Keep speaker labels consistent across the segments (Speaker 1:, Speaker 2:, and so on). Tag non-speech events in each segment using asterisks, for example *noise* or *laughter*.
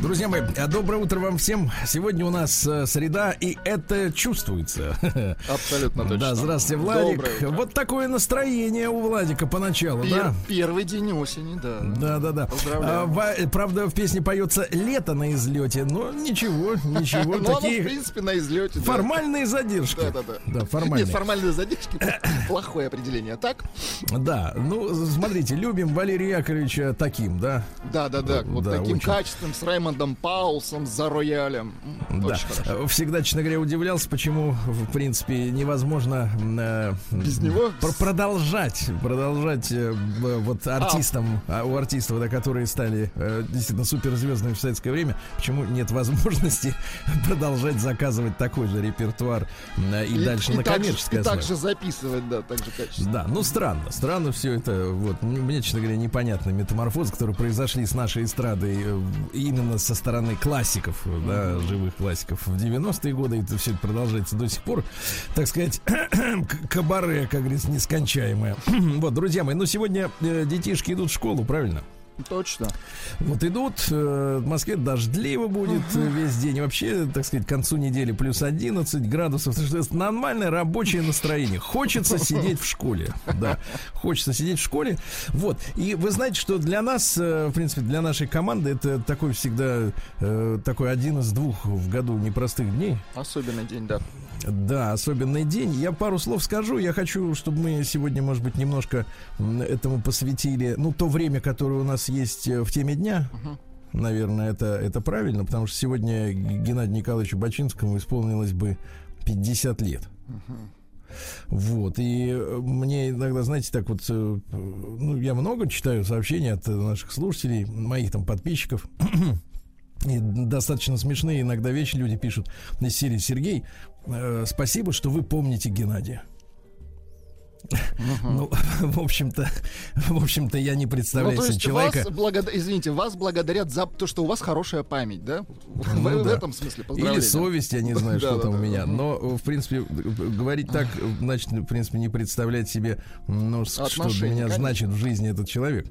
Speaker 1: Друзья мои, а доброе утро вам всем. Сегодня у нас э, среда, и это чувствуется. *laughs*
Speaker 2: Абсолютно точно.
Speaker 1: Да, здравствуйте, Владик. Вот такое настроение у Владика поначалу,
Speaker 2: Пер-
Speaker 1: да?
Speaker 2: Первый день осени, да.
Speaker 1: Да, да, да.
Speaker 2: Поздравляю.
Speaker 1: А, правда, в песне поется лето на излете, но ничего, ничего. *laughs*
Speaker 2: Ну, оно, в
Speaker 1: Такие
Speaker 2: принципе, на излете. да.
Speaker 1: формальные задержки.
Speaker 2: Да, да, да.
Speaker 1: Да, формальные.
Speaker 2: Нет, формальные задержки *laughs* плохое определение. Так?
Speaker 1: Да, ну, смотрите, любим Валерия Яковлевича таким, да?
Speaker 2: Да, да, да. Вот
Speaker 1: Да,
Speaker 2: таким
Speaker 1: очень.
Speaker 2: качеством, с Раймондом Паулсом за роялем.
Speaker 1: Да.
Speaker 2: Хорошо.
Speaker 1: Всегда, честно говоря, удивлялся, почему, в принципе, невозможно э,
Speaker 2: Без него?
Speaker 1: пр- продолжать, продолжать э, вот артистам, а, у артистов, да, которые стали э, действительно суперзвездными в советское время, почему нет возможности *laughs* продолжать заказывать такой же репертуар э, и, дальше на
Speaker 2: так же- И также записывать, да, так же качественно.
Speaker 1: Да, ну странно, странно все это. Вот мне, честно говоря, непонятны метаморфозы, которые произошли с нашей эстрадой э, именно со стороны классиков, э, да, живых классиков в 90-е годы. И это все это продолжается до сих пор. Так сказать, *clears throat* кабаре, как говорится, нескончаемое. *clears throat* вот, друзья мои, ну сегодня э, детишки идут в школу, правильно?
Speaker 2: Точно.
Speaker 1: Вот идут, э, в Москве дождливо будет э, весь день. И вообще, так сказать, к концу недели плюс 11 градусов. Нормальное рабочее настроение. Хочется сидеть в школе. Да, хочется сидеть в школе. Вот. И вы знаете, что для нас, э, в принципе, для нашей команды это такой всегда такой один из двух в году непростых дней.
Speaker 2: Особенный день, да.
Speaker 1: Да, особенный день. Я пару слов скажу. Я хочу, чтобы мы сегодня, может быть, немножко этому посвятили, ну, то время, которое у нас есть э, в теме дня. Наверное, это, это правильно, потому что сегодня Геннадию Николаевичу Бачинскому исполнилось бы 50 лет. Вот, и э, мне иногда, знаете, так вот, э, ну, я много читаю сообщений от наших слушателей, моих там подписчиков, *clears throat* и достаточно смешные иногда вещи люди пишут из серии Сергей, э, спасибо, что вы помните Геннадия. Ну, *laughs* в общем-то, в общем-то, я не
Speaker 2: Ну,
Speaker 1: представляю
Speaker 2: то
Speaker 1: себе
Speaker 2: есть
Speaker 1: человека.
Speaker 2: вас, извините, вас благодарят за то, что у вас хорошая память, да? В,
Speaker 1: Ну
Speaker 2: в
Speaker 1: да.
Speaker 2: этом смысле
Speaker 1: Или совесть, я не знаю, что
Speaker 2: да,
Speaker 1: там у меня. Но, в принципе, говорить так, значит, в принципе, не представлять себе, ну, что для меня
Speaker 2: конечно.
Speaker 1: значит в жизни этот человек.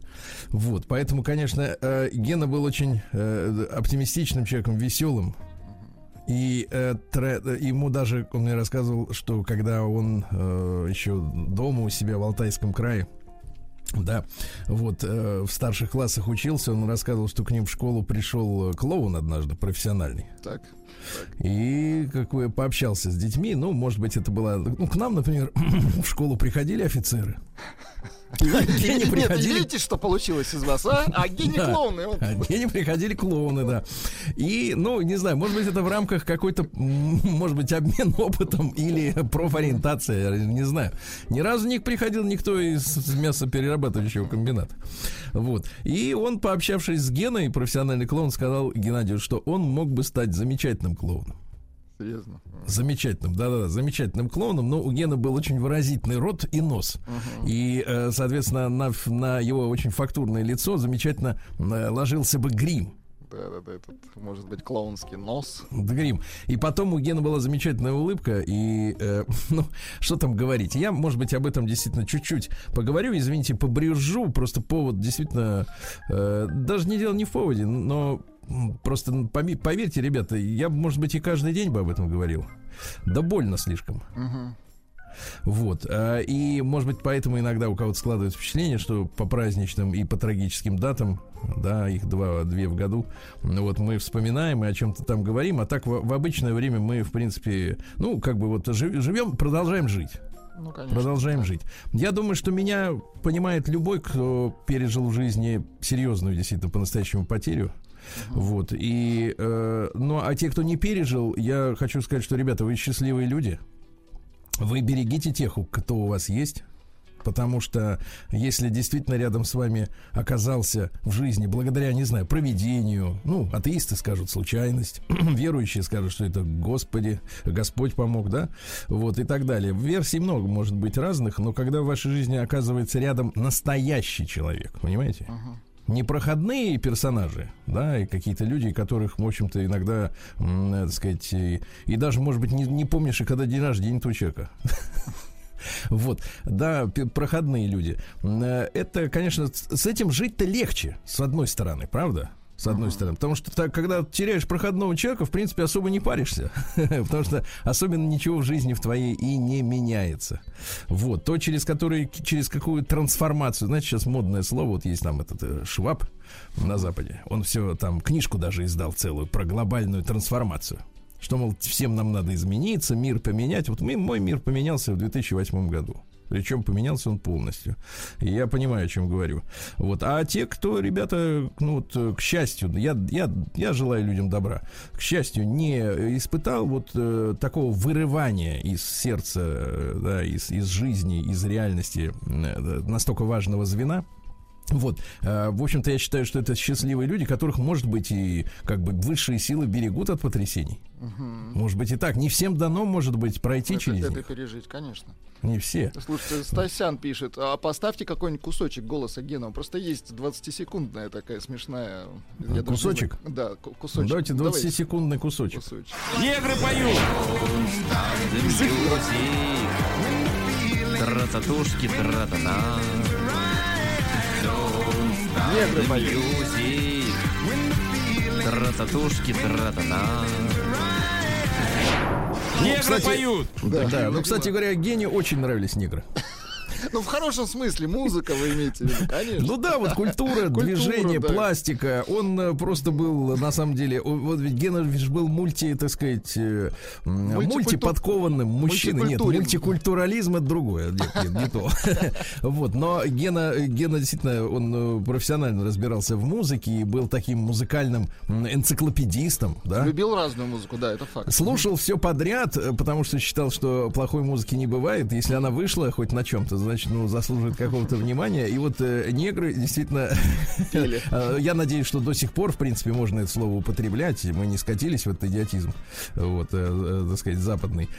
Speaker 1: Вот, поэтому, конечно, э, Гена был очень э, оптимистичным человеком, веселым. И э, тре- ему даже, он мне рассказывал, что когда он э, еще дома у себя в Алтайском крае, да, вот э, в старших классах учился, он рассказывал, что к ним в школу пришел э, клоун однажды, профессиональный.
Speaker 2: Так.
Speaker 1: И как бы пообщался с детьми, ну, может быть, это было... Ну, к нам, например, *coughs* в школу приходили офицеры.
Speaker 2: Нет, видите, что получилось из вас, а? А гений клоуны.
Speaker 1: А Гене приходили клоуны, да. И, ну, не знаю, может быть, это в рамках какой-то, может быть, обмен *laughs* опытом или профориентация, не знаю. Ни разу не приходил никто из мясоперерабатывающего комбината. Вот. И он, пообщавшись с Геной, профессиональный клоун, сказал Геннадию, что он мог бы стать замечательным клоуном.
Speaker 2: Серьезно.
Speaker 1: Замечательным, да-да-да, замечательным клоуном, но у Гена был очень выразительный рот и нос. И, э, соответственно, на, на его очень фактурное лицо замечательно э, ложился бы грим.
Speaker 2: Да, да, да, этот, может быть, клоунский нос.
Speaker 1: Грим. И потом у Гена была замечательная улыбка. И, э, *laughs* ну, что там говорить? Я, может быть, об этом действительно чуть-чуть поговорю. Извините, побрюжу. Просто повод действительно... э, даже не дело не в поводе, но просто поверьте, ребята, я, может быть, и каждый день бы об этом говорил. Да больно слишком. Вот. а, И, может быть, поэтому иногда у кого-то складывается впечатление, что по праздничным и по трагическим датам, да, их два, две в году, ну, вот мы вспоминаем и о чем-то там говорим, а так в, в обычное время мы, в принципе, ну, как бы вот жи- живем, продолжаем жить.
Speaker 2: Ну, конечно.
Speaker 1: Продолжаем
Speaker 2: да.
Speaker 1: жить. Я думаю, что меня понимает любой, кто пережил в жизни серьезную, действительно, по-настоящему потерю. Вот. И, э, ну, а те, кто не пережил, я хочу сказать, что, ребята, вы счастливые люди. Вы берегите тех, кто у вас есть. Потому что если действительно рядом с вами оказался в жизни благодаря, не знаю, проведению, ну, атеисты скажут случайность, *clears throat* верующие скажут, что это Господи, Господь помог, да, вот и так далее. Версий много может быть разных, но когда в вашей жизни оказывается рядом настоящий человек, понимаете? Uh-huh непроходные персонажи, да, и какие-то люди, которых, в общем-то, иногда, так сказать, и, и даже, может быть, не, не помнишь, и когда день рождения твоего человека. *laughs* Вот, да, проходные люди. Э, это, конечно, с этим жить-то легче, с одной стороны, правда? С одной стороны. Потому что так, когда теряешь проходного человека, в принципе, особо не паришься. *laughs* Потому что особенно ничего в жизни в твоей и не меняется. Вот. То, через который, через какую трансформацию, знаете, сейчас модное слово, вот есть там этот э, Шваб на Западе. Он все там, книжку даже издал целую про глобальную трансформацию. Что, мол, всем нам надо измениться, мир поменять. Вот мой мир поменялся в 2008 году. Причем поменялся он полностью. Я понимаю, о чем говорю. Вот. А те, кто, ребята, ну вот, к счастью, я, я, я желаю людям добра, к счастью, не испытал вот э, такого вырывания из сердца, э, да, из, из жизни, из реальности э, настолько важного звена, вот, э, в общем-то, я считаю, что это счастливые люди, которых, может быть, и как бы высшие силы берегут от потрясений. Угу. Может быть, и так. Не всем дано, может быть, пройти
Speaker 2: это,
Speaker 1: через
Speaker 2: это
Speaker 1: них.
Speaker 2: пережить, конечно.
Speaker 1: Не все.
Speaker 2: Слушайте, Стасян пишет, а поставьте какой-нибудь кусочек голоса Гена. Просто есть 20-секундная такая смешная...
Speaker 1: Я кусочек?
Speaker 2: Даже, да, кусочек.
Speaker 1: Давайте 20-секундный кусочек.
Speaker 3: кусочек. Негры поют! Тра-татушки, тра-та-та. Негры поют. Тра-татушки, тра-та-та. Негры
Speaker 1: кстати,
Speaker 3: поют!
Speaker 1: Да, да. ну, кстати говоря, гению очень нравились негры. *laughs*
Speaker 2: Ну, в хорошем смысле, музыка вы имеете в виду, конечно.
Speaker 1: Ну да, вот культура, *laughs* движение, пластика. Он э, просто был, на самом деле, вот ведь Генович был мульти, так сказать, э, мультиподкованным мужчиной. Нет, мультикультурализм это другое. Нет, нет, не то. *laughs* Вот, но Гена, Гена действительно, он э, профессионально разбирался в музыке и был таким музыкальным энциклопедистом, да.
Speaker 2: Любил разную музыку, да, это факт.
Speaker 1: Слушал все подряд, потому что считал, что плохой музыки не бывает. Если она вышла хоть на чем-то, значит, ну, заслуживает какого-то внимания. И вот э, негры действительно... Э, *laughs* я надеюсь, что до сих пор, в принципе, можно это слово употреблять. Мы не скатились в этот идиотизм, вот, э, э, так сказать, западный,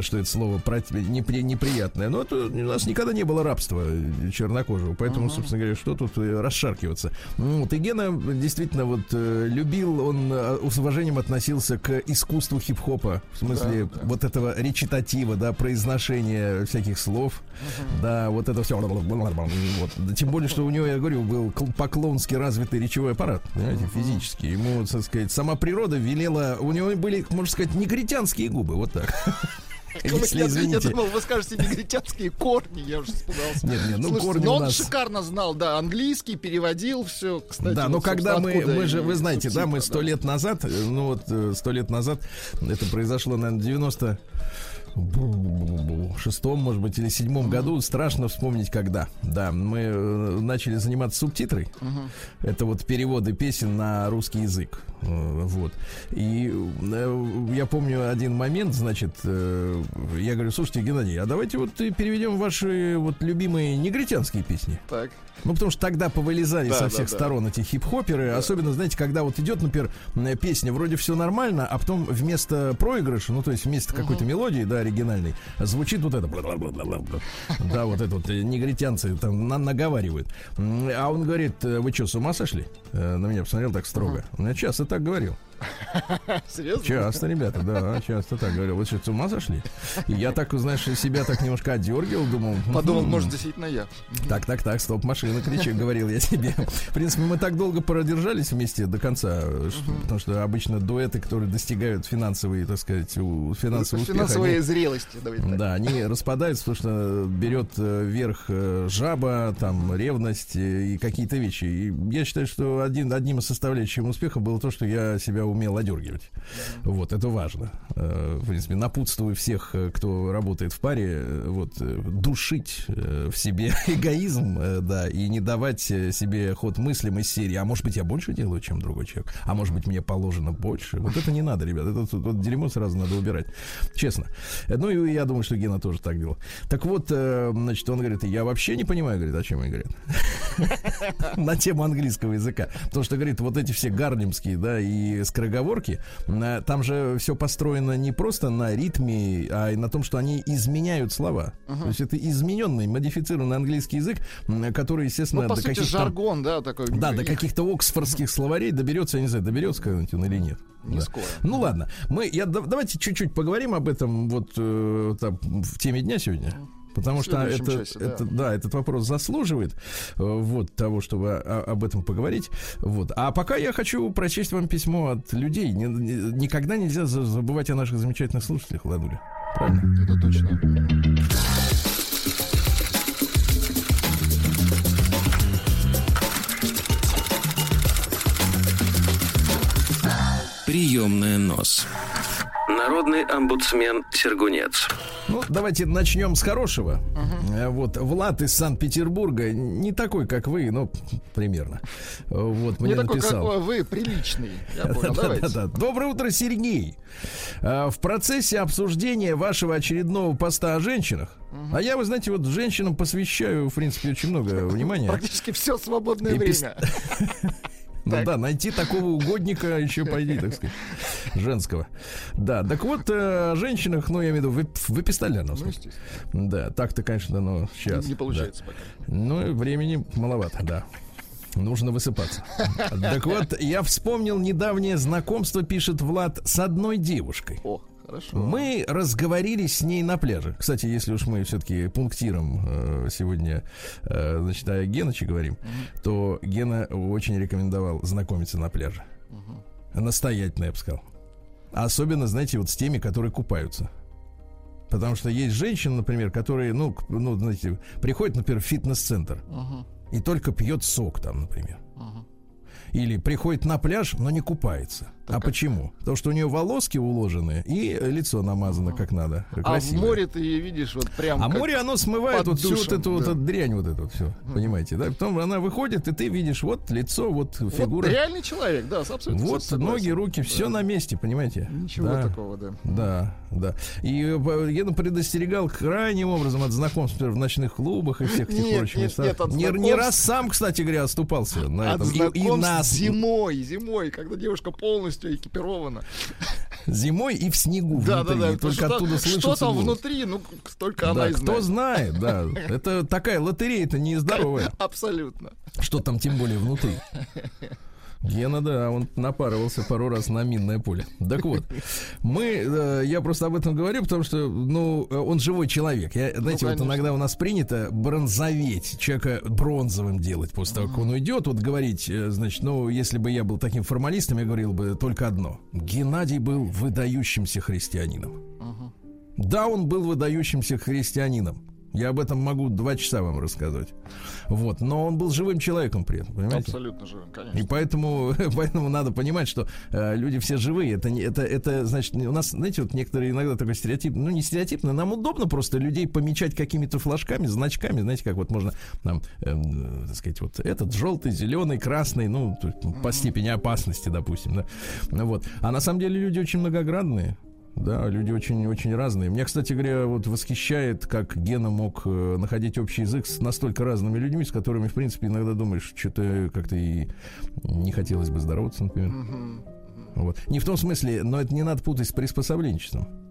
Speaker 1: что это слово непри, неприятное. Но это, у нас никогда не было рабства чернокожего. Поэтому, собственно говоря, что тут расшаркиваться. Ну вот, и Гена действительно вот любил, он с уважением относился к искусству хип-хопа. В смысле, да, да. вот этого речитатива, да, произношения всяких слов. Uh-huh. Да, вот это все. Вот. Тем более, что у него, я говорю, был поклонски развитый речевой аппарат, понимаете, физически. Ему, так сказать, сама природа велела... У него были, можно сказать, негритянские губы, вот так. *laughs*
Speaker 2: Если, извините. Я думал, вы скажете негритянские корни, я уже испугался.
Speaker 1: Нет, нет, ну Слушайте, корни но
Speaker 2: он
Speaker 1: нас...
Speaker 2: шикарно знал, да, английский, переводил все, кстати.
Speaker 1: Да,
Speaker 2: вот,
Speaker 1: но когда мы, мы же, вы знаете, да, мы сто
Speaker 2: да.
Speaker 1: лет назад, ну вот э, сто лет назад, это произошло, наверное, 90 шестом, может быть, или седьмом году. Страшно вспомнить, когда. Да, мы э, начали заниматься субтитрой. Это вот переводы песен на русский язык. Э, вот. И э, я помню один момент, значит, я говорю, слушайте, Геннадий, а давайте вот переведем ваши вот любимые негритянские песни.
Speaker 2: Так.
Speaker 1: Ну, потому что тогда повылезали
Speaker 2: Да,
Speaker 1: со
Speaker 2: да,
Speaker 1: всех
Speaker 2: да.
Speaker 1: сторон эти хип-хоперы. Особенно, знаете, когда вот идет, например, песня, вроде все нормально, а потом вместо проигрыша, ну, то есть вместо какой-то мелодии, да, оригинальной, звучит вот это. Да, вот это вот негритянцы там на- наговаривают. А он говорит, э, вы что, с ума сошли? Э, На меня посмотрел так строго. Я часто так говорил.
Speaker 2: Серьезно?
Speaker 1: Часто, ребята, да, часто так говорил. Вы что, с ума сошли? И я так, знаешь, себя так немножко отдергивал, думал...
Speaker 2: Подумал,
Speaker 1: «М,
Speaker 2: может, действительно я.
Speaker 1: так, так, так, стоп, машина, кричи, говорил я тебе. В принципе, мы так долго продержались вместе до конца, что- потому что обычно дуэты, которые достигают финансовые, так сказать, у- финансового успеха,
Speaker 2: Финансовые
Speaker 1: они-
Speaker 2: зрелости,
Speaker 1: да, они распадаются, потому что берет э, верх э, жаба, там, ревность э, и какие-то вещи. И я считаю, что один, одним из составляющих успеха было то, что я себя умел одергивать. Вот, это важно. Э, В принципе, напутствую всех, э, кто работает в паре, э, вот, душить в себе *laughs* эгоизм, да, и не давать себе ход мыслям из серии, а может быть, я больше делаю, чем другой человек, а может быть, мне положено больше. Вот это не надо, ребят, это вот, вот дерьмо сразу надо убирать. Честно. Ну, и я думаю, что Гена тоже так делал. Так вот, значит, он говорит, я вообще не понимаю, говорит, о чем они говорят. *laughs* На тему английского языка. Потому что, говорит, вот эти все гарлемские, да, и скороговорки, э, там же все построено не просто на ритме, а и на том, что они изменяют слова. То есть это измененный, модифицированный английский язык, который, естественно,
Speaker 2: Ну, по
Speaker 1: до
Speaker 2: сути,
Speaker 1: каких-то...
Speaker 2: жаргон, да, такой.
Speaker 1: Да, до
Speaker 2: их
Speaker 1: каких-то оксфордских словарей доберется, я не знаю, доберется когда-нибудь он или нет.
Speaker 2: Не
Speaker 1: Да.
Speaker 2: скоро.
Speaker 1: Ну ладно, мы, я, да- давайте чуть-чуть поговорим об этом вот э, там, в теме дня сегодня. Потому что это,
Speaker 2: часе, да.
Speaker 1: это, да. этот вопрос заслуживает э, вот того, чтобы о- об этом поговорить. Вот. А пока я хочу прочесть вам письмо от людей. Никогда нельзя за- забывать о наших замечательных слушателях, Ладуля. Правильно?
Speaker 2: Это точно.
Speaker 4: Приемная нос. Народный омбудсмен Сергунец.
Speaker 1: Ну, давайте начнем с хорошего. Э, Вот Влад из Санкт-Петербурга не такой, как вы, ну, примерно. Э, Вот мне
Speaker 2: Не такой,
Speaker 1: написал.
Speaker 2: какой вы, приличный.
Speaker 1: Да-да-да. Доброе утро, Сергей. А, В процессе обсуждения вашего очередного поста о женщинах, а я, вы знаете, вот женщинам посвящаю, в принципе, очень много *laughs* внимания.
Speaker 2: Практически все свободное
Speaker 1: И пис-
Speaker 2: время. *laughs*
Speaker 1: Ну да, найти такого угодника еще пойди, так сказать, женского. Да, так вот, э, о женщинах, ну, я имею в виду, в, в эпистолярном
Speaker 2: Ну.
Speaker 1: Да, так-то, конечно, но сейчас.
Speaker 2: Не получается пока.
Speaker 1: Ну, времени маловато, да. Нужно высыпаться. Так вот, я вспомнил недавнее знакомство, пишет Влад, с одной девушкой.
Speaker 2: О, хорошо.
Speaker 1: Мы разговорились с ней на пляже. Кстати, если уж мы все-таки пунктиром э, сегодня, э, значит, о Геноче говорим, то Гена очень рекомендовал знакомиться на пляже. Настоятельно, я бы сказал. Особенно, знаете, вот с теми, которые купаются. Потому что есть женщины, например, которые, ну, ну знаете, приходят, например, в фитнес-центр
Speaker 2: Мгм,
Speaker 1: и только пьет сок там, например.
Speaker 2: мгм.
Speaker 1: Или приходит на пляж, но не купается. А почему? Потому что у нее волоски уложены и лицо намазано как надо.
Speaker 2: А в море ты видишь вот прям
Speaker 1: А
Speaker 2: как-
Speaker 1: море, оно смывает вот всю вот
Speaker 2: душем,
Speaker 1: эту вот
Speaker 2: да.
Speaker 1: эту дрянь, вот эту вот все. Понимаете, да? Потом она выходит, и ты видишь вот лицо, вот
Speaker 2: Вот
Speaker 1: фигура.
Speaker 2: реальный человек, да, абсолютно
Speaker 1: вот ноги, руки, все
Speaker 2: Да.
Speaker 1: на месте, понимаете?
Speaker 2: Ничего
Speaker 1: Да.
Speaker 2: такого, да.
Speaker 1: Да, да. И э, Гена предостерегал крайним образом от знакомств в ночных клубах и всех этих
Speaker 2: Нет,
Speaker 1: прочих
Speaker 2: нет,
Speaker 1: местах.
Speaker 2: нет, от
Speaker 1: не, не
Speaker 2: знакомств-
Speaker 1: раз сам, кстати говоря, оступался на
Speaker 2: От
Speaker 1: этом. И- И,
Speaker 2: знакомств
Speaker 1: нас
Speaker 2: зимой, зимой, когда девушка полностью экипирована.
Speaker 1: зимой и в снегу
Speaker 2: Да,
Speaker 1: внутри.
Speaker 2: да, да.
Speaker 1: и только
Speaker 2: что,
Speaker 1: оттуда
Speaker 2: что
Speaker 1: слышится
Speaker 2: там
Speaker 1: голос.
Speaker 2: внутри, ну, только
Speaker 1: Да,
Speaker 2: она и
Speaker 1: кто
Speaker 2: знает.
Speaker 1: знает, да. *laughs* Это такая лотерея-то нездоровая.
Speaker 2: Абсолютно.
Speaker 1: Что там тем более внутри. Гена, да, он напарывался пару раз на минное поле. Так вот, мы, э, я просто об этом говорю, потому что, ну, э, он живой человек. Я, знаете, вот
Speaker 2: конечно.
Speaker 1: иногда у нас принято бронзоветь, человека бронзовым делать после того, как он уйдет. Вот говорить, э, значит, ну, если бы я был таким формалистом, я говорил бы только одно. Геннадий был выдающимся христианином. Да, он был выдающимся христианином. Я об этом могу два часа вам рассказать. Вот, но он был живым человеком при этом, понимаете?
Speaker 2: Абсолютно
Speaker 1: И
Speaker 2: конечно.
Speaker 1: поэтому, *laughs* поэтому надо понимать, что э, люди все живые. Это, это, это, значит, у нас, знаете, вот некоторые иногда такой стереотип, ну не стереотипно, нам удобно просто людей помечать какими-то флажками, значками, знаете, как вот можно, там, эм, э, так сказать, вот этот желтый, зеленый, красный, ну, ну, по степени опасности, допустим, да. Вот. А на самом деле люди очень многоградные. Да, люди очень-очень разные. Меня, кстати говоря, вот восхищает, как Гена мог э, находить общий язык с настолько разными людьми, с которыми, в принципе, иногда думаешь, что-то как-то и не хотелось бы здороваться, например. Вот. Не в том смысле, но это не надо путать с приспособленчеством.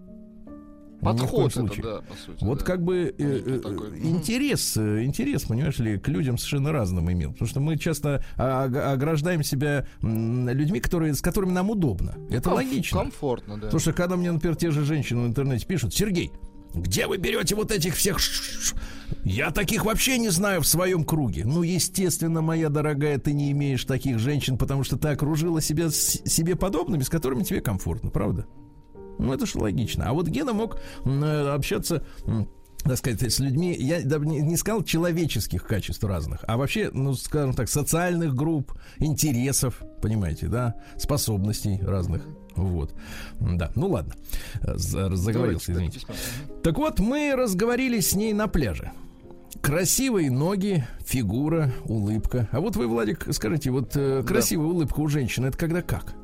Speaker 2: Подход это, да, по сути.
Speaker 1: Вот
Speaker 2: да.
Speaker 1: как бы э,
Speaker 2: Некий
Speaker 1: э,
Speaker 2: такой.
Speaker 1: интерес, э, интерес, понимаешь ли, к людям совершенно разным имел. Потому что мы часто а, ог- ограждаем себя людьми, которые, с которыми нам удобно. Это
Speaker 2: Комф-
Speaker 1: логично.
Speaker 2: Комфортно, да.
Speaker 1: Потому что когда мне, например, те же женщины в интернете пишут, Сергей, где вы берете вот этих всех? Я таких вообще не знаю в своем круге. Ну, естественно, моя дорогая, ты не имеешь таких женщин, потому что ты окружила себя себе подобными, с которыми тебе комфортно, правда? Ну, это же логично. А вот Гена мог э, общаться так сказать, с людьми, я не, сказал человеческих качеств разных, а вообще, ну, скажем так, социальных групп, интересов, понимаете, да, способностей разных. Вот. Да, ну ладно. За- Заговорился,
Speaker 2: Давайте,
Speaker 1: извините. Так вот, мы разговорились с ней на пляже. Красивые ноги, фигура, улыбка. А вот вы, Владик, скажите, вот э, красивая улыбка у женщины, это когда как?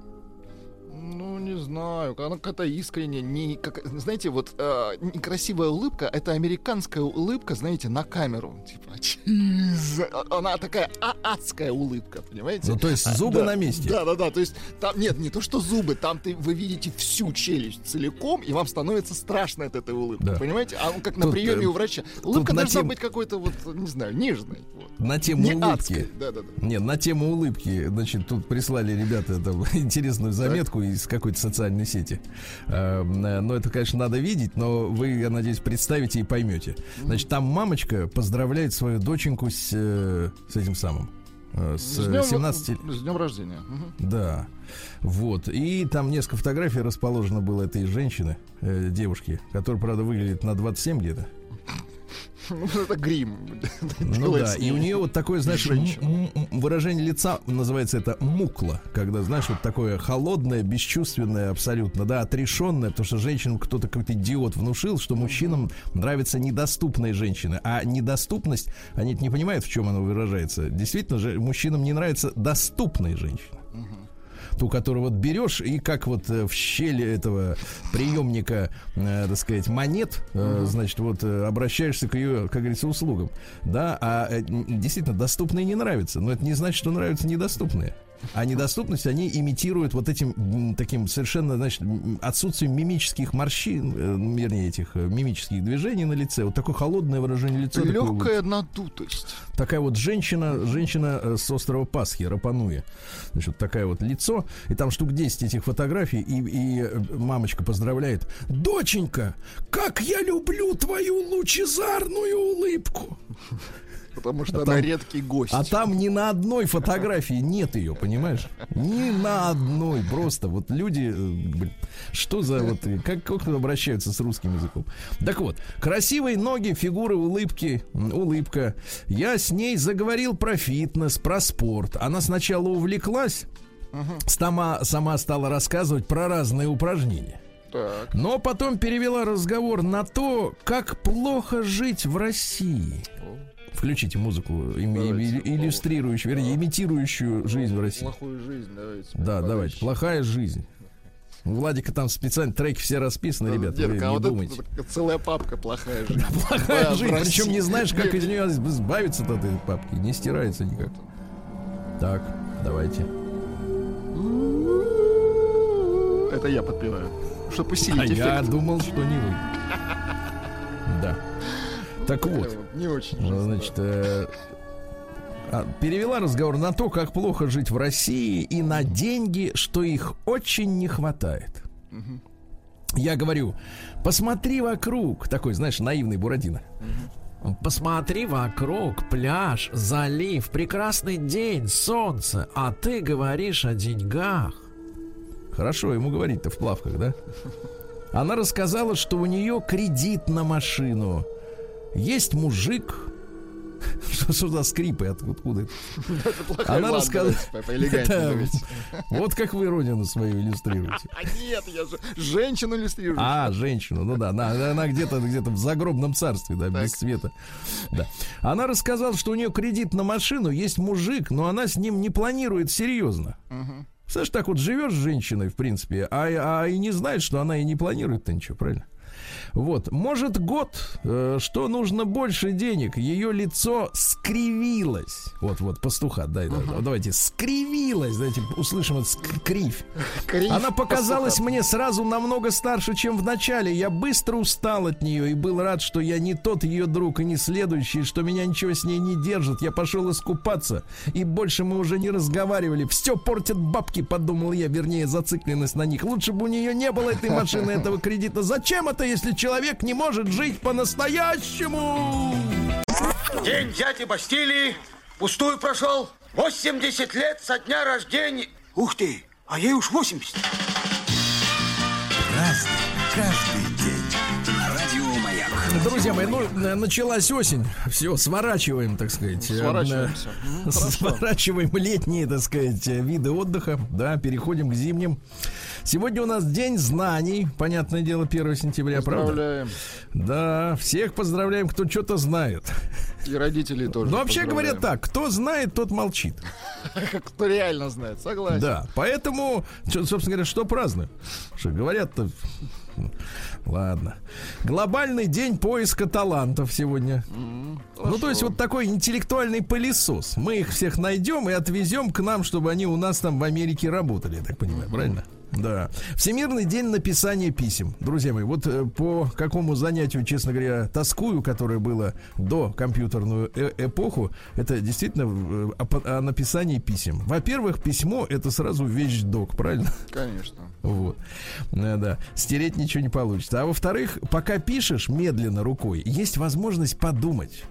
Speaker 2: Не знаю, она какая-то искренняя, не, как, знаете, вот э, некрасивая улыбка, это американская улыбка, знаете, на камеру, типа, *laughs* «Чиз». она такая а- адская улыбка, понимаете?
Speaker 1: Ну, то есть зубы
Speaker 2: Да,
Speaker 1: на месте.
Speaker 2: Да, да, да. То есть там нет, не то что зубы, там ты вы видите всю челюсть целиком, и вам становится страшно от этой улыбки.
Speaker 1: Да.
Speaker 2: Понимаете? А он как на
Speaker 1: Тут,
Speaker 2: приеме
Speaker 1: э,
Speaker 2: у врача. Улыбка
Speaker 1: на
Speaker 2: должна
Speaker 1: тем-
Speaker 2: быть какой-то вот, не знаю, нежной. Вот.
Speaker 1: На тему
Speaker 2: Не
Speaker 1: улыбки.
Speaker 2: адской. Да, да, да.
Speaker 1: Нет, на тему улыбки, значит, тут прислали ребята там, *laughs* интересную заметку из какой-то социальной сети. Э, э, Но это, конечно, надо видеть, но вы, я надеюсь, представите и поймете. Значит, там мамочка поздравляет свою доченьку с, э, с этим самым. э, С
Speaker 2: С днем-
Speaker 1: 17
Speaker 2: С днем рождения.
Speaker 1: Да. Вот. И там несколько фотографий расположено было этой женщины, э, девушки, которая, правда, выглядит на 27 где-то.
Speaker 2: Ну, это грим. *laughs*
Speaker 1: Ну да, и у нее вот такое, знаешь, *laughs* выражение лица называется это мукла, когда, знаешь, вот такое холодное, бесчувственное абсолютно, да, отрешенное, потому что женщинам кто-то какой-то идиот внушил, что мужчинам нравятся недоступные женщины, а недоступность, они не понимают, в чем она выражается. Действительно же, мужчинам не нравятся доступные женщины ту, которую вот берешь и как вот э, в щели этого приемника, э, так сказать, монет, э, значит, вот э, обращаешься к ее, как говорится, услугам. Да, а э, действительно доступные не нравятся, но это не значит, что нравятся недоступные. А недоступность они имитируют вот этим таким совершенно, значит, отсутствием мимических морщин, э, вернее, этих э, мимических движений на лице. Вот такое холодное выражение лица. такое вот.
Speaker 2: Легкая надутость.
Speaker 1: Такая вот женщина, женщина э, с острова Пасхи, Рапануя. Значит, вот такая вот лицо. И там штук 10 этих фотографий. И, и мамочка поздравляет. Доченька, как я люблю твою лучезарную улыбку.
Speaker 2: Потому что
Speaker 1: А
Speaker 2: она
Speaker 1: там-
Speaker 2: редкий гость.
Speaker 1: А там ни на одной фотографии нет ее, понимаешь? Ни на одной. Просто вот люди, э, что за вот, как, как обращаются с русским языком. Так вот, красивые ноги, фигуры, улыбки, улыбка. Я с ней заговорил про фитнес, про спорт. Она сначала увлеклась, сама, сама стала рассказывать про разные упражнения.
Speaker 2: Так.
Speaker 1: Но потом перевела разговор на то, как плохо жить в России. Включите музыку, им-
Speaker 2: Давайте.
Speaker 1: и- иллюстрирующую, вернее, имитирующую жизнь в России.
Speaker 2: Плохую жизнь, давайте.
Speaker 1: Да, давайте. Плохая жизнь. У Владика там специально треки все расписаны, ребята, вы
Speaker 2: Детка, а
Speaker 1: не
Speaker 2: вот
Speaker 1: думайте.
Speaker 2: это целая папка плохая *laughs* жизнь.
Speaker 1: Плохая
Speaker 2: Да,
Speaker 1: жизнь, причем не знаешь, как *laughs* из нее избавиться от этой папки. Не стирается никак. Так, давайте.
Speaker 2: Это я подпеваю. Чтобы
Speaker 1: А
Speaker 2: усилить
Speaker 1: я
Speaker 2: эффект.
Speaker 1: думал, что не вы. *laughs* Да. Так вот.
Speaker 2: Э, Не очень.
Speaker 1: Ну, Значит, э, а, перевела разговор на то, как плохо жить в России и на деньги, что их очень не хватает. Я говорю, посмотри вокруг, такой, знаешь, наивный Бурадино.
Speaker 5: Посмотри вокруг, пляж, залив, прекрасный день, солнце, а ты говоришь о деньгах.
Speaker 1: Хорошо ему говорить-то в плавках, да? *laughs* Она рассказала, что у нее кредит на машину. Есть мужик. *laughs* Что, что за скрипы? От- Откуда
Speaker 2: плохая
Speaker 1: Она Это-
Speaker 2: давайте.
Speaker 1: Вот как вы родину свою иллюстрируете. *laughs*
Speaker 2: А нет, я же женщину иллюстрирую.
Speaker 1: А, женщину, ну да, она, она где-то где-то в загробном царстве, да, без
Speaker 2: Так.
Speaker 1: света. Да. Она рассказала, что у нее кредит на машину, есть мужик, но она с ним не планирует серьезно. Знаешь, так вот живешь с женщиной, в принципе, а, а и не знает, что она и не планирует-то ничего, правильно? Вот, может год, э, что нужно больше денег, ее лицо скривилось. Вот, вот, пастуха, дай, да, давайте, скривилось, давайте услышим это ск- кривь.
Speaker 2: Крив
Speaker 1: Она показалась
Speaker 2: пастуха.
Speaker 1: мне сразу намного старше, чем в начале. Я быстро устал от нее и был рад, что я не тот ее друг и не следующий, что меня ничего с ней не держит. Я пошел искупаться, и больше мы уже не разговаривали. Все портят бабки, подумал я, вернее, зацикленность на них. Лучше бы у нее не было этой машины, *laughs* этого кредита. Зачем это, если человек не может жить по-настоящему?
Speaker 6: День дяди Бастилии пустую прошел. 80 лет со дня рождения. Ух ты, а ей уж 80.
Speaker 7: Разный, каждый.
Speaker 1: Друзья мои, ну, началась осень. Все, сворачиваем, так сказать. э,
Speaker 2: Сворачиваемся. *laughs*
Speaker 1: Сворачиваем летние, так сказать, э, виды отдыха. Да, переходим к зимним. Сегодня у нас День знаний. Понятное дело, 1 сентября, правда?
Speaker 2: Поздравляем.
Speaker 1: Да, всех поздравляем, кто что-то знает.
Speaker 2: И родителей тоже.
Speaker 1: Но вообще говорят
Speaker 2: поздравляем.
Speaker 1: так, кто знает, тот молчит. *laughs*
Speaker 2: Кто реально знает, согласен.
Speaker 1: Да, поэтому, собственно говоря, что празднуем? Что говорят-то... Ладно. Глобальный день поиска талантов сегодня. Ну, то есть вот такой интеллектуальный пылесос. Мы их всех найдем и отвезем к нам, чтобы они у нас там в Америке работали, я так понимаю, правильно? Да. Всемирный день написания писем. Друзья мои, вот э, по какому занятию, честно говоря, тоскую, которое было до компьютерную э- эпоху, это действительно э, о, о написании писем. Во-первых, письмо это сразу вещдок, правильно?
Speaker 2: Конечно.
Speaker 1: Вот. Э, Да. Стереть ничего не получится. А во-вторых, пока пишешь медленно рукой, есть возможность подумать.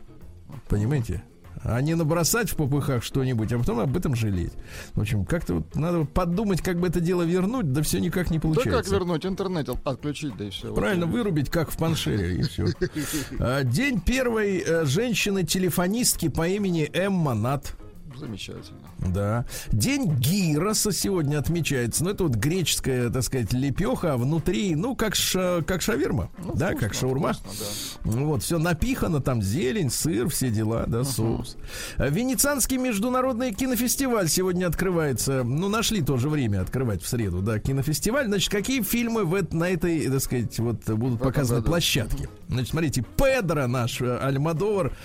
Speaker 1: Понимаете? А не набросать в попыхах что-нибудь, а потом об этом жалеть. В общем, как-то вот надо подумать, как бы это дело вернуть, да все никак не
Speaker 2: Да
Speaker 1: получается.
Speaker 2: как вернуть интернет, от- отключить, да и все.
Speaker 1: Правильно, вырубить, как в паншере, и все. *laughs* День первой э, женщины-телефонистки по имени Эмма Нат.
Speaker 2: Замечательно.
Speaker 1: Да. День гироса сегодня отмечается. Ну, это вот греческая, так сказать, лепеха, а внутри, ну, как, ша- как шаверма.
Speaker 2: Ну,
Speaker 1: да,
Speaker 2: вкусно,
Speaker 1: как шаурма.
Speaker 2: вкусно, да.
Speaker 1: Ну, Вот, все напихано, там зелень, сыр, все дела, да, соус. А Венецианский международный кинофестиваль сегодня открывается. Ну, нашли тоже время открывать в среду, да, кинофестиваль. Значит, какие фильмы в, на этой, так сказать, вот будут
Speaker 2: этом
Speaker 1: показаны
Speaker 2: году.
Speaker 1: площадке? Значит, смотрите, Педро наш, э, Альмадовар,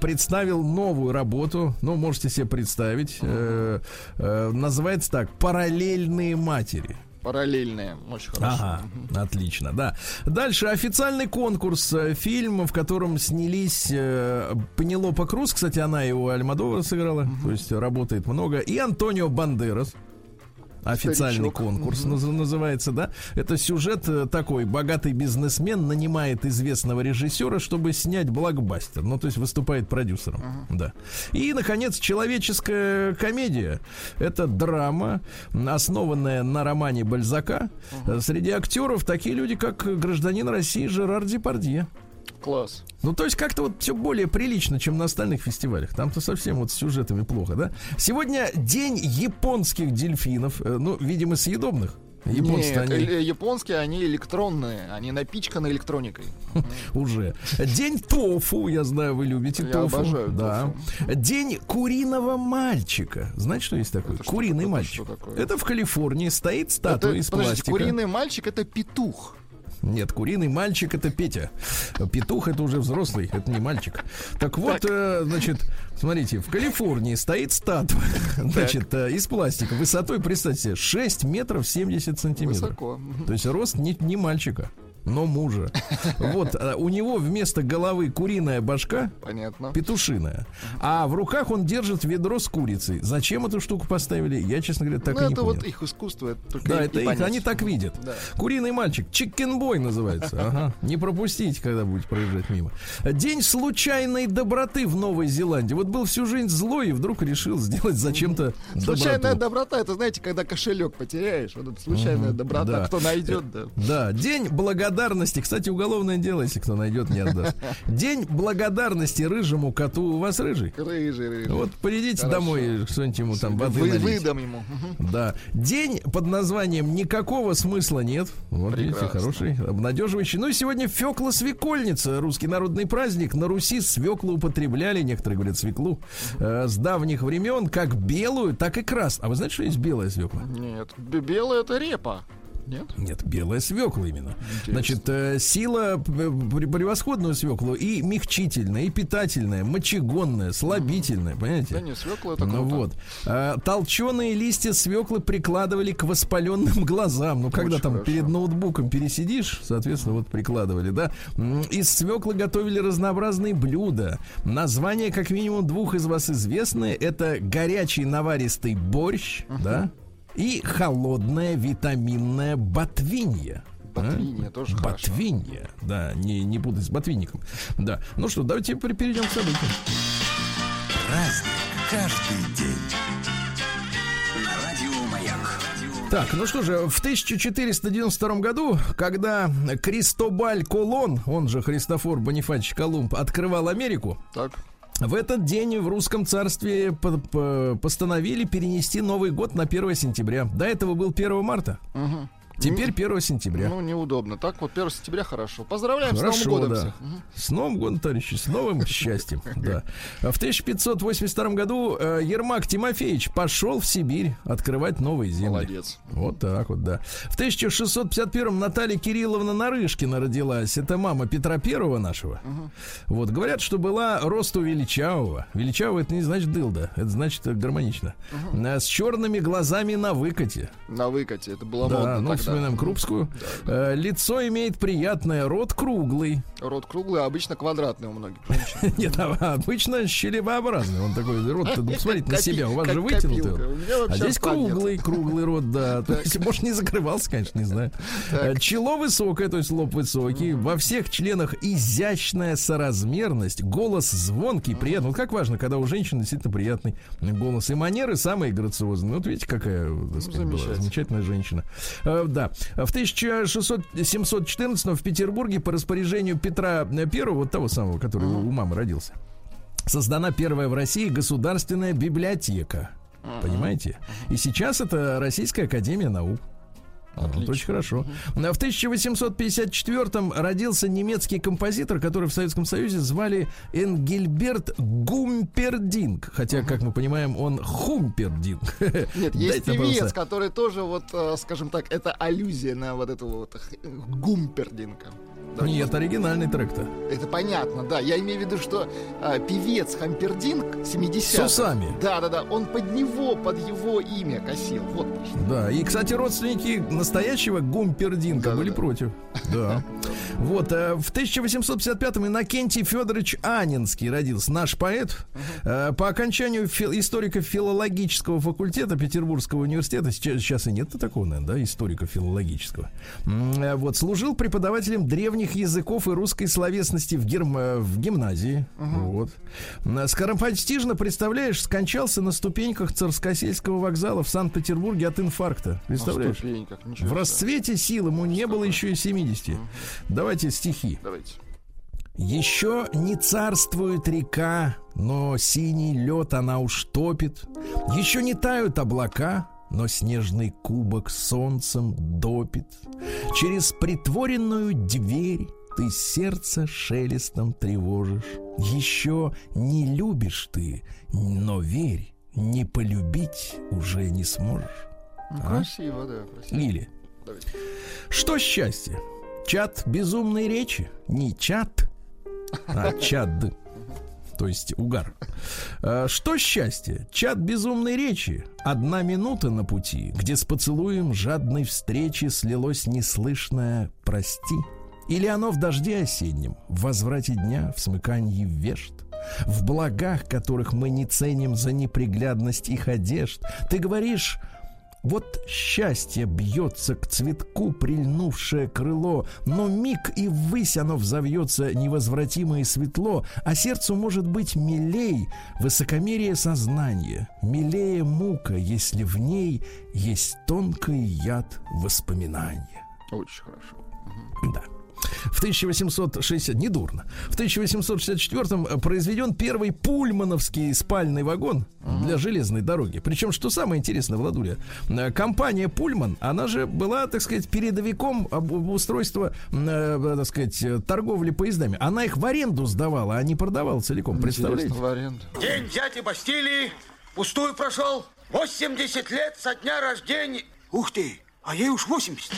Speaker 1: представил новую работу. Ну, можете себе представить. Э, э, называется так «Параллельные матери».
Speaker 2: Параллельные. Очень хорошо.
Speaker 1: Ага, отлично, да. Дальше официальный конкурс. э, Фильм, в котором снялись э, Пенелопа Круз, кстати, она его Альмадовара сыграла, то есть работает много, и Антонио Бандерас. Официальный
Speaker 2: Старичок.
Speaker 1: конкурс наз- называется, да? Это сюжет э, такой: богатый бизнесмен нанимает известного режиссера, чтобы снять блокбастер. Ну, то есть выступает продюсером. Да. И, наконец, человеческая комедия. Это драма, основанная на романе Бальзака. Э, Среди актеров такие люди, как гражданин России Жерар Депардье.
Speaker 2: Класс.
Speaker 1: Ну, то есть как-то вот все более прилично, чем на остальных фестивалях. Там-то совсем вот с сюжетами плохо, да? Сегодня день японских дельфинов. Э, Ну, видимо, съедобных. Японцы
Speaker 2: Нет,
Speaker 1: они
Speaker 2: э, японские, они электронные, они напичканы электроникой. *laughs*
Speaker 1: уже. День тофу, я знаю, вы любите
Speaker 2: Я
Speaker 1: тофу.
Speaker 2: обожаю
Speaker 1: да. День куриного мальчика. Знаете, что есть такое?
Speaker 2: Это
Speaker 1: Куриный мальчик.
Speaker 2: Это что такое?
Speaker 1: Это в Калифорнии стоит статуя
Speaker 2: Это,
Speaker 1: из
Speaker 2: подождите,
Speaker 1: пластика.
Speaker 2: куриный мальчик это петух.
Speaker 1: Нет, куриный мальчик это Петя. Петух это уже взрослый, это не мальчик. Так вот, э, значит, смотрите, в Калифорнии стоит статуя, *laughs* значит, э, из пластика, высотой, представьте себе, 6 метров 70 сантиметров.
Speaker 2: Высоко.
Speaker 1: То есть рост не, не мальчика, но мужа. *laughs* Вот, э, у него вместо головы куриная башка,
Speaker 2: Понятно.
Speaker 1: петушиная, а в руках он держит ведро с курицей. Зачем эту штуку поставили, я, честно говоря, так
Speaker 2: ну,
Speaker 1: и не
Speaker 2: это
Speaker 1: понял.
Speaker 2: вот их искусство. Это только
Speaker 1: Да, это их,
Speaker 2: понять.
Speaker 1: они так видят.
Speaker 2: Да.
Speaker 1: Куриный мальчик, чикенбой называется. Ага. Не пропустите, когда будете проезжать мимо. День случайной доброты в Новой Зеландии. Вот был всю жизнь злой и вдруг решил сделать зачем-то
Speaker 2: Случайная
Speaker 1: доброту.
Speaker 2: доброта, это знаете, когда кошелек потеряешь, вот это случайная доброта,
Speaker 1: да.
Speaker 2: кто найдет, да.
Speaker 1: Да, день благодарности. Кстати, уголовное дело, если кто найдет, не отдаст. *laughs* День благодарности рыжему коту. У вас рыжий?
Speaker 2: Рыжий, рыжий.
Speaker 1: Вот придите
Speaker 2: Хорошо.
Speaker 1: домой, что-нибудь ему там воды
Speaker 2: Вы,
Speaker 1: налить.
Speaker 2: выдам ему.
Speaker 1: Да. День под названием «Никакого смысла нет». Вот видите,
Speaker 2: Прекрасно.
Speaker 1: хороший, обнадеживающий. Ну и сегодня Фекла Свекольница, русский народный праздник. На Руси свеклу употребляли, некоторые говорят свеклу, э, с давних времен, как белую, так и красную. А вы знаете, что есть белая свекла?
Speaker 2: Нет, бе- белая это репа. Нет?
Speaker 1: Нет, белая свекла именно.
Speaker 2: Интересно.
Speaker 1: Значит, э, сила п- превосходную свеклу и мягчительная, и питательная, мочегонная, слабительная, понимаете?
Speaker 2: Да не, свекла это
Speaker 1: Ну
Speaker 2: круто.
Speaker 1: вот. А, толченые листья свеклы прикладывали к воспаленным *laughs* глазам. Ну, когда
Speaker 2: Очень
Speaker 1: там
Speaker 2: хорошо.
Speaker 1: перед ноутбуком пересидишь, соответственно, вот прикладывали, да. Из свеклы готовили разнообразные блюда. Название, как минимум, двух из вас известны. Это горячий наваристый борщ, да, и холодная витаминная ботвинья. А?
Speaker 2: Ботвинья тоже хорошо.
Speaker 1: Ботвинья, да, не, не путать с ботвинником. Да. Ну что, давайте пер- перейдем к событиям.
Speaker 7: Праздник каждый день. Радио Маяк.
Speaker 1: Так, ну что же, в 1492 году, когда Кристобаль Колон, он же Христофор Бонифач Колумб, открывал Америку,
Speaker 2: Так.
Speaker 1: В этот день в русском царстве по- по- постановили перенести Новый год на 1 сентября. До этого был 1 марта.
Speaker 2: Мгм.
Speaker 1: Теперь 1 сентября.
Speaker 2: Ну, неудобно. Так вот, 1 сентября хорошо. Поздравляем
Speaker 1: Хорошо,
Speaker 2: с Новым годом
Speaker 1: да.
Speaker 2: всех.
Speaker 1: С Новым годом, товарищи, с новым *laughs* счастьем. Да. А В 1582 году э, Ермак Тимофеевич пошел в Сибирь открывать новые земли.
Speaker 2: Молодец.
Speaker 1: Вот так вот, да. В 1651 Наталья Кирилловна Нарышкина родилась. Это мама Петра Первого нашего. Вот, говорят, что была росту величавого. Величавого это не значит дылда, это значит э, гармонично. Э, С черными глазами на выкате.
Speaker 2: На выкате. Это было
Speaker 1: Да,
Speaker 2: модно
Speaker 1: ну, вспоминаем Крупскую. Э, Лицо имеет приятное, рот круглый.
Speaker 2: Рот круглый, а обычно квадратный у многих. *laughs*
Speaker 1: Нет, а обычно щелевообразный. Он такой, рот, ну, посмотрите на себя, у вас же вытянутый. А здесь круглый, круглый рот, да. То есть, может, не закрывался, конечно, не знаю. Э, Чело высокое, то есть лоб высокий. Во всех членах изящная соразмерность, голос звонкий, приятный. Вот как важно, когда у женщины действительно приятный голос. И манеры самые грациозные. Вот видите, какая так сказать, была замечательная женщина. Да. В 1714 в Петербурге по распоряжению Петра Первого, вот того самого, который у мамы родился, создана первая в России государственная библиотека. Понимаете? И сейчас это Российская Академия наук. Вот, очень хорошо. А В 1854-м родился немецкий композитор, который в Советском Союзе звали Энгельберт Гумпердинг. Хотя, как мы понимаем, он Хумпердинг. *laughs*
Speaker 2: Нет, есть певец, который тоже вот, э, скажем так, это аллюзия на вот этого вот. Да,
Speaker 1: Нет, оригинальный трек-то.
Speaker 2: Это понятно, да. Я имею в виду, что а, певец Хампердинг 70
Speaker 1: С усами.
Speaker 2: Да, да, да. Он под него, под его имя косил. Вот.
Speaker 1: Да, и, кстати, родственники настоящего Гумпердинка
Speaker 2: Да-да-да.
Speaker 1: были против. Да. Вот, э, в 1855-м Иннокентий Федорович Анинский родился, наш поэт. Э, По окончанию фил- историко-филологического факультета Петербургского университета, сейчас, и нет такого, наверное, да, историко-филологического, э, вот, служил преподавателем древних языков и русской словесности в, герм- в гимназии. Вот. М, Скоропостижно, представляешь, скончался на ступеньках Царскосельского вокзала в Санкт-Петербурге от инфаркта. Представляешь? В расцвете сил ему не было еще и 70. Давайте стихи.
Speaker 2: Давайте.
Speaker 1: Еще не царствует река, но синий лед она уж топит. Еще не тают облака, но снежный кубок солнцем допит. Через притворенную дверь ты сердце шелестом тревожишь. Еще не любишь ты, но верь, не полюбить уже не сможешь.
Speaker 2: Ну,
Speaker 1: А?
Speaker 2: Красиво, да, красиво.
Speaker 1: Или
Speaker 2: Давайте.
Speaker 1: что счастье? Чат безумной речи? Не чат, а чад. То есть угар. А, Что счастье? Чат безумной речи. Одна минута на пути, где с поцелуем жадной встречи слилось неслышное «прости». Или оно в дожде осеннем, в возврате дня, в смыкании вешт, в благах, которых мы не ценим за неприглядность их одежд. Ты говоришь, вот счастье бьется к цветку прильнувшее крыло, но миг и ввысь оно взовьется невозвратимо и светло, а сердцу может быть милей высокомерие сознания, милее мука, если в ней есть тонкий яд воспоминания.
Speaker 2: Очень хорошо.
Speaker 1: Да. В 1860... Недурно. В 1864-м произведен первый пульмановский спальный вагон для железной дороги. Причем, что самое интересное, Владуля, э, компания Пульман, она же была, так сказать, передовиком об- обустройства, э, так сказать, э, торговли поездами. Она их в аренду сдавала, а не продавала целиком. Представляете?
Speaker 2: В аренду.
Speaker 6: День дяди Бастилии пустую прошел. 80 лет со дня рождения. Ух ты, а ей уж 80.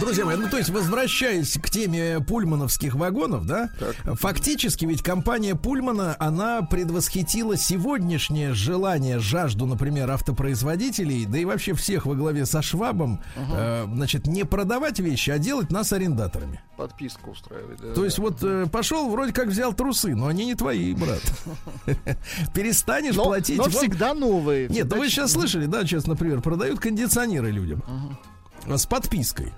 Speaker 1: Друзья мои, ну то есть возвращаясь к теме пульмановских вагонов, да, фактически ведь компания Пульмана, она предвосхитила сегодняшнее желание, жажду, например, автопроизводителей, да и вообще всех во главе со Швабом, э, значит, не продавать вещи, а делать нас арендаторами.
Speaker 2: Подписку устраивать. да,
Speaker 1: То
Speaker 2: да.
Speaker 1: есть вот э, пошел, вроде как взял трусы, но они не твои, брат. *laughs* Перестанешь платить.
Speaker 2: но всегда новые.
Speaker 1: нет, ну вы сейчас слышали, да, сейчас, например, продают кондиционеры людям с подпиской.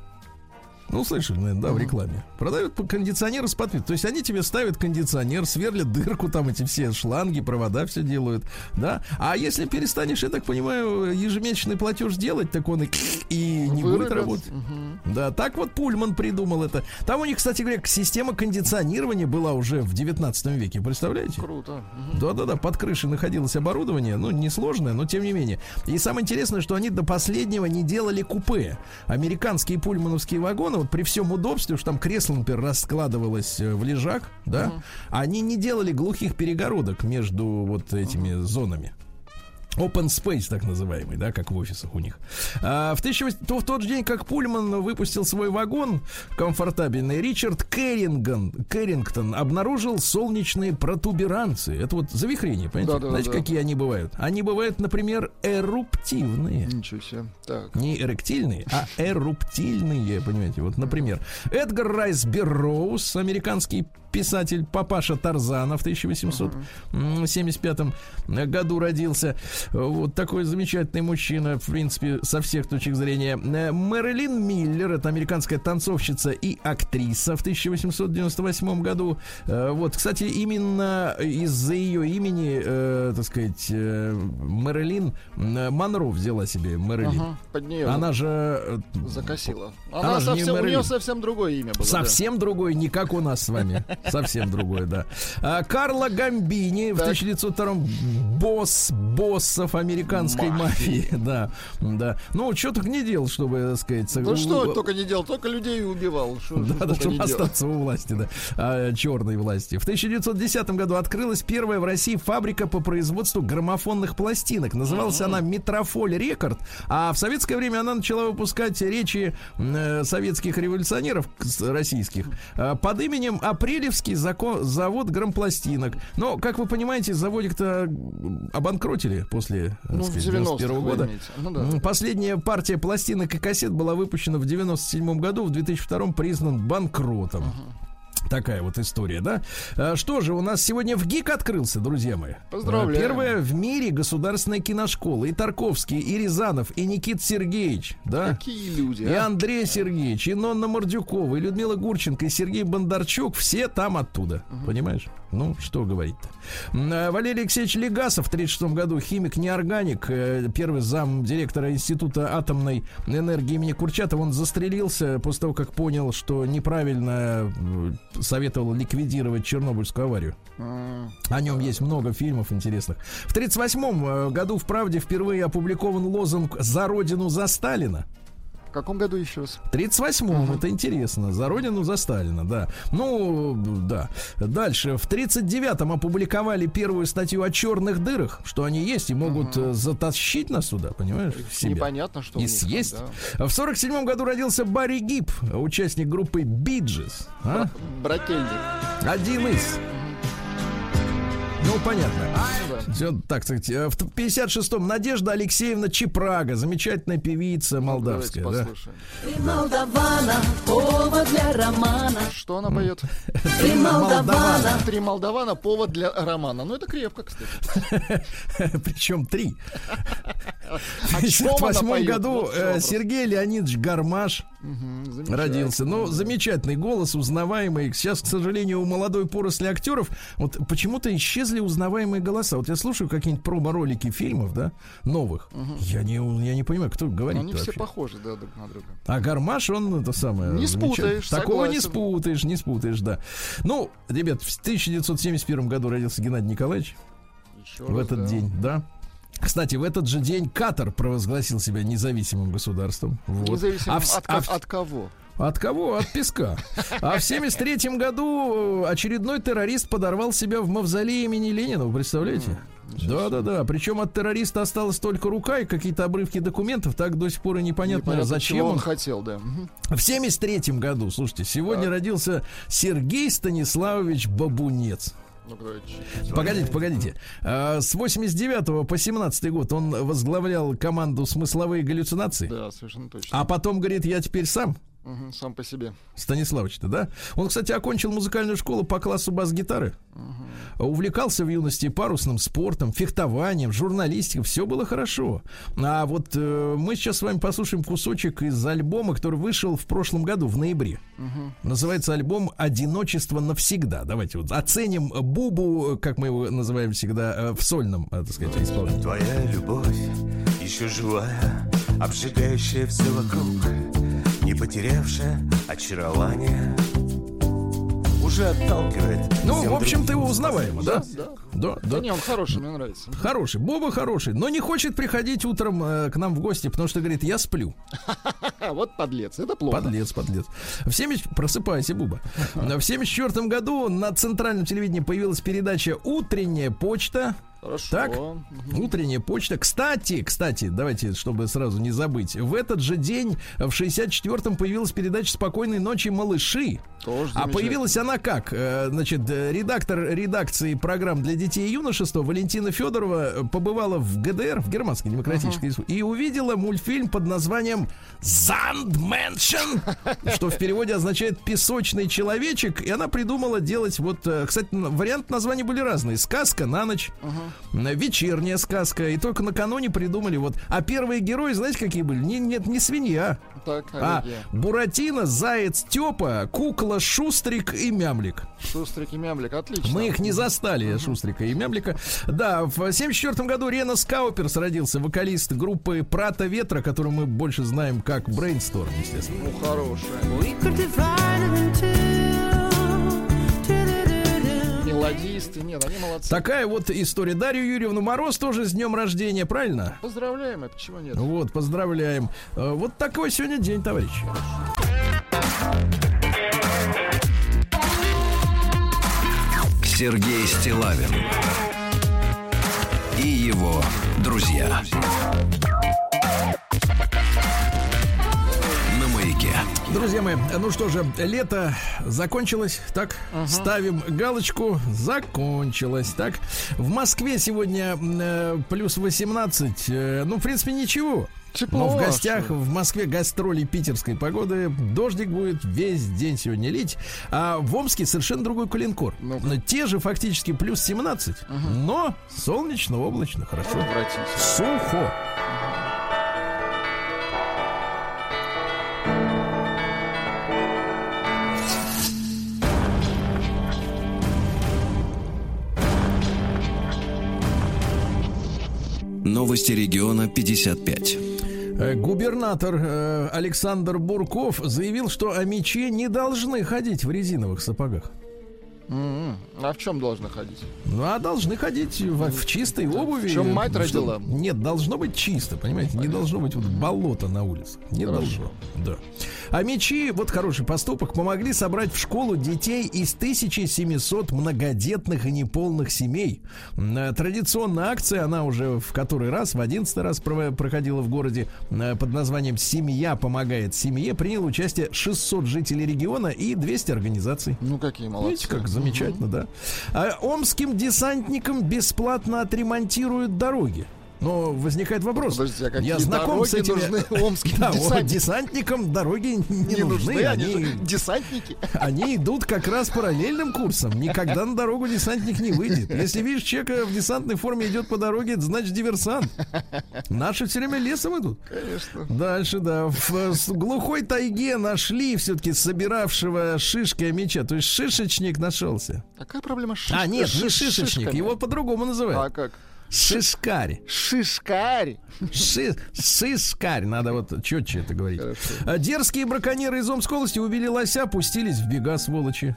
Speaker 1: Ну, слышали, наверное, да, в рекламе. Продают кондиционеры с подпиской. То есть они тебе ставят кондиционер, сверлят дырку, там эти все шланги, провода все делают, да. А если перестанешь, я так понимаю, ежемесячный платеж делать, так он и, и не будет
Speaker 2: Вырубят.
Speaker 1: работать. Да, так вот Пульман придумал это. Там у них, кстати говоря, система кондиционирования была уже в 19 веке, представляете?
Speaker 2: Круто.
Speaker 1: Да-да-да, под крышей находилось оборудование, ну, несложное, но тем не менее. И самое интересное, что они до последнего не делали купе. Американские пульмановские вагоны, вот при всем удобстве, что там кресло, например, раскладывалось э, в лежак, да, они не делали глухих перегородок между вот этими зонами. Open Space, так называемый, да, как в офисах у них. А, в, 1800 то в тот же день, как Пульман выпустил свой вагон комфортабельный, Ричард Керринган, Керрингтон обнаружил солнечные протуберанцы. Это вот завихрение, понимаете?
Speaker 2: Да-да-да.
Speaker 1: Знаете, какие они бывают? Они бывают, например, эруптивные.
Speaker 2: Ничего себе. Так.
Speaker 1: Не эректильные, а эруптильные, понимаете? Вот, например, Эдгар Райс Берроуз, американский писатель папаша Тарзана в 1875 году родился. Вот такой замечательный мужчина, в принципе, со всех точек зрения. Э, Мэрилин Миллер, это американская танцовщица и актриса в 1898 году. Э, Вот, кстати, именно из-за ее имени, э, так сказать, э, Мэрилин Монро взяла себе Мэрилин.
Speaker 2: Ага, под нее
Speaker 1: Она же
Speaker 2: закосила.
Speaker 1: Она
Speaker 2: Она
Speaker 1: же не
Speaker 2: совсем, у
Speaker 1: Мэрилин.
Speaker 2: нее совсем другое имя было. да.
Speaker 1: Совсем другой, не как у нас с вами. *laughs* *laughs* Совсем другой, да. А, Карло Гамбини в
Speaker 2: Так.
Speaker 1: 1902 босс боссов американской мафии. *laughs* Да, да. Ну, что только не делал, чтобы, так сказать...
Speaker 2: Ну
Speaker 1: у-
Speaker 2: что только не делал, только людей убивал. Что,
Speaker 1: да, да, чтобы
Speaker 2: не делал.
Speaker 1: остаться у власти, да, а, черной власти. В 1910 году открылась первая в России фабрика по производству граммофонных пластинок. Называлась она Метрофоль Рекорд. А в советское время она начала выпускать речи э, советских революционеров российских э, под именем Апрелевский зако- завод грампластинок. Но, как вы понимаете, заводик-то обанкротили после э,
Speaker 2: Ну,
Speaker 1: сказать,
Speaker 2: 90-х
Speaker 1: 91
Speaker 2: вы
Speaker 1: года.
Speaker 2: Ну да.
Speaker 1: Последняя партия пластинок и кассет была выпущена в 97 году, в 2002 признан банкротом. Такая вот история, да? А, Что же, у нас сегодня в ГИК открылся, друзья мои.
Speaker 2: Поздравляем.
Speaker 1: А, Первая в мире государственная киношкола. И Тарковский, и Рязанов, и Никит Сергеевич, да?
Speaker 2: Какие люди,
Speaker 1: И
Speaker 2: а?
Speaker 1: Андрей Сергеевич, и Нонна Мордюкова, и Людмила Гурченко, и Сергей Бондарчук, все там оттуда. Понимаешь? Ну, что говорить-то. А, Валерий Алексеевич Легасов в 1936 году, химик-неорганик, э, первый зам директора Института атомной энергии имени Курчатова, он застрелился после того, как понял, что неправильно э, советовал ликвидировать Чернобыльскую аварию. О нем есть много фильмов интересных. В 1938 году в «Правде» впервые опубликован лозунг «За Родину, за Сталина».
Speaker 2: В каком году еще раз?
Speaker 1: В 38-м, это интересно. За родину, за Сталина, да. Ну, да. Дальше. В 39-м опубликовали первую статью о черных дырах, что они есть и могут э, затащить нас сюда, понимаешь, себя.
Speaker 2: Непонятно, что
Speaker 1: И
Speaker 2: них
Speaker 1: съесть.
Speaker 2: да.
Speaker 1: В 47 году родился Барри Гиб, участник группы Биджис. А?
Speaker 2: Брательник.
Speaker 1: Один из. Ну, понятно.
Speaker 2: Ну.
Speaker 1: Всё, так сказать, э, в 56-м Надежда Алексеевна Чепрага, замечательная певица молдавская,
Speaker 2: Давайте
Speaker 1: да.
Speaker 2: послушаем.
Speaker 7: Ты Молдавана, повод для романа.
Speaker 2: Что она поет?
Speaker 7: Ты Молдавана,
Speaker 2: Три молдавана, повод для романа. Ну, это крепко, кстати. *laughs*
Speaker 1: Причем три. *laughs* В
Speaker 2: О чем она
Speaker 1: 58
Speaker 2: поет?
Speaker 1: году
Speaker 2: Вот в чем
Speaker 1: э. Сергей Леонидович Гармаш
Speaker 2: замечательно.
Speaker 1: родился. Ну, замечательный голос, узнаваемый. Сейчас, к сожалению, у молодой поросли актеров вот почему-то исчезли узнаваемые голоса. Вот я слушаю какие-нибудь промо-ролики фильмов, да, новых. Я, не, я не понимаю, кто говорит
Speaker 2: Они все похожи, да, друг на друга.
Speaker 1: А Гармаш, он это самое...
Speaker 2: Не
Speaker 1: замечательный. Такого не спутаешь, не спутаешь, да. Ну, ребят, в 1971 году родился Геннадий Николаевич.
Speaker 2: Еще
Speaker 1: в
Speaker 2: раз,
Speaker 1: этот
Speaker 2: да.
Speaker 1: день, да. Кстати, в этот же день Катар провозгласил себя независимым государством. Вот.
Speaker 2: Независимо
Speaker 1: А в-
Speaker 2: от,
Speaker 1: а в-
Speaker 2: от кого?
Speaker 1: от кого? От песка. А в 73 году очередной террорист подорвал себя в мавзолее имени Ленина, вы представляете? Да, да, да. Причем от террориста осталась только рука и какие-то обрывки документов. Так до сих пор и непонятно,
Speaker 2: Непонятно,
Speaker 1: зачем он.
Speaker 2: он хотел, да.
Speaker 1: В 73 году, слушайте, сегодня родился Сергей Станиславович Бабунец.
Speaker 2: Ну.
Speaker 1: Погодите, погодите. А, С 89 по 17 год он возглавлял команду «Смысловые галлюцинации».
Speaker 2: Да, совершенно точно.
Speaker 1: А потом говорит, я теперь сам.
Speaker 2: Мгм, сам по себе.
Speaker 1: Станиславович-то, да? Он, кстати, окончил музыкальную школу по классу бас-гитары. увлекался в юности парусным спортом, фехтованием, журналистикой, все было хорошо. А вот э, мы сейчас с вами послушаем кусочек из альбома, который вышел в прошлом году, в ноябре. Называется альбом «Одиночество навсегда». Давайте вот оценим Бубу, как мы его называем всегда, э, в сольном, э, так сказать, исполнении.
Speaker 8: Твоя любовь еще живая, обжигающая все вокруг, не потерявшая очарование, уже отталкивает.
Speaker 1: Ну, в общем-то, его узнаваемо, да?
Speaker 2: Да.
Speaker 1: Да,
Speaker 2: Да
Speaker 1: да.
Speaker 2: не, он хороший, мне нравится.
Speaker 1: Хороший, Боба хороший, но не хочет приходить утром э, к нам в гости, потому что говорит, я сплю. *laughs*
Speaker 2: Вот подлец, это плохо.
Speaker 1: Подлец, подлец. В 70... Просыпайся, Буба. В 74 году на центральном телевидении появилась передача «Утренняя почта».
Speaker 2: Хорошо.
Speaker 1: Так, утренняя почта. Кстати, кстати, давайте, чтобы сразу не забыть. В этот же день, в 64-м, появилась передача «Спокойной ночи, малыши».
Speaker 2: Тоже
Speaker 1: А появилась она как? Э, Значит, э, редактор редакции программ для детей и юношества Валентина Федорова э, побывала в ГДР, в Германской Демократической Республике, и увидела мультфильм под названием «Сандменшен», *laughs* что в переводе означает «песочный человечек», и она придумала делать вот... Кстати, варианты названий были разные. «Сказка на ночь», э, «Вечерняя сказка», и только накануне придумали вот... А первые герои, знаете, какие были? Не, нет, не свинья,
Speaker 2: Так,
Speaker 1: а Буратино, Заяц, Тёпа, Кукла, Шустрик и Мямлик.
Speaker 2: Шустрик и Мямлик, отлично.
Speaker 1: Мы их не застали, Шустрика и Мямлика. Да, в 74 году Рена Скауперс родился, вокалист группы Прата Ветра, которую мы больше знаем как Брейнсторм, естественно.
Speaker 2: Ну, хорошая. Мелодисты, нет, они молодцы.
Speaker 1: Такая вот история. Дарью Юрьевну Мороз тоже с днем рождения, правильно?
Speaker 2: Поздравляем, а почему нет?
Speaker 1: Вот, поздравляем. Э, Вот такой сегодня день, товарищи.
Speaker 4: Сергей Стилавин и его друзья. На
Speaker 1: Друзья мои, ну что же, лето закончилось, так? Ставим галочку, закончилось, так? В Москве сегодня э, плюс 18, э, ну, в принципе, ничего.
Speaker 2: Тепло,
Speaker 1: Но в гостях
Speaker 2: что?
Speaker 1: в Москве гастроли питерской погоды. Дождик будет весь день сегодня лить. А в Омске совершенно другой калинкор. Но Те же фактически плюс 17, но солнечно-облачно, хорошо. Сухо.
Speaker 4: Новости региона 55.
Speaker 1: Э, Губернатор э, Александр Бурков заявил, что амичи не должны ходить в резиновых сапогах.
Speaker 2: М-м. А в чем должны ходить?
Speaker 1: Ну, а должны ходить в, в чистой обуви.
Speaker 2: в чем мать
Speaker 1: Что-
Speaker 2: родила?
Speaker 1: Нет, должно быть чисто, понимаете? Не должно быть вот болото на улице. Не
Speaker 2: Хорошо.
Speaker 1: должно. Да. А мечи, вот хороший поступок, помогли собрать в школу детей из 1700 многодетных и неполных семей. Э, Традиционная акция, она уже в который раз, в одиннадцатый раз прово- проходила в городе э, под названием «Семья помогает семье». Приняло участие 600 жителей региона и 200 организаций.
Speaker 2: Ну, какие молодцы.
Speaker 1: Видите, как замечательно, да? А омским десантникам бесплатно отремонтируют дороги. Но возникает вопрос.
Speaker 2: Подождите, а
Speaker 1: Я знаком с этими...
Speaker 2: нужны *laughs* омским
Speaker 1: Да,
Speaker 2: десантникам?
Speaker 1: десантникам дороги не,
Speaker 2: Не
Speaker 1: нужны.
Speaker 2: нужны, они
Speaker 1: Они,
Speaker 2: десантники. *laughs*
Speaker 1: они идут как раз параллельным курсом. Никогда на дорогу десантник не выйдет. Если видишь человека в десантной форме идет по дороге, это значит диверсант. Наши все время лесом идут.
Speaker 2: Конечно.
Speaker 1: Дальше, да. В глухой тайге нашли все-таки собиравшего шишки меча. То есть шишечник нашелся.
Speaker 2: Какая проблема с
Speaker 1: А,
Speaker 2: шиш-
Speaker 1: нет, не
Speaker 2: шиш-
Speaker 1: шишечник.
Speaker 2: шишками?
Speaker 1: Его по-другому
Speaker 2: А
Speaker 1: называют.
Speaker 2: как?
Speaker 1: Шишкарь.
Speaker 2: Шишкарь.
Speaker 1: Ши, шишкарь. Надо вот четче это говорить.
Speaker 2: Хорошо.
Speaker 1: А Дерзкие браконьеры из Омской области убили лося, пустились в бега, сволочи.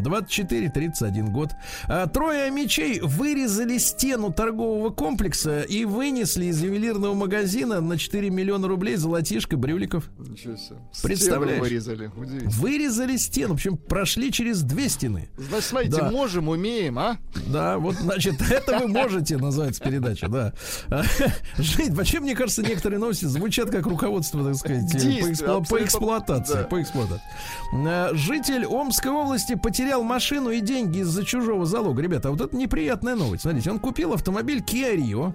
Speaker 1: 24-31 год. А, Трое мечей вырезали стену торгового комплекса и вынесли из ювелирного магазина на 4 миллиона рублей золотишко брюликов.
Speaker 2: Ничего себе.
Speaker 1: Представляешь?
Speaker 2: Стену вырезали.
Speaker 1: Вырезали стену, причем прошли через две стены.
Speaker 2: Значит, смотрите,
Speaker 1: Да.
Speaker 2: можем, умеем, а?
Speaker 1: Да, вот, значит, *laughs* это вы можете, называется передача, да. *laughs* Жить, вообще, мне кажется, некоторые новости звучат как руководство, так сказать, по,
Speaker 2: Действие,
Speaker 1: эксплуа- по эксплуатации.
Speaker 2: да.
Speaker 1: По эксплуатации. Э, Житель Омской области потерял машину и деньги из-за чужого залога. Ребята, а вот это неприятная новость. Смотрите, он купил автомобиль Kia Rio.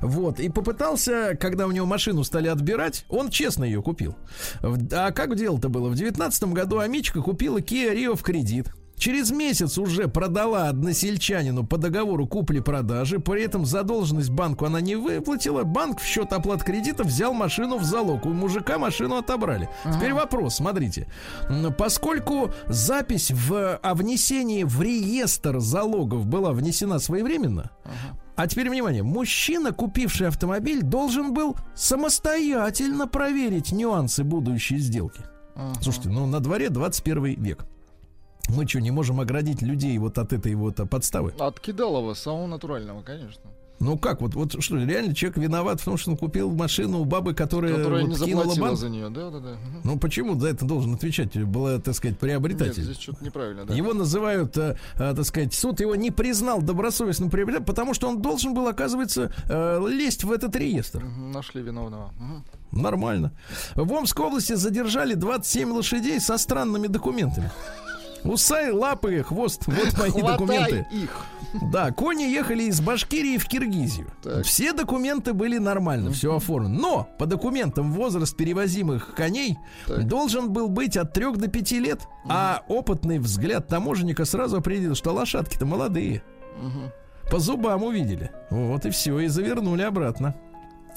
Speaker 1: Вот, и попытался, когда у него машину стали отбирать, он честно ее купил. А как дело-то было? В девятнадцатом году Амичка купила Kia Rio в кредит. Через месяц уже продала односельчанину по договору купли-продажи, при этом задолженность банку она не выплатила. Банк в счет оплат кредита взял машину в залог. У мужика машину отобрали. Теперь вопрос, смотрите. Поскольку запись в, о внесении в реестр залогов была внесена своевременно, а теперь внимание, мужчина, купивший автомобиль, должен был самостоятельно проверить нюансы будущей сделки. Слушайте, ну на дворе 21 век. Мы что, не можем оградить людей вот от этой вот а, подставы?
Speaker 2: От кидалова, самого натурального, конечно.
Speaker 1: Ну как, вот, вот что, реально человек виноват в том, что он купил машину у бабы, которая,
Speaker 2: Которая
Speaker 1: вот
Speaker 2: не
Speaker 1: кинула банк?
Speaker 2: за нее, да, да, да.
Speaker 1: Ну почему за это должен отвечать? Была, так сказать,
Speaker 2: Нет,
Speaker 1: приобретатель.
Speaker 2: здесь что-то неправильно, да.
Speaker 1: Его называют, э, э, так сказать, суд его не признал добросовестным приобретателем, потому что он должен был, оказывается, э, лезть в этот реестр.
Speaker 2: Нашли виновного.
Speaker 1: Нормально. В Омской области задержали 27 лошадей со странными документами. Усай, лапы, хвост. Вот мои
Speaker 2: Хватай
Speaker 1: документы.
Speaker 2: их.
Speaker 1: Да, кони ехали из Башкирии в Киргизию.
Speaker 2: Так.
Speaker 1: Все документы были нормально, все оформлено. Но по документам возраст перевозимых коней
Speaker 2: Так.
Speaker 1: должен был быть от 3 до 5 лет, а опытный взгляд таможенника сразу определил, что лошадки-то молодые.
Speaker 2: Мгм.
Speaker 1: По зубам увидели. Вот и все, и завернули обратно.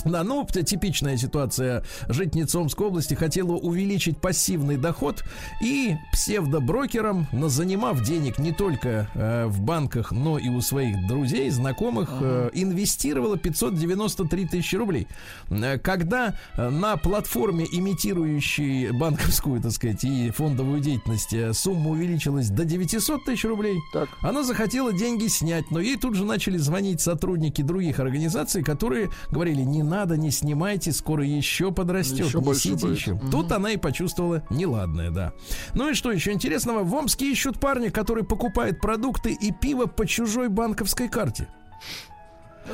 Speaker 1: Да, ну, типичная ситуация. Житница Омской области хотела увеличить пассивный доход и псевдоброкерам, на- занимав денег не только э, в банках, но и у своих друзей, знакомых, э, инвестировала 593 тысячи рублей. Э, Когда э, на платформе, имитирующей банковскую, так сказать, и фондовую деятельность, э, сумма увеличилась до 900 тысяч рублей,
Speaker 2: Так.
Speaker 1: она захотела деньги снять, но ей тут же начали звонить сотрудники других организаций, которые говорили, не надо, не снимайте, скоро еще подрастет,
Speaker 2: Еще
Speaker 1: несите
Speaker 2: будет».
Speaker 1: еще.
Speaker 2: Мгм.
Speaker 1: Тут она и почувствовала неладное, да. Ну и что еще интересного? В Омске ищут парня, который покупает продукты и пиво по чужой банковской карте.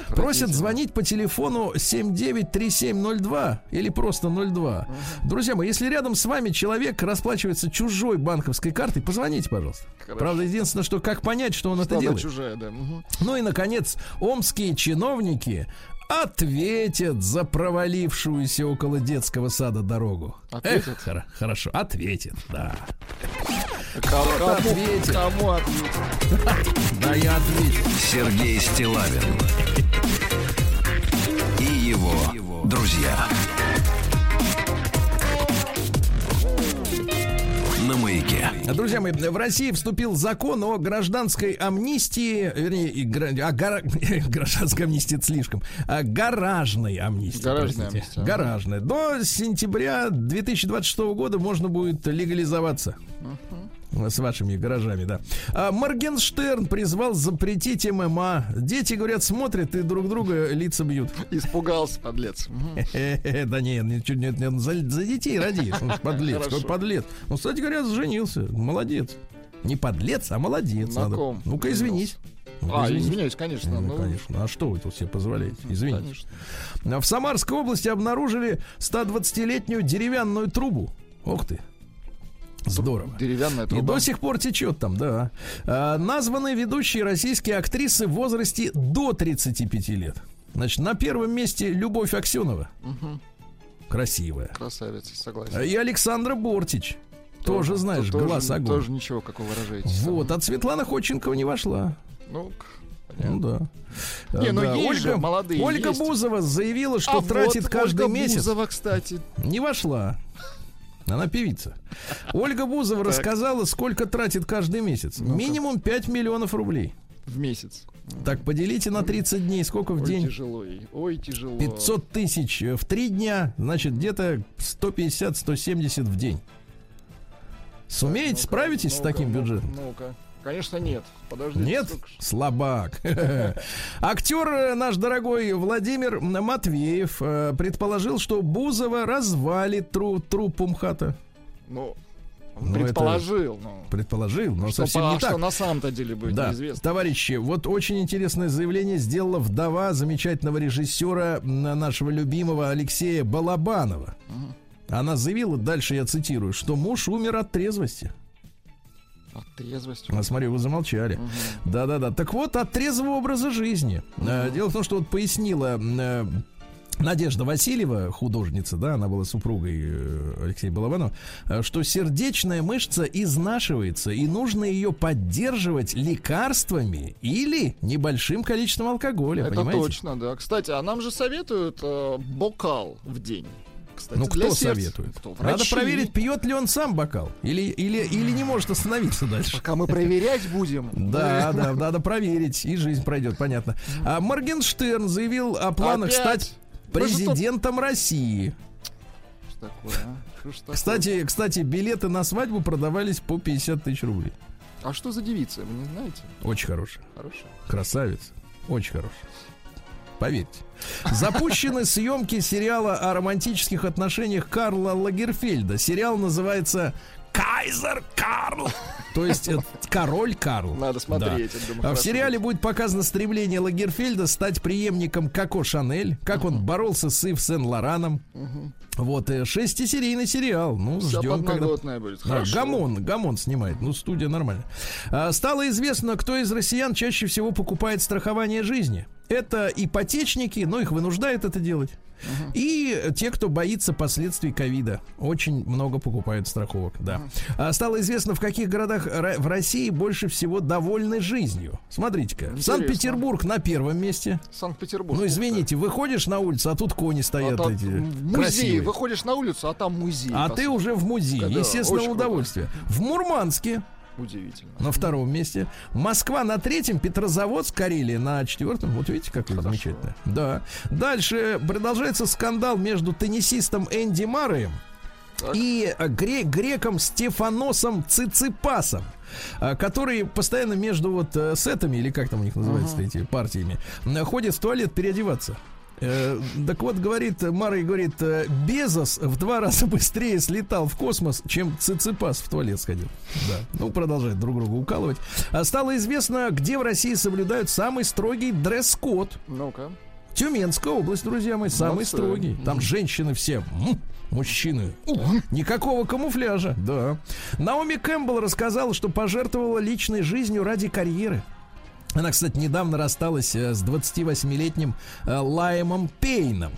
Speaker 1: Просят звонить по телефону 793702 или просто 02. Друзья мои, если рядом с вами человек расплачивается чужой банковской картой, позвоните, пожалуйста.
Speaker 2: Хорошо.
Speaker 1: Правда, единственное, что как понять, что он
Speaker 2: Что
Speaker 1: это делает.
Speaker 2: чужая, да. Мгм.
Speaker 1: Ну и, наконец, омские чиновники ответят за провалившуюся около детского сада дорогу.
Speaker 2: Ответят?
Speaker 1: Эх, хоро- хорошо, ответят, да.
Speaker 2: Кому, кому,
Speaker 1: ответит?
Speaker 2: кому ответит? *laughs*
Speaker 1: Да, я отвечу.
Speaker 4: Сергей Стилавин и его друзья. На маяке.
Speaker 1: Друзья мои, в России вступил закон о гражданской амнистии, вернее, о гара- *laughs* гражданской амнистии это слишком, о гаражной амнистии.
Speaker 2: Гаражная амнистия.
Speaker 1: Гаражная. До сентября 2026 года можно будет легализоваться. С вашими гаражами, да. А Моргенштерн призвал запретить ММА. Дети, говорят, смотрят и друг друга лица бьют.
Speaker 2: Испугался, подлец.
Speaker 1: Да нет, ничего нет, нет, за, детей ради. Подлец, какой подлец. Ну, кстати говоря, женился. Молодец. Не подлец, а молодец. Ну-ка, извинись.
Speaker 2: А,
Speaker 1: извинись.
Speaker 2: извиняюсь, конечно.
Speaker 1: Ну,
Speaker 2: ну,
Speaker 1: конечно. А что вы тут себе позволяете? Извините.
Speaker 2: Конечно.
Speaker 1: В Самарской области обнаружили 120-летнюю деревянную трубу. Ух ты. Здорово.
Speaker 2: Деревянная
Speaker 1: И
Speaker 2: труба.
Speaker 1: до сих пор течет там, да. А, названы ведущие российские актрисы в возрасте до 35 лет. Значит, на первом месте Любовь Аксенова.
Speaker 2: Мгм.
Speaker 1: Красивая.
Speaker 2: Красавица, согласен.
Speaker 1: И Александра Бортич. Тоже, знаешь,
Speaker 2: тоже-
Speaker 1: глаз огонь.
Speaker 2: Тоже ничего, как вы выражаетесь.
Speaker 1: Вот, а Светлана Ходченкова не вошла.
Speaker 2: Ну,
Speaker 1: Ну да.
Speaker 2: Не, ну
Speaker 1: Да,
Speaker 2: есть же,
Speaker 1: Ольга,
Speaker 2: молодые
Speaker 1: Ольга
Speaker 2: есть.
Speaker 1: Бузова заявила, что
Speaker 2: А
Speaker 1: тратит
Speaker 2: вот
Speaker 1: каждый
Speaker 2: Ольга
Speaker 1: месяц.
Speaker 2: Бузова, кстати.
Speaker 1: Не вошла. Она певица. Ольга Бузова рассказала, сколько тратит каждый месяц. Минимум 5 миллионов рублей.
Speaker 2: В месяц.
Speaker 1: Так поделите на 30 дней, сколько в
Speaker 2: Ой,
Speaker 1: день?
Speaker 2: тяжело. Ой, тяжело.
Speaker 1: 500 тысяч в 3 дня, значит, где-то 150-170 в день. Сумеете,
Speaker 2: Ну-ка,
Speaker 1: справитесь с
Speaker 2: ну-ка,
Speaker 1: таким бюджетом?
Speaker 2: Ну-ка. Конечно, нет. Подождите.
Speaker 1: Нет? Слабак. *laughs* Актер э, наш дорогой Владимир Матвеев э, предположил, что Бузова развалит тру- труп МХАТа.
Speaker 2: Ну,
Speaker 1: Ну,
Speaker 2: предположил. ну.
Speaker 1: Предположил, но
Speaker 2: Что
Speaker 1: совсем
Speaker 2: по-
Speaker 1: не так.
Speaker 2: что на самом-то деле будет,
Speaker 1: Да,
Speaker 2: неизвестно.
Speaker 1: товарищи, вот очень интересное заявление сделала вдова замечательного режиссера нашего любимого Алексея Балабанова. Она заявила, дальше я цитирую, что муж умер от трезвости.
Speaker 2: От трезвости.
Speaker 1: А, смотрю, вы замолчали. Да-да-да. Так вот, от трезвого образа жизни. Э, Дело в том, что вот пояснила э, Надежда Васильева, художница, да, она была супругой э, Алексея Балабанова, что сердечная мышца изнашивается, и нужно ее поддерживать лекарствами или небольшим количеством алкоголя,
Speaker 2: Это
Speaker 1: понимаете?
Speaker 2: точно, да. Кстати, а нам же советуют э, бокал в день. Кстати,
Speaker 1: Ну, кто
Speaker 2: сердца.
Speaker 1: советует?
Speaker 2: Кто?
Speaker 1: Надо
Speaker 2: Врачи.
Speaker 1: проверить, пьет ли он сам бокал, или, или, или не может остановиться дальше.
Speaker 2: Пока мы проверять будем.
Speaker 1: Да, *laughs* да, надо проверить, и жизнь пройдет, понятно. А Моргенштерн заявил о планах
Speaker 2: Опять?
Speaker 1: стать президентом России.
Speaker 2: Что такое, а? Что такое?
Speaker 1: Кстати, кстати, билеты на свадьбу продавались по 50 тысяч рублей.
Speaker 2: А что за девица, вы не знаете?
Speaker 1: Очень хорошая.
Speaker 2: Хорошая.
Speaker 1: Красавица. Очень хорошая. Поверьте. Запущены съемки сериала о романтических отношениях Карла Лагерфельда. Сериал называется Кайзер Карл. То есть король Карл.
Speaker 2: Надо смотреть. я думаю,
Speaker 1: А в сериале будет показано стремление Лагерфельда стать преемником Коко Шанель, как он боролся с Ив Сен-Лораном. Вот, э, шестисерийный сериал. Ну,
Speaker 2: Вся
Speaker 1: ждем, когда...
Speaker 2: будет.
Speaker 1: Да,
Speaker 2: Хорошо.
Speaker 1: Гамон, Гамон снимает. Ну, студия нормально. А, стало известно, кто из россиян чаще всего покупает страхование жизни. Это ипотечники, но их вынуждает это делать. И те, кто боится последствий ковида. Очень много покупают страховок, да. А стало известно, в каких городах в России больше всего довольны жизнью. Смотрите-ка. Санкт-Петербург на первом месте.
Speaker 2: Санкт-Петербург.
Speaker 1: Ну, извините, выходишь на улицу, а тут кони
Speaker 2: А
Speaker 1: стоят
Speaker 2: там
Speaker 1: эти
Speaker 2: музей. Выходишь на улицу, а там музей.
Speaker 1: А ты уже в музее.
Speaker 2: Да,
Speaker 1: Естественно,
Speaker 2: очень круто.
Speaker 1: удовольствие. В Мурманске
Speaker 2: Удивительно.
Speaker 1: на втором месте. Москва на третьем, Петрозаводск, Карелия на четвертом. Вот видите, как замечательно. Да. Дальше продолжается скандал между теннисистом Энди Марреем и э, гре- греком Стефаносом Циципасом а, который постоянно между вот э, сетами, или как там у них называются эти партиями, э, ходит в туалет переодеваться. Э, так вот, говорит, Марой говорит, э, Безос в два раза быстрее слетал в космос, чем Циципас в туалет сходил. Да. Ну, продолжает друг друга укалывать. А стало известно, где в России соблюдают самый строгий дресс-код.
Speaker 2: Ну-ка.
Speaker 1: Тюменская область, друзья мои, самый
Speaker 2: Молодцы.
Speaker 1: строгий. Там женщины все, мужчины. Никакого камуфляжа, да. Наоми Кэмпбелл рассказала, что пожертвовала личной жизнью ради карьеры. Она, кстати, недавно рассталась э, с 28-летним э, Лаймом Пейном.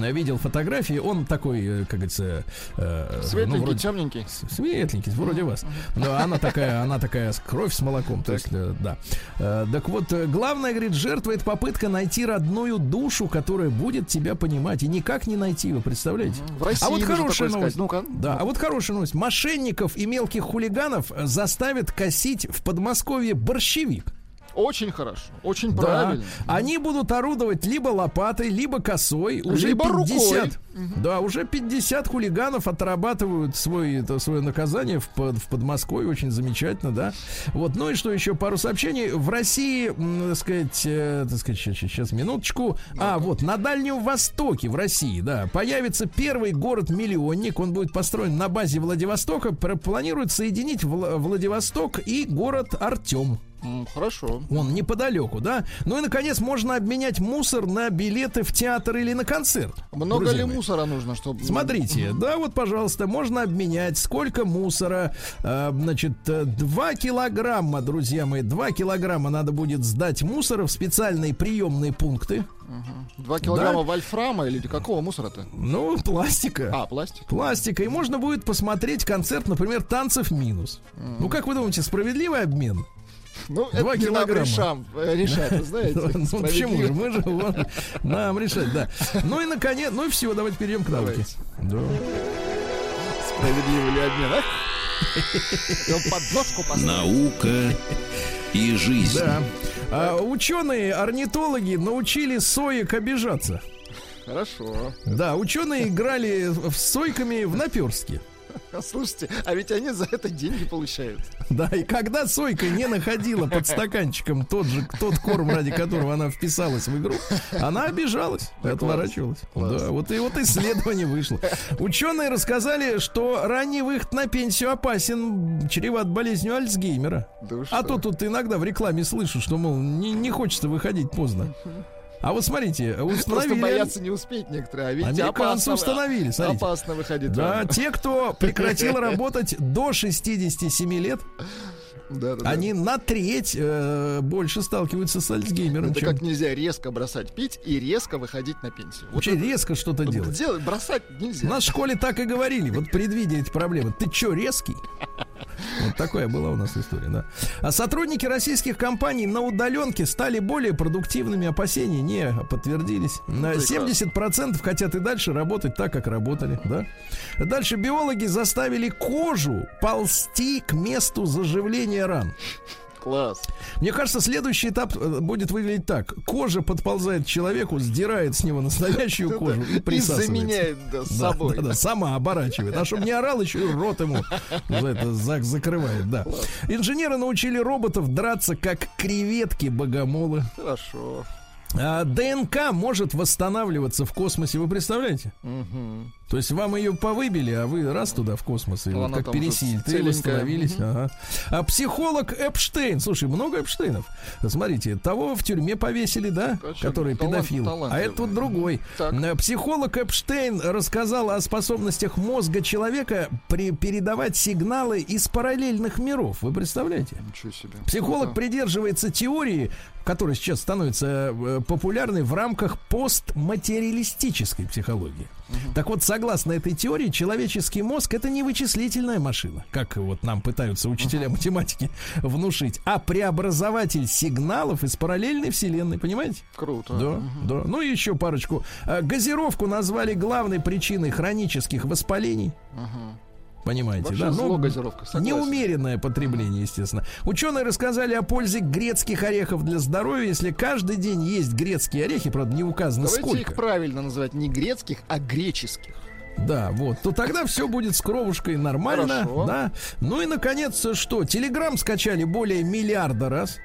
Speaker 1: Я Видел фотографии, он такой, э, как говорится, э,
Speaker 2: Светленький,
Speaker 1: ну, вроде-
Speaker 2: темненький.
Speaker 1: Светленький, вроде вас. Но она такая, она такая кровь с молоком. То есть, э, да. Э, Так вот, э, главное, говорит, жертва это попытка найти родную душу, которая будет тебя понимать. И никак не найти, вы представляете?
Speaker 2: В России
Speaker 1: а вот хорошая новость. Да, а вот хорошая новость. Мошенников и мелких хулиганов э, заставят косить в Подмосковье борщевик.
Speaker 2: Очень хорошо. Очень
Speaker 1: Да.
Speaker 2: правильно.
Speaker 1: Они будут орудовать либо лопатой, либо косой. Уже
Speaker 2: Либо
Speaker 1: 50.
Speaker 2: рукой.
Speaker 1: Да, уже 50 хулиганов отрабатывают свой, это, свое наказание в, в Подмосковье. Очень замечательно, да. Вот, ну и что еще? Пару сообщений. В России, так сказать, э, так сказать, сейчас, сейчас, минуточку. А, вот, на Дальнем Востоке, в России, да, появится первый город-миллионник. Он будет построен на базе Владивостока. Планируют соединить Вла- Владивосток и город Артем.
Speaker 2: Хорошо.
Speaker 1: Он неподалеку, да? Ну и, наконец, можно обменять мусор на билеты в театр или на концерт.
Speaker 2: Много
Speaker 1: Друзья
Speaker 2: ли
Speaker 1: мои.
Speaker 2: мусора нужно, чтобы...
Speaker 1: Смотрите, да, вот, пожалуйста, можно обменять. Сколько мусора? Э, значит, 2 килограмма, друзья мои, 2 килограмма надо будет сдать мусора в специальные приемные пункты.
Speaker 2: Два килограмма вольфрама или какого мусора-то?
Speaker 1: Ну, пластика.
Speaker 2: А, пластик.
Speaker 1: Пластика. И можно будет посмотреть концерт, например, танцев минус. Ну, как вы думаете, справедливый обмен?
Speaker 2: Ну,
Speaker 1: Два
Speaker 2: это не нам
Speaker 1: килограмма.
Speaker 2: решам, э, решать, вы *laughs* знаете.
Speaker 1: Ну, почему же? Мы же нам решать, да. Ну и наконец, ну и все, давайте перейдем к науке. Да.
Speaker 2: Справедливый ли обмен, а? Поставил.
Speaker 4: Наука и жизнь.
Speaker 1: Да. А, ученые, орнитологи научили соек обижаться.
Speaker 2: Хорошо.
Speaker 1: Да, ученые играли в- с сойками в наперстке. *laughs*
Speaker 2: Слушайте, а ведь они за это деньги получают.
Speaker 1: Да, и когда сойка не находила под стаканчиком тот же тот корм, ради которого она вписалась в игру, она обижалась, и отворачивалась. Да, вот и вот исследование вышло. Ученые рассказали, что ранний выход на пенсию опасен, чреват болезнью Альцгеймера.
Speaker 2: Да
Speaker 1: А то тут иногда в рекламе слышу, что, мол, не, не хочется выходить поздно. А вот смотрите,
Speaker 2: Просто
Speaker 1: установили...
Speaker 2: боятся не успеть некоторые, а видите,
Speaker 1: Американцы
Speaker 2: опасно,
Speaker 1: установили, смотрите.
Speaker 2: опасно выходить
Speaker 1: Да, те, кто прекратил работать до 67 лет,
Speaker 2: Да, да, да.
Speaker 1: они на треть э, больше сталкиваются с Альцгеймером,
Speaker 2: Это
Speaker 1: чем
Speaker 2: как нельзя резко бросать пить и резко выходить на пенсию. Вот
Speaker 1: вообще резко что-то
Speaker 2: это
Speaker 1: делать.
Speaker 2: делать, бросать
Speaker 1: У
Speaker 2: нельзя.
Speaker 1: нас в школе так и говорили, вот предвидя эти проблемы. Ты чё, резкий? Вот такая была у нас история, да. А сотрудники российских компаний на удаленке стали более продуктивными. Опасения не подтвердились. На 70% хотят и дальше работать так, как работали, да. Дальше биологи заставили кожу ползти к месту заживления ран.
Speaker 2: Класс.
Speaker 1: Мне кажется, следующий этап э, будет выглядеть так. Кожа подползает к человеку, сдирает с него настоящую кожу и
Speaker 2: И
Speaker 1: присасывается.
Speaker 2: заменяет да, с
Speaker 1: Да,
Speaker 2: собой.
Speaker 1: да, да, сама оборачивает. А чтобы не орал, еще и рот ему за это за- закрывает, да. Инженеры научили роботов драться как креветки-богомолы.
Speaker 2: Хорошо.
Speaker 1: А ДНК может восстанавливаться в космосе, вы представляете?
Speaker 2: Мгм.
Speaker 1: То есть вам ее повыбили, а вы раз туда в космос, и вот как пересильты
Speaker 2: целенькая.
Speaker 1: восстановились. Ага. А психолог Эпштейн, слушай, много Эпштейнов. Смотрите, того в тюрьме повесили, да,
Speaker 2: Конечно,
Speaker 1: который
Speaker 2: талант-
Speaker 1: педофил. А
Speaker 2: талантливый.
Speaker 1: это вот другой.
Speaker 2: Так.
Speaker 1: Э, Психолог Эпштейн рассказал о способностях мозга человека при передавать сигналы из параллельных миров. Вы представляете?
Speaker 2: Ничего себе.
Speaker 1: Психолог
Speaker 2: Круто.
Speaker 1: придерживается теории, которая сейчас становится популярной в рамках постматериалистической психологии. Так вот, согласно этой теории, человеческий мозг это не вычислительная машина, как вот нам пытаются учителя математики *laughs* внушить, а преобразователь сигналов из параллельной вселенной, понимаете?
Speaker 2: Круто.
Speaker 1: Да, да. Ну и еще парочку. А, Газировку назвали главной причиной хронических воспалений. Понимаете,
Speaker 2: Вообще
Speaker 1: да?
Speaker 2: зло
Speaker 1: Ну,
Speaker 2: газировка, согласен.
Speaker 1: Неумеренное потребление, естественно. Ученые рассказали о пользе грецких орехов для здоровья. Если каждый день есть грецкие орехи, правда, не указано
Speaker 2: Давайте
Speaker 1: сколько.
Speaker 2: их правильно называть не грецких, а греческих.
Speaker 1: Да, вот, то тогда все будет с кровушкой нормально.
Speaker 2: Хорошо.
Speaker 1: Да. Ну и наконец, что? Телеграм скачали более миллиарда раз.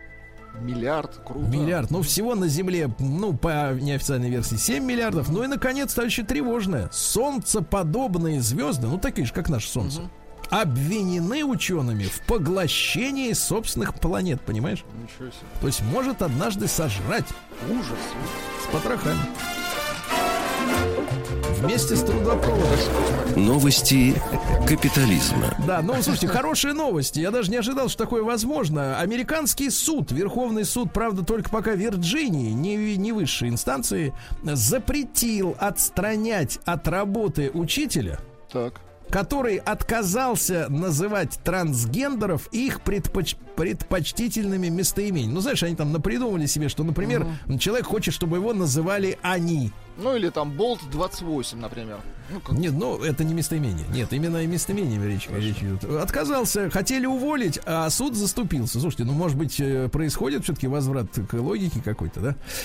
Speaker 2: Миллиард, круто.
Speaker 1: Миллиард. Ну, всего на Земле, ну, по неофициальной версии, 7 миллиардов. Ну и, наконец, товарищи, тревожное. Солнцеподобные звезды, ну, такие же, как наше Солнце, обвинены учеными в поглощении собственных планет, понимаешь?
Speaker 2: Ничего себе.
Speaker 1: То есть может однажды сожрать
Speaker 2: Ужас.
Speaker 1: с потрохами. Вместе с трудопроводом.
Speaker 4: Новости капитализма.
Speaker 1: Да, ну слушайте, хорошие новости. Я даже не ожидал, что такое возможно. Американский суд, Верховный суд, правда, только пока Вирджинии, не, не высшей инстанции, запретил отстранять от работы учителя,
Speaker 2: Так.
Speaker 1: который отказался называть трансгендеров их предпоч- предпочтительными местоимениями. Ну, знаешь, они там напридумывали себе, что, например, человек хочет, чтобы его называли они.
Speaker 2: Ну или там Болт 28, например. Ну, как-
Speaker 1: Нет, ну это не местоимение. Нет, именно о местоимении речь, речь идет. Отказался, хотели уволить, а суд заступился. Слушайте, ну может быть э, происходит все-таки возврат к логике какой-то,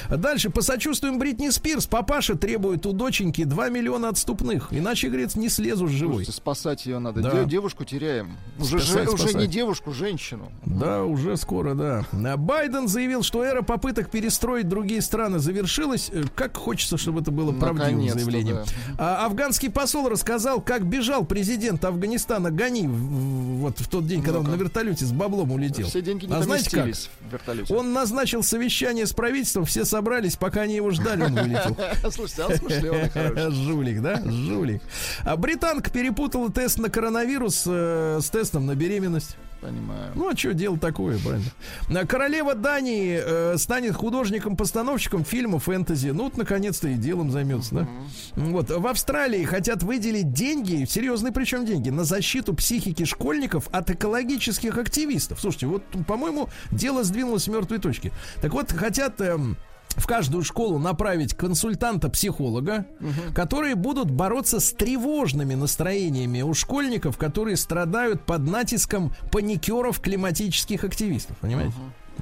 Speaker 1: да? Дальше посочувствуем Бритни Спирс. Папаша требует у доченьки 2 миллиона отступных. Иначе, говорит, не слезу с живой.
Speaker 2: Слушайте, спасать ее надо.
Speaker 1: Да.
Speaker 2: Де- девушку теряем. Уже,
Speaker 1: Спасать,
Speaker 2: же- уже
Speaker 1: спасать.
Speaker 2: не девушку, женщину.
Speaker 1: Да, уже скоро, да. Байден заявил, что эра попыток перестроить другие страны завершилась. Э, Как хочется, чтобы это было правдивым заявлением.
Speaker 2: да.
Speaker 1: А афганский посол рассказал, как бежал президент Афганистана Гани вот в тот день, когда он на вертолете с баблом улетел.
Speaker 2: Все деньги не
Speaker 1: а знаете как?
Speaker 2: в вертолете.
Speaker 1: Он назначил совещание с правительством, все собрались, пока они его ждали, он вылетел. *laughs*
Speaker 2: Слушайте, он смышленый, хороший. *laughs*
Speaker 1: Жулик, да? Жулик. А британка перепутала тест на коронавирус э, с тестом на беременность.
Speaker 2: Понимаю.
Speaker 1: Ну, а что дело такое, правильно? Королева Дании э, станет художником-постановщиком фильма фэнтези. Ну, вот, наконец-то и делом займется, да? Вот. В Австралии хотят выделить деньги, серьезные причем деньги, на защиту психики школьников от экологических активистов. Слушайте, вот, по-моему, дело сдвинулось с мертвой точки. Так вот, хотят... эм, в каждую школу направить консультанта-психолога, которые будут бороться с тревожными настроениями у школьников, которые страдают под натиском паникеров климатических активистов. Понимаете?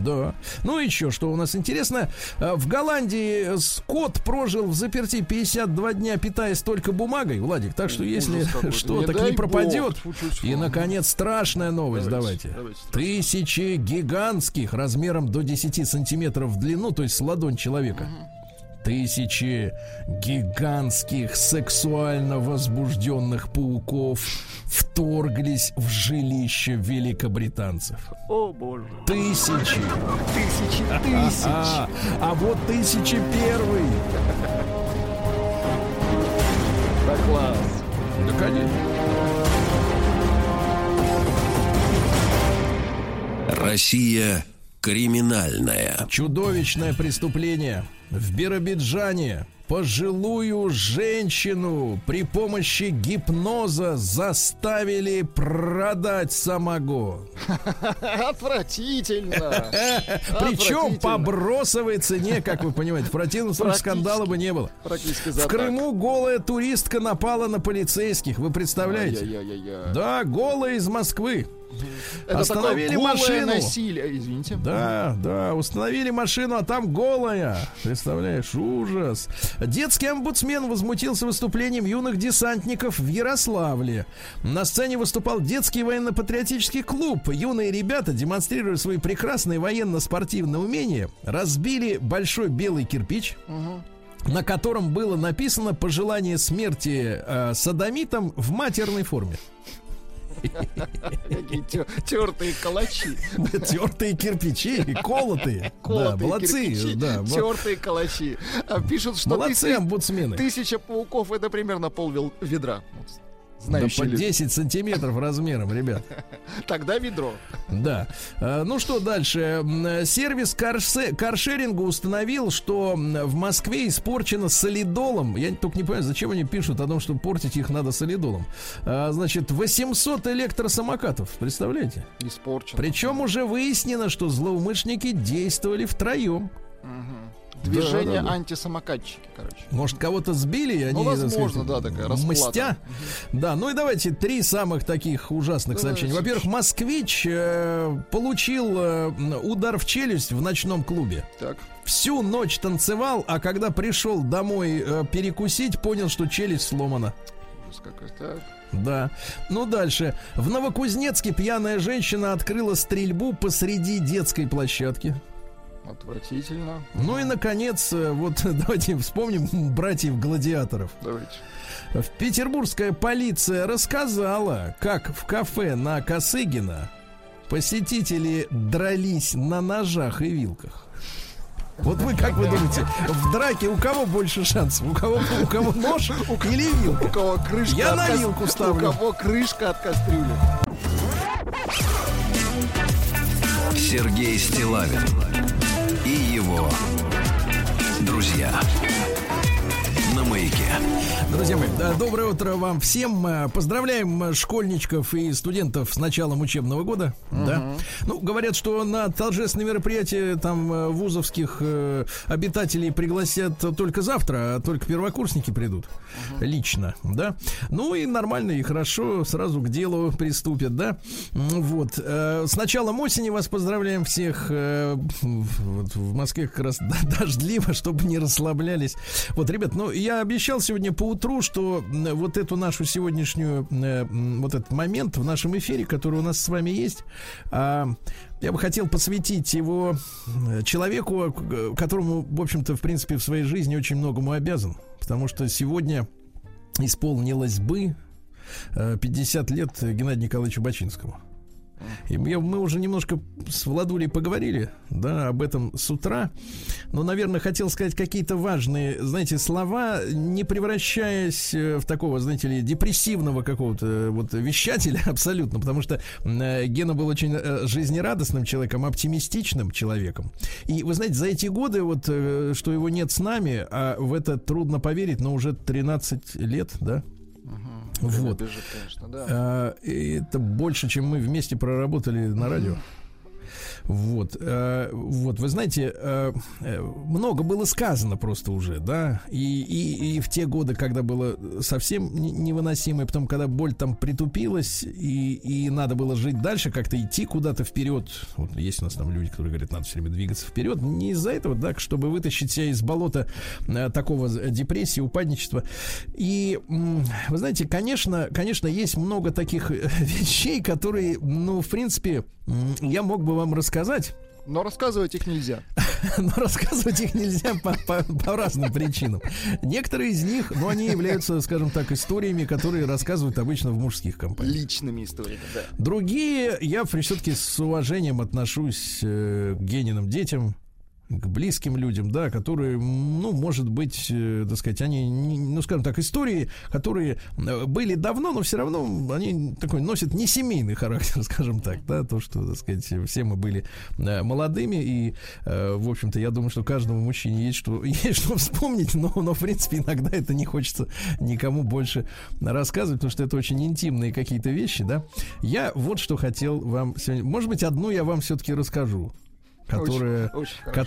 Speaker 1: Да. Ну и еще, что у нас интересно, э, в Голландии Скотт прожил в заперти 52 дня, питаясь только бумагой, Владик. Так что если что,
Speaker 2: Не
Speaker 1: так не пропадет.
Speaker 2: бог.
Speaker 1: И, наконец, страшная новость.
Speaker 2: Давайте,
Speaker 1: Давайте. Тысячи гигантских, размером до 10 сантиметров в длину, то есть с ладонь человека. Тысячи гигантских сексуально возбужденных пауков вторглись в жилище великобританцев.
Speaker 2: О, боже.
Speaker 1: Тысячи.
Speaker 2: Тысячи тысяч.
Speaker 1: А, а вот тысячи первый.
Speaker 2: Да класс.
Speaker 1: Да, конечно.
Speaker 4: Россия криминальная.
Speaker 1: Чудовищное преступление. В Биробиджане пожилую женщину при помощи гипноза заставили продать самогон. *laughs*
Speaker 2: Отвратительно. *laughs*
Speaker 1: Причем по бросовой цене, как вы понимаете. В противном случае скандала бы не было. В. Крыму голая туристка напала на полицейских. Вы представляете? Да, голая из Москвы.
Speaker 2: Это
Speaker 1: Остановили
Speaker 2: такое
Speaker 1: машину.
Speaker 2: насилие, извините.
Speaker 1: Да, да, установили машину, а там голая. Представляешь, ужас. Детский омбудсмен возмутился выступлением юных десантников в Ярославле. На сцене выступал детский военно-патриотический клуб. Юные ребята, демонстрируя свои прекрасные военно-спортивные умения, разбили большой белый кирпич. На котором было написано пожелание смерти э, садомитам в матерной форме.
Speaker 2: Тертые калачи.
Speaker 1: Тертые кирпичи, колотые. Да, молодцы.
Speaker 2: тертые калачи. А Пишут, что
Speaker 1: молодцы
Speaker 2: тысяч-
Speaker 1: омбудсмены.
Speaker 2: тысяча пауков это примерно пол ведра. Вот,
Speaker 1: Да
Speaker 2: Знающие
Speaker 1: по
Speaker 2: люди.
Speaker 1: 10 сантиметров размером, ребят. *laughs*
Speaker 2: Тогда ведро.
Speaker 1: Да. Э, Ну что дальше? Э, Сервис карше- каршеринга установил, что в Москве испорчено солидолом. Я только не понимаю, зачем они пишут о том, что портить их надо солидолом. А, Значит, 800 электросамокатов. Представляете?
Speaker 2: Испорчено.
Speaker 1: Причем уже выяснено, что злоумышленники действовали втроем.
Speaker 2: Движение
Speaker 1: Да, да, да.
Speaker 2: антисамокатчики, короче.
Speaker 1: Может, кого-то сбили, и они,
Speaker 2: Ну, возможно,
Speaker 1: сказать,
Speaker 2: да, такая расплата.
Speaker 1: мстя. Да, ну и давайте три самых таких ужасных
Speaker 2: Давайте.
Speaker 1: сообщения. Во-первых, москвич э, получил э, удар в челюсть в ночном клубе.
Speaker 2: Так.
Speaker 1: Всю ночь танцевал, а когда пришел домой э, перекусить, понял, что челюсть сломана.
Speaker 2: Ужас какой. Так.
Speaker 1: Да. Ну дальше. В Новокузнецке пьяная женщина открыла стрельбу посреди детской площадки.
Speaker 2: Отвратительно.
Speaker 1: Ну и, наконец, э, вот *laughs* давайте вспомним братьев-гладиаторов.
Speaker 2: Давайте.
Speaker 1: В Петербургская полиция рассказала, как в кафе на Косыгина посетители дрались на ножах и вилках. Вот вы как вы думаете, в драке у кого больше шансов? У кого, у кого нож *laughs* или
Speaker 2: У
Speaker 1: вилка?
Speaker 2: кого крышка
Speaker 1: Я
Speaker 2: от
Speaker 1: на вилку ставлю.
Speaker 2: У кого крышка от кастрюли.
Speaker 4: Сергей Стилавин его друзья маяке.
Speaker 1: Друзья мои, да, доброе утро вам всем. Э, Поздравляем э, школьничков и студентов с началом учебного года. Да. Ну, говорят, что на торжественные мероприятия там э, вузовских э, обитателей пригласят только завтра, а только первокурсники придут. Лично, да. Ну и нормально и хорошо, сразу к делу приступят, да. Вот. Э, С началом осени вас поздравляем всех. э, Вот в Москве как раз *laughs* дождливо, чтобы не расслаблялись. Вот, ребят, ну я обещал сегодня по утру, что вот эту нашу сегодняшнюю, э, вот этот момент в нашем эфире, который у нас с вами есть, а, я бы хотел посвятить его э, человеку, к- которому, в общем-то, в принципе, в своей жизни очень многому обязан. Потому что сегодня исполнилось бы э, 50 лет Геннадию Николаевичу Бачинскому. И мы, уже немножко с Владулей поговорили, да, об этом с утра. Но, наверное, хотел сказать какие-то важные, знаете, слова, не превращаясь э, в такого, знаете ли, депрессивного какого-то э, вот вещателя *laughs* абсолютно, потому что э, Гена был очень жизнерадостным человеком, оптимистичным человеком. И вы знаете, за эти годы, вот, что его нет с нами, а в это трудно поверить, но уже 13 лет, да, вот.
Speaker 2: Бежит, конечно, да.
Speaker 1: А, это больше, чем мы вместе проработали на радио. Вот, э, вот, вы знаете, э, э, много было сказано просто уже, да, и, и, и в те годы, когда было совсем не- невыносимо, и потом, когда боль там притупилась, и, и надо было жить дальше, как-то идти куда-то вперед. Вот есть у нас там люди, которые говорят, надо все время двигаться вперед. Не из-за этого, да, чтобы вытащить себя из болота э, такого депрессии, упадничества. И вы знаете, конечно, конечно, есть много таких э, *laughs* вещей, которые, ну, в принципе, я мог бы вам рассказать,
Speaker 2: Но рассказывать их нельзя. *laughs*
Speaker 1: но рассказывать их нельзя по, по- по разным причинам. Некоторые из них, ну, они являются, скажем так, историями, которые рассказывают обычно в мужских компаниях.
Speaker 2: Личными историями, да.
Speaker 1: Другие, я все-таки с уважением отношусь э, к Гениным детям. К близким людям, да, которые, ну, может быть, э, так сказать, они, ну, скажем так, истории, которые э, были давно, но все равно они такой носят не семейный характер, *laughs* скажем так, да, то, что, так сказать, все мы были э, молодыми, и, э, в общем-то, я думаю, что каждому мужчине есть что, *laughs* есть что вспомнить, но, но, в принципе, иногда это не хочется никому больше рассказывать, потому что это очень интимные какие-то вещи, да. Я вот что хотел вам сегодня, может быть, одну я вам все-таки расскажу которая,
Speaker 2: Очень- очень хорошо.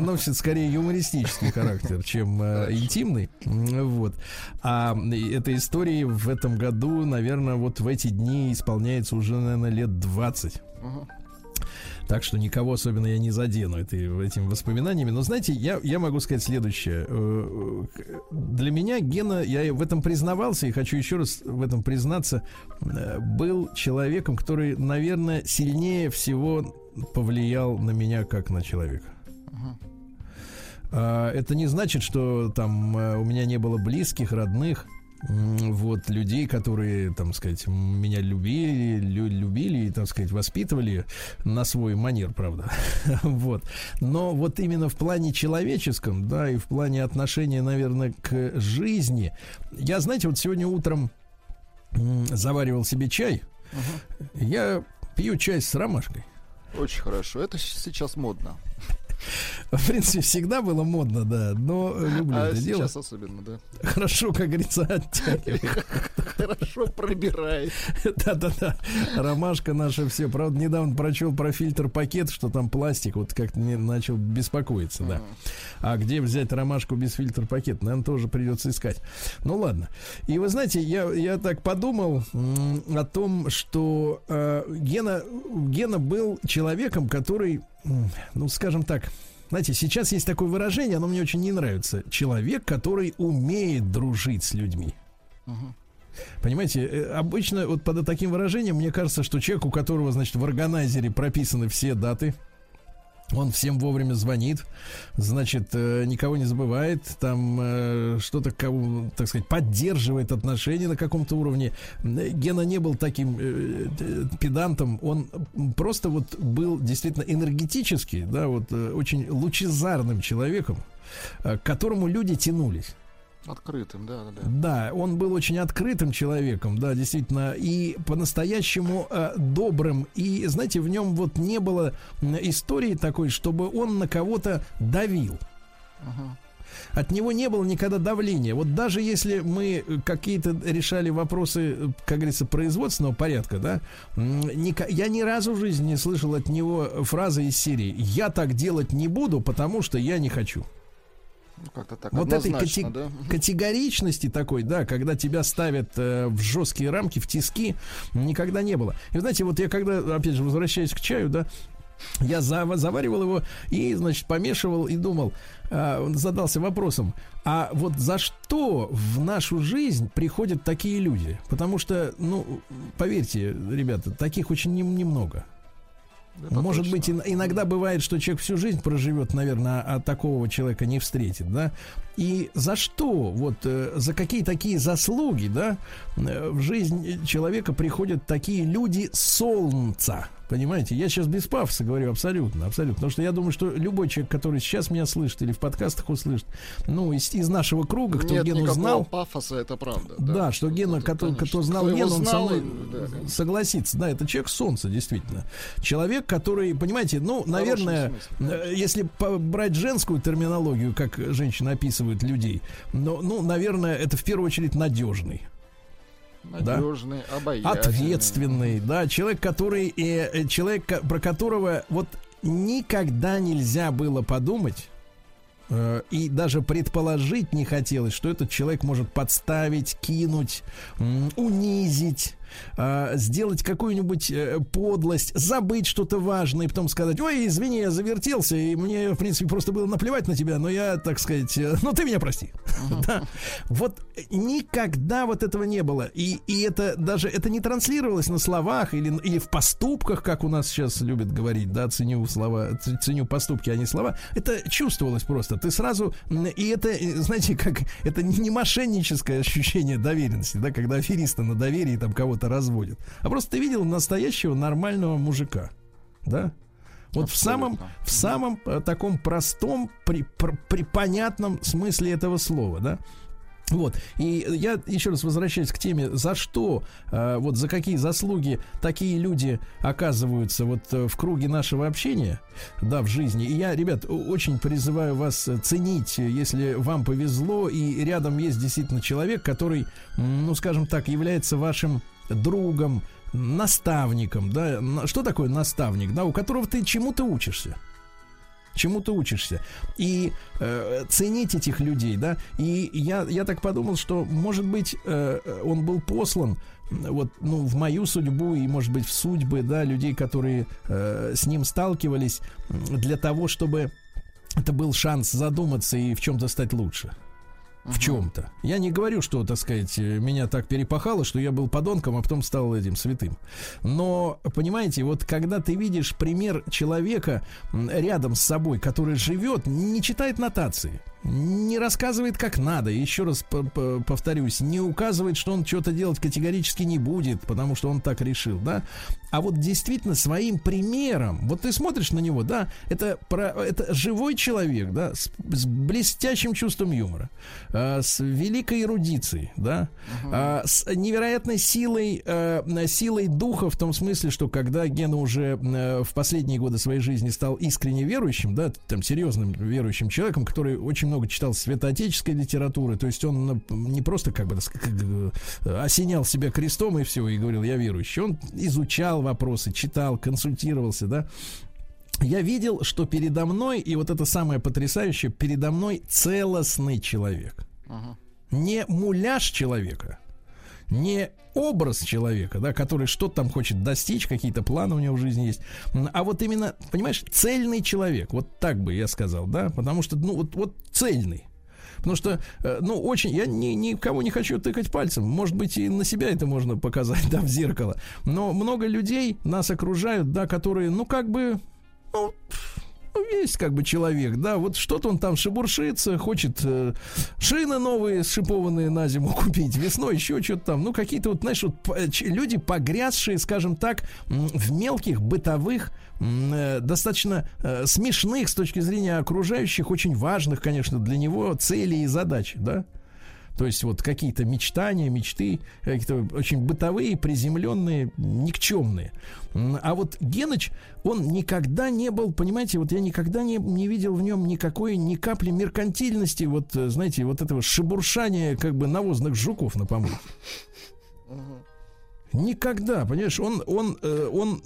Speaker 1: носит скорее юмористический характер, чем э, интимный. Вот. А этой истории в этом году, наверное, вот в эти дни исполняется уже, наверное, лет 20. Так что никого особенно я не задену этой, этими воспоминаниями. Но знаете, я, я могу сказать следующее. Э, э, Для меня Гена, я в этом признавался и хочу еще раз в этом признаться, э, был человеком, который, наверное, сильнее всего повлиял на меня как на человека. А, Это не значит, что там э, у меня не было близких, родных, вот людей, которые, там сказать, меня любили, лю- любили и, так сказать, воспитывали на свой манер, правда. *laughs* вот. Но вот именно в плане человеческом, да, и в плане отношения, наверное, к жизни. Я, знаете, вот сегодня утром заваривал себе чай. Я пью чай с ромашкой.
Speaker 2: Очень хорошо. Это сейчас модно.
Speaker 1: В принципе, всегда было модно, да, но люблю
Speaker 2: а
Speaker 1: это дело.
Speaker 2: сейчас особенно, да.
Speaker 1: Хорошо, как говорится, оттягивает.
Speaker 2: Хорошо пробирает.
Speaker 1: Да-да-да. Ромашка наша все. Правда, недавно прочел про фильтр пакет, что там пластик. Вот как-то не начал беспокоиться, да. А где взять ромашку без фильтр пакет? Наверное, тоже придется искать. Ну ладно. И вы знаете, я, я так подумал о том, что э, Гена, Гена был человеком, который, ну, скажем так, знаете, сейчас есть такое выражение, оно мне очень не нравится. Человек, который умеет дружить с людьми. Понимаете, э, обычно вот под таким выражением мне кажется, что человек, у которого, значит, в органайзере прописаны все даты, он всем вовремя звонит, значит, э, никого не забывает, там э, что-то, так сказать, поддерживает отношения на каком-то уровне. Э, Гена не был таким педантом, он просто вот был действительно энергетически, да, вот очень лучезарным человеком, к которому люди тянулись.
Speaker 2: Открытым, да, да, да.
Speaker 1: Да, он был очень открытым человеком, да, действительно, и по-настоящему э, добрым. И, знаете, в нем вот не было истории такой, чтобы он на кого-то давил. От него не было никогда давления. Вот даже если мы какие-то решали вопросы, как говорится, производственного порядка, да, я ни разу в жизни не слышал от него фразы из серии «Я так делать не буду, потому что я не хочу».
Speaker 2: Ну, как-то так
Speaker 1: Вот этой кати-
Speaker 2: да. *laughs*
Speaker 1: категоричности такой, да, когда тебя ставят э, в жесткие рамки, в тиски, никогда не было. И знаете, вот я когда, опять же, возвращаюсь к чаю, да, я зава- заваривал его и, значит, помешивал и думал, а, задался вопросом, а вот за что в нашу жизнь приходят такие люди? Потому что, ну, поверьте, ребята, таких очень нем- немного.
Speaker 2: Это
Speaker 1: Может
Speaker 2: точно.
Speaker 1: быть, ин- иногда бывает, что человек всю жизнь проживет, наверное, а такого человека не встретит, да? И за что, вот, э, за какие такие заслуги, да, э, в жизнь человека приходят такие люди солнца? Понимаете, я сейчас без пафоса говорю абсолютно, абсолютно. Потому что я думаю, что любой человек, который сейчас меня слышит или в подкастах услышит, ну, из, из нашего круга, кто
Speaker 2: Нет
Speaker 1: Гену знал,
Speaker 2: пафоса, это правда.
Speaker 1: да, что Гена,
Speaker 2: Это
Speaker 1: кто,
Speaker 2: конечно.
Speaker 1: кто знал
Speaker 2: Кто
Speaker 1: Гену, он со мной
Speaker 2: да.
Speaker 1: согласится. Да, это человек солнца, действительно. Человек, который, понимаете, ну, наверное,
Speaker 2: смысле,
Speaker 1: э, если брать женскую терминологию, как женщины описывают людей, но, ну, наверное, это в первую очередь надежный.
Speaker 2: Надежный, обаятельный.
Speaker 1: ответственный, да, человек, который, э, э, человек, про которого вот никогда нельзя было подумать э, и даже предположить не хотелось, что этот человек может подставить, кинуть, унизить. Э, сделать какую-нибудь э, подлость, забыть что-то важное, и потом сказать, ой, извини, я завертелся, и мне, в принципе, просто было наплевать на тебя, но я, так сказать, э, ну ты меня прости. *laughs* Да. Вот никогда вот этого не было. И, и это даже, это не транслировалось на словах или, или в поступках, как у нас сейчас любят говорить, да, ценю слова, ценю поступки, а не слова. Это чувствовалось просто. Ты сразу, и это, знаете, как, это не мошенническое ощущение доверенности, да, когда аферисты на доверии там кого-то разводят, а просто ты видел настоящего нормального мужика, да, Вот в самом, в самом э, таком простом, при, пр- при понятном смысле этого слова, да. Вот. И я еще раз возвращаюсь к теме, за что, э, вот за какие заслуги такие люди оказываются вот э, в круге нашего общения, да, в жизни. И я, ребят, очень призываю вас ценить, если вам повезло, и рядом есть действительно человек, который, ну, скажем так, является вашим другом, наставником, да. Что такое наставник, да, у которого ты чему-то учишься чему ты учишься. И э, ценить этих людей, да. И я, я так подумал, что, может быть, э, он был послан вот, ну, в мою судьбу и, может быть, в судьбы, да, людей, которые э, с ним сталкивались, для того, чтобы это был шанс задуматься и в чем-то стать лучше. В чем-то. Я не говорю, что, так сказать, э, меня так перепахало, что я был подонком, а потом стал этим святым. Но, понимаете, вот когда ты видишь пример человека рядом с собой, который живет, не читает нотации, не рассказывает как надо, еще раз по- по- повторюсь, не указывает, что он что-то делать категорически не будет, потому что он так решил, да, а вот действительно своим примером, вот ты смотришь на него, да, это, про, это живой человек, да, с, с блестящим чувством юмора, э, с великой эрудицией, да, а, с невероятной силой, э, силой духа в том смысле, что когда Гена уже э, в последние годы своей жизни стал искренне верующим, да, там серьезным верующим человеком, который очень много читал святоотеческой литературы, то есть он э, не просто как бы э, осенял себя крестом и все, и говорил, я верующий, он изучал вопросы, читал, консультировался, да, я видел, что передо мной, и вот это самое потрясающее, передо мной целостный человек. Не муляж человека, не образ человека, да, который что-то там хочет достичь, какие-то планы у него в жизни есть, а вот именно, понимаешь, цельный человек, вот так бы я сказал, да, потому что, ну, вот, вот цельный. Потому что, э, ну, очень, я ни, никого не хочу тыкать пальцем. Может быть, и на себя это можно показать, *laughs* да, в зеркало. Но много людей нас окружают, да, которые, ну, как бы, ну, ну, есть как бы человек, да, вот что-то он там шебуршится, хочет э, шины новые шипованные на зиму *laughs* купить, весной еще что-то там, ну, какие-то вот, знаешь, вот люди, погрязшие, скажем так, в мелких бытовых, э, достаточно э, смешных с точки зрения окружающих, очень важных, конечно, для него целей и задач, да, то есть вот какие-то мечтания, мечты, какие-то очень бытовые, приземленные, никчемные. А вот Геныч, он никогда не был, понимаете, вот я никогда не, не видел в нем никакой, ни капли меркантильности, вот, э, знаете, вот этого шебуршания как бы навозных жуков на помойке. Никогда, понимаешь, он, он, э, он,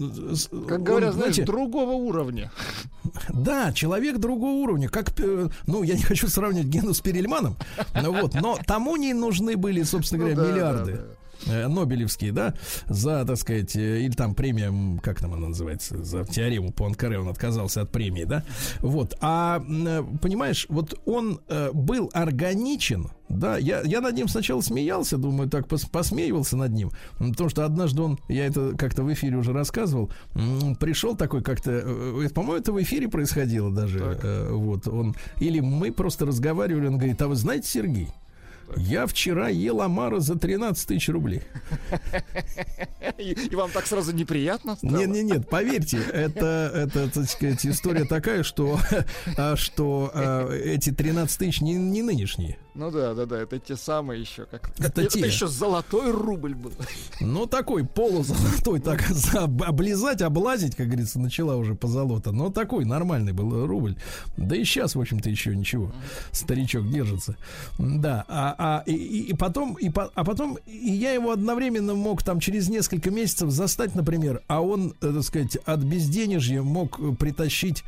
Speaker 2: Как
Speaker 1: он,
Speaker 2: говорят, знаешь,
Speaker 1: знаете,
Speaker 2: другого уровня.
Speaker 1: да, человек другого уровня. Как, ну, я не хочу сравнивать Гену с Перельманом, ну вот, но тому не нужны были, собственно говоря,
Speaker 2: Ну да,
Speaker 1: миллиарды.
Speaker 2: да,
Speaker 1: э, Нобелевские, да, за, так сказать, э, или там премия, как там она называется, за теорему по Анкаре он отказался от премии, да, вот, а, э, понимаешь, вот он э, был органичен, да, я, я над ним сначала смеялся, думаю, так пос- посмеивался над ним, потому что однажды он, я это как-то в эфире уже рассказывал, пришел такой как-то, э, э, по-моему, это в эфире происходило даже, э, вот, он, или мы просто разговаривали, он говорит, а вы знаете, Сергей, я вчера ел омара за 13 тысяч рублей. *laughs*
Speaker 2: И, вам так сразу неприятно?
Speaker 1: Нет, нет, нет, поверьте, это, это, так сказать, история такая, что, *laughs* а, что а, эти 13 тысяч не, не нынешние.
Speaker 2: Ну да, да, да, это те самые еще как.
Speaker 1: Это те.
Speaker 2: еще золотой рубль был.
Speaker 1: Ну, такой полузолотой, так *laughs* за- облизать, облазить, как говорится, начала уже позолота. Но такой нормальный был рубль. Да и сейчас, в общем-то, еще ничего. Старичок держится. Да, а, а, и, и- потом, и, по- а потом и я его одновременно мог там через несколько месяцев застать, например, а он, э, так сказать, от безденежья мог э, притащить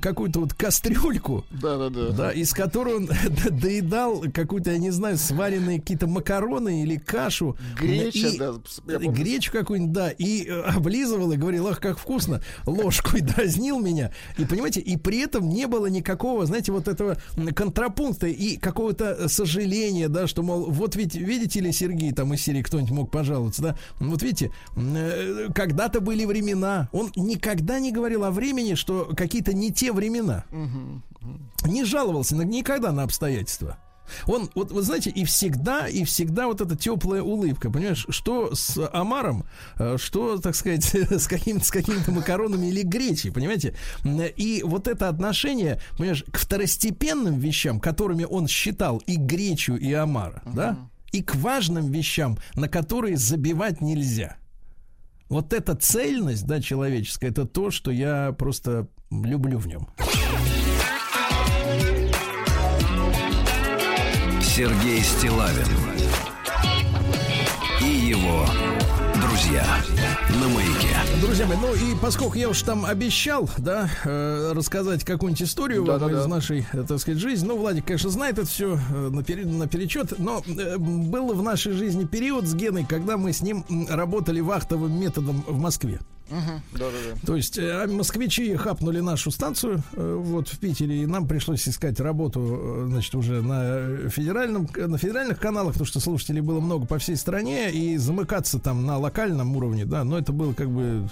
Speaker 1: какую-то вот кастрюльку,
Speaker 2: Да, да, да.
Speaker 1: да, из которой он *laughs* доедал какую-то, я не знаю, сваренные какие-то макароны или кашу.
Speaker 2: Греча,
Speaker 1: И-
Speaker 2: да.
Speaker 1: Гречу какую-нибудь, да, и э, облизывал и говорил, ах, как вкусно, ложку и дразнил меня. И понимаете, и при этом не было никакого, знаете, вот этого контрапункта и какого-то э, сожаления, да, что, мол, вот ведь, видите ли, Сергей, там из серии кто-нибудь мог пожаловаться, да, вот видите, э, когда-то были времена. Он никогда не говорил о времени, что какие-то не те времена. Не жаловался никогда на обстоятельства. Он, вот вы знаете, и всегда, и всегда вот эта теплая улыбка, понимаешь, что с омаром, э, что, так сказать, *laughs* с, каким, с какими-то макаронами или гречей, понимаете? И вот это отношение, понимаешь, к второстепенным вещам, которыми он считал и гречу, и омара, да, и к важным вещам, на которые забивать нельзя. Вот эта цельность, да, человеческая, это то, что я просто люблю в нем.
Speaker 4: Сергей Стилавин и его друзья на маяке.
Speaker 1: Друзья мои, ну и поскольку я уж там обещал, да, э, рассказать какую-нибудь историю вам
Speaker 2: Да-да-да.
Speaker 1: из нашей, э, так сказать, жизни. Ну, Владик, конечно, знает это все наперечет, но э, был в нашей жизни период с Геной, когда мы с ним работали вахтовым методом в Москве.
Speaker 2: Да-да-да.
Speaker 1: То есть э, москвичи хапнули нашу станцию э, вот в Питере, и нам пришлось искать работу, э, значит, уже на федеральном, на федеральных каналах, потому что слушателей было много по всей стране, и замыкаться там на локальном уровне, да, но это было как бы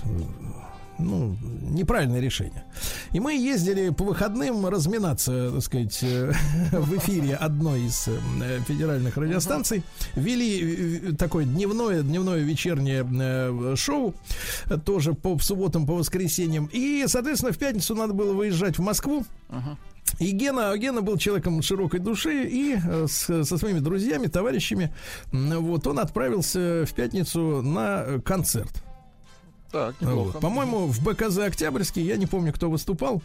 Speaker 1: ну, неправильное решение. И мы ездили по выходным разминаться, так сказать, э, *laughs* в эфире одной из э, федеральных радиостанций. Вели э, такое дневное, дневное вечернее шоу, тоже по субботам, по воскресеньям. И, соответственно, в пятницу надо было выезжать в Москву. И Гена, Гена был человеком широкой души, и э, с- со своими друзьями, товарищами, вот он отправился в пятницу на э, концерт.
Speaker 2: Так, неплохо.
Speaker 1: Вот. По-моему, в БКЗ Октябрьский, я не помню, кто выступал.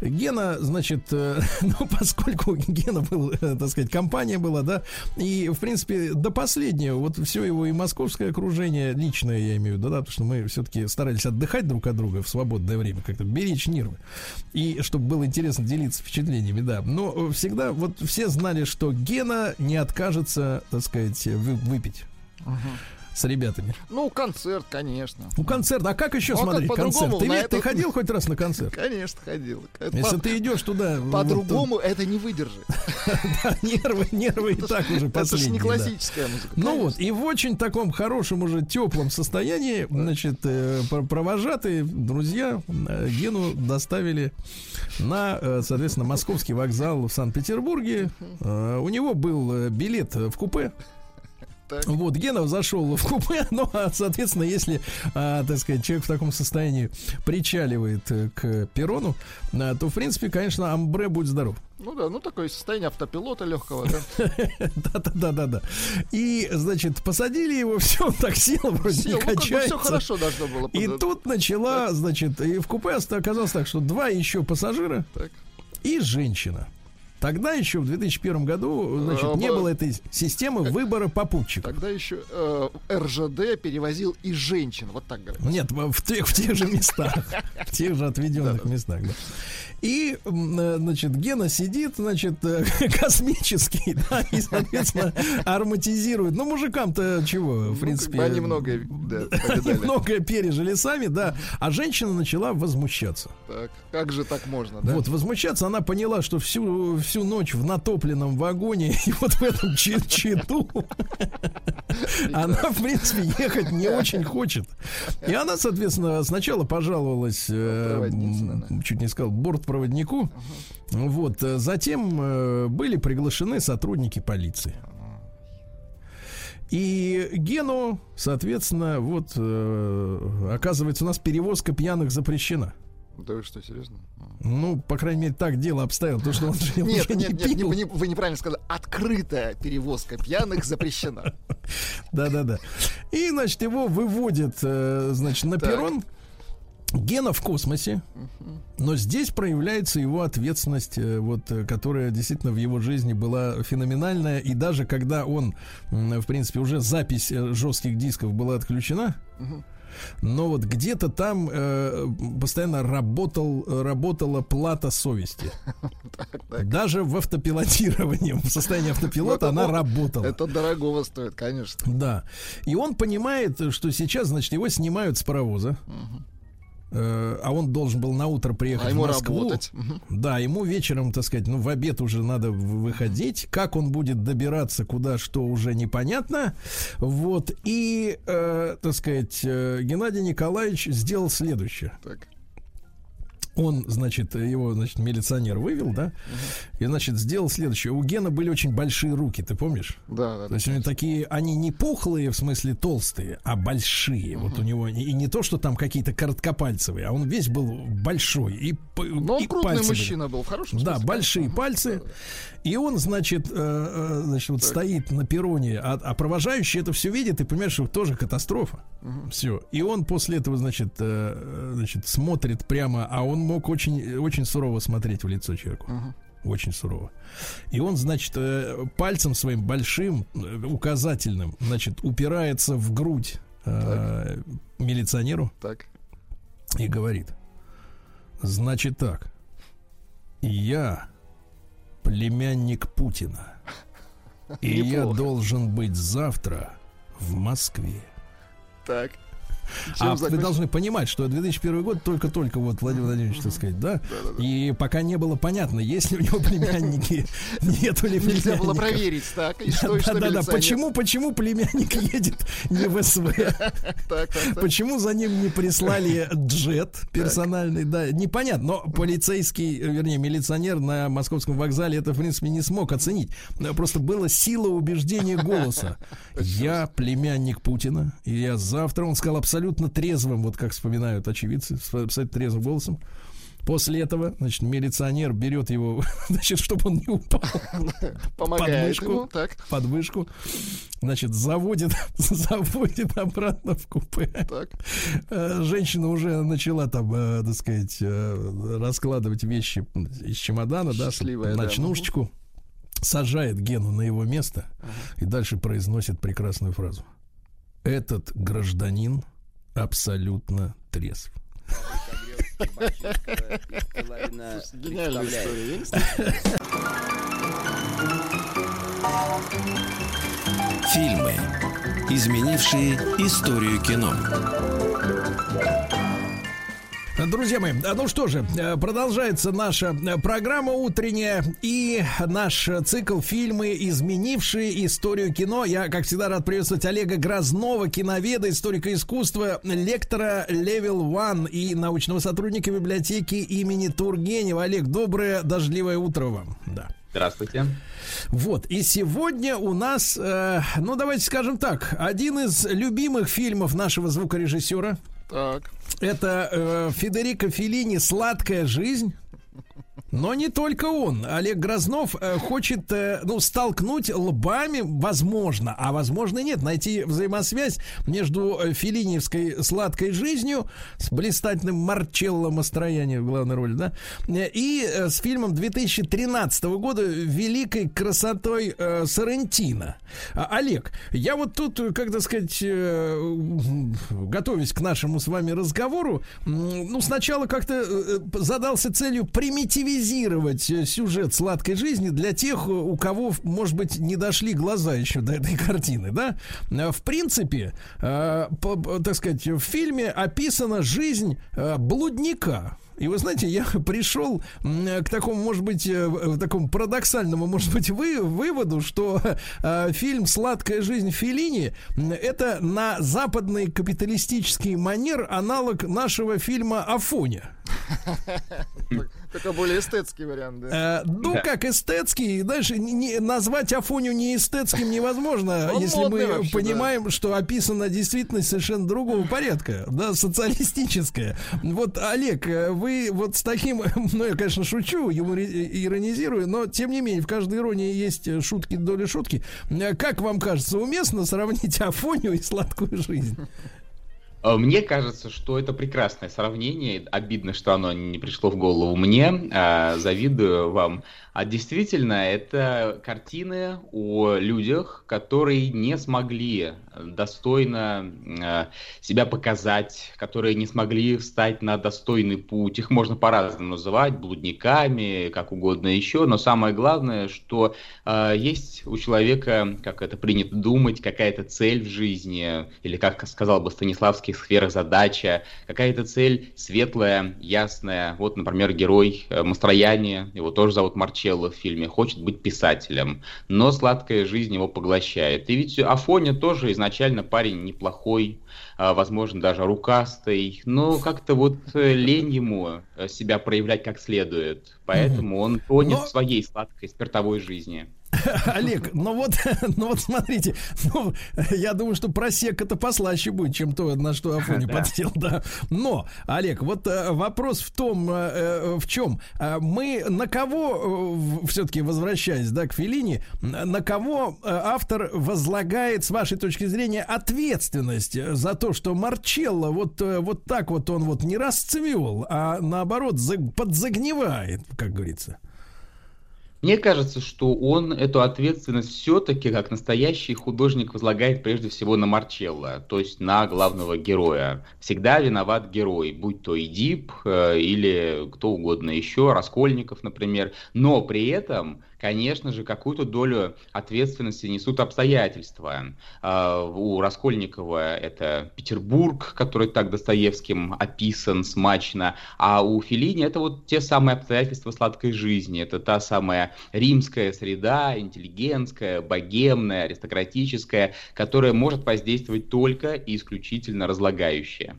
Speaker 1: Гена, значит, э, *laughs* ну, поскольку Гена был, э, так сказать, компания была, да, и, в принципе, до последнего, вот все его и московское окружение, личное, я имею в виду, да, потому что мы все-таки старались отдыхать друг от друга в свободное время, как-то беречь нервы, и чтобы было интересно делиться впечатлениями, да. Но всегда, вот все знали, что Гена не откажется, так сказать, вы- выпить с ребятами.
Speaker 2: Ну, концерт, конечно.
Speaker 1: Ну, концерт. А как еще
Speaker 2: Ну, а
Speaker 1: смотреть концерт? Ты, ведь- ты ходил хоть раз на концерт?
Speaker 2: Конечно, ходил.
Speaker 1: Если
Speaker 2: по-
Speaker 1: ты идешь туда... *laughs* вот
Speaker 2: По-другому это не выдержит. *laughs*
Speaker 1: да, нервы, нервы и так уже
Speaker 2: Это же
Speaker 1: последние.
Speaker 2: не классическая музыка.
Speaker 1: Ну вот, и в очень таком хорошем уже теплом состоянии, значит, э, пр- провожатые друзья э, Гену доставили на, э, соответственно, московский вокзал в Санкт-Петербурге. У него был билет в купе.
Speaker 2: Так.
Speaker 1: Вот, Генов зашел в купе, *laughs* ну, а, соответственно, если, а, так сказать, человек в таком состоянии причаливает э, к перрону, а, то, в принципе, конечно, амбре будь здоров.
Speaker 2: Ну да, ну такое состояние автопилота легкого, да. *laughs*
Speaker 1: Да-да-да-да-да. И, значит, посадили его, *laughs* все, он так сел, вроде не
Speaker 2: ну,
Speaker 1: качается.
Speaker 2: все хорошо должно было.
Speaker 1: И тут начала, значит, и в купе оказалось так, что два еще пассажира и женщина. Тогда еще в 2001 году, значит, не
Speaker 2: ба-
Speaker 1: было этой системы выбора попутчиков.
Speaker 2: Тогда еще э, РЖД перевозил и женщин. Вот так говорят.
Speaker 1: Нет, в тех, в тех же местах, *laughs* в тех же отведенных местах, да. И, э, значит, Гена сидит, значит, э, *laughs* космический, да, и, соответственно, ароматизирует. Ну, мужикам-то чего, в
Speaker 2: Ну,
Speaker 1: принципе...
Speaker 2: бы они многое, да, *laughs*
Speaker 1: Они многое пережили сами, да. А женщина начала возмущаться.
Speaker 2: Так, как же так можно, да?
Speaker 1: Вот, возмущаться она поняла, что всю, всю ночь в натопленном вагоне *laughs* и вот в этом чи- читу она, в принципе, ехать не очень хочет. И она, соответственно, сначала пожаловалась, э, чуть не сказал, бортпроводнику. Вот, э, затем э, были приглашены сотрудники полиции. И Гену, соответственно, вот, э, оказывается, у нас перевозка пьяных запрещена.
Speaker 2: Да вы что, серьезно?
Speaker 1: Ну, по крайней мере, так дело обстояло, потому что он же
Speaker 2: Нет,
Speaker 1: уже не
Speaker 2: нет, нет, не-
Speaker 1: пил.
Speaker 2: не- вы неправильно сказали. Открытая перевозка пьяных запрещена. *laughs*
Speaker 1: Да-да-да. И, значит, его выводят, э, значит, на перрон. Гена в космосе, но здесь проявляется его ответственность, э, вот, э, которая действительно в его жизни была феноменальная. И даже когда он, в принципе, уже запись жестких дисков была отключена, но вот где-то там э, постоянно работал, работала плата совести. Даже в автопилотировании, в состоянии автопилота она работала.
Speaker 2: Это дорогого стоит, конечно.
Speaker 1: Да. И он понимает, что сейчас, значит, его снимают с паровоза. А он должен был на утро приехать
Speaker 2: А
Speaker 1: в Москву.
Speaker 2: работать.
Speaker 1: Да, ему вечером, так сказать, ну, в обед уже надо выходить. Как он будет добираться куда, что уже непонятно. Вот. И, э, так сказать, э, Геннадий Николаевич сделал следующее.
Speaker 2: Так.
Speaker 1: Он, значит, его, значит, милиционер вывел, да, и, значит, сделал следующее. У Гена были очень большие руки, ты помнишь?
Speaker 2: Да, да,
Speaker 1: То есть него такие, они не пухлые, в смысле толстые, а большие. Вот у него, и не то, что там какие-то короткопальцевые, а он весь был большой. И,
Speaker 2: Но он крупный мужчина был, в хорошем
Speaker 1: Да, большие пальцы. И он, значит, э, э, значит вот стоит на перроне, а, а провожающий это все видит и понимает, что тоже катастрофа. Все. И он после этого, значит, э, значит, смотрит прямо, а он мог очень, очень сурово смотреть в лицо человеку. Очень сурово. И он, значит, э, пальцем своим большим, э, указательным, значит, упирается в грудь э, милиционеру
Speaker 2: Так.
Speaker 1: и говорит, значит так, я племянник Путина, *laughs* и я
Speaker 2: Неплохо.
Speaker 1: должен быть завтра в Москве.
Speaker 2: Так.
Speaker 1: А вы должны понимать, что 2001 год только-только вот Владимир Владимирович, так сказать, да? И пока не было понятно, есть ли у него племянники, *laughs* нету ли
Speaker 2: Нельзя было
Speaker 1: племянников.
Speaker 2: проверить, так, и что, и что
Speaker 1: Да, да, да.
Speaker 2: милиционер?
Speaker 1: Почему, почему племянник едет не в СВ? *laughs* Почему за ним не прислали джет персональный? Да, непонятно. Но полицейский, вернее, милиционер на московском вокзале это, в принципе, не смог оценить. Просто была сила убеждения голоса. *laughs* Я племянник Путина, и я завтра, он сказал абсолютно трезвым, вот как вспоминают очевидцы, абсолютно трезвым голосом. После этого, значит, милиционер берет его, *laughs* значит, чтобы он не упал *laughs*
Speaker 2: Помогает
Speaker 1: подмышку.
Speaker 2: ему, так,
Speaker 1: под вышку, значит, заводит, *laughs* заводит обратно в купе.
Speaker 2: так.
Speaker 1: Э, Женщина уже начала там, э, так сказать, э, раскладывать вещи из чемодана, да,
Speaker 2: Счастливая, да.
Speaker 1: ночнушечку, сажает Гену на его место и дальше произносит прекрасную фразу. Этот гражданин абсолютно трезв.
Speaker 4: Фильмы, изменившие историю кино.
Speaker 1: Друзья мои, а ну что же, э, продолжается наша э, программа утренняя и наш э, цикл фильмы, изменившие историю кино. Я, как всегда, рад приветствовать Олега Грознова, киноведа, историка искусства, лектора Level One и научного сотрудника библиотеки имени Тургенева. Олег, доброе дождливое утро вам. Да.
Speaker 9: Здравствуйте.
Speaker 1: Вот, и сегодня у нас, э, ну давайте скажем так, один из любимых фильмов нашего звукорежиссера.
Speaker 2: Так.
Speaker 1: Это э, Федерико Феллини «Сладкая жизнь». Но не только он. Олег Грознов э, хочет, э, ну, столкнуть лбами, возможно, а возможно нет, найти взаимосвязь между э, филиниевской сладкой жизнью с блистательным Марчелло Мастрояни в главной роли, да, и с фильмом 2013 года «Великой красотой э, Соррентино». А, Олег, я вот тут, как так сказать, э, готовясь к нашему с вами разговору, ну, сначала как-то задался целью примитивизировать э, сюжет сладкой жизни для тех, э, у кого, может быть, не дошли глаза еще до этой *laughs* картины, да? Э, В принципе, э, по- так сказать, в фильме описана жизнь э, блудника. И вы знаете, я *laughs* пришел к такому, может быть, в- такому парадоксальному, может быть, вы, выводу, что э, фильм «Сладкая жизнь Феллини» м, это на западный капиталистический манер аналог нашего фильма «Афоня». *laughs*
Speaker 2: Только более эстетский вариант, да.
Speaker 1: Э, ну,
Speaker 9: Да.
Speaker 1: как эстетский, не- не- назвать Афоню не эстетским невозможно,
Speaker 2: Он
Speaker 1: если мы
Speaker 2: вообще,
Speaker 1: понимаем, что описана действительность совершенно другого порядка, да, социалистическая. Вот, Олег, э, вы вот с таким, *laughs* ну, я, конечно, шучу, юмори- иронизирую, но, тем не менее, в каждой иронии есть э, шутки, доля шутки. Э, Как вам кажется, уместно сравнить Афоню и сладкую жизнь?
Speaker 9: Э, Мне кажется, что это прекрасное сравнение. Обидно, что оно не пришло в голову мне. А, Завидую вам. А действительно, это картины о людях, которые не смогли достойно э, себя показать, которые не смогли встать на достойный путь. Их можно по-разному называть, блудниками, как угодно еще. Но самое главное, что э, есть у человека, как это принято думать, какая-то цель в жизни, или, как сказал бы Станиславский, сфера-задача, какая-то цель светлая, ясная. Вот, например, герой э, Мастрояни, его тоже зовут Марчелло в фильме, хочет быть писателем, но сладкая жизнь его поглощает. И ведь Афоня тоже изначально изначально парень неплохой, а, возможно, даже рукастый, но как-то вот э, лень ему э, себя проявлять как следует. Поэтому он тонет
Speaker 1: Но-
Speaker 9: в своей сладкой спиртовой жизни. *laughs*
Speaker 1: Олег, ну вот, *laughs* ну вот смотрите, ну, я думаю, что просек это послаще будет, чем то, на что Афоня *laughs*
Speaker 9: Да.
Speaker 1: подсел, да. Но, Олег, вот э, вопрос в том, э, э, в чем мы на кого все-таки возвращаясь, да, к Филини, на кого автор возлагает, с вашей точки зрения, ответственность за то, что Марчелло вот вот так вот он вот не расцвел, а наоборот за- подзагнивает, как говорится.
Speaker 9: Мне кажется, что он эту ответственность все-таки, как настоящий художник, возлагает прежде всего на Марчелло, то есть на главного героя. Всегда виноват герой, будь то Эдип э, или кто угодно еще, Раскольников, например. Но при этом, конечно же, какую-то долю ответственности несут обстоятельства. Э, У Раскольникова это Петербург, который так Достоевским описан смачно, а у Филини это вот те самые обстоятельства сладкой жизни, это та самая римская среда, интеллигентская, богемная, аристократическая, которая может воздействовать только и исключительно разлагающая.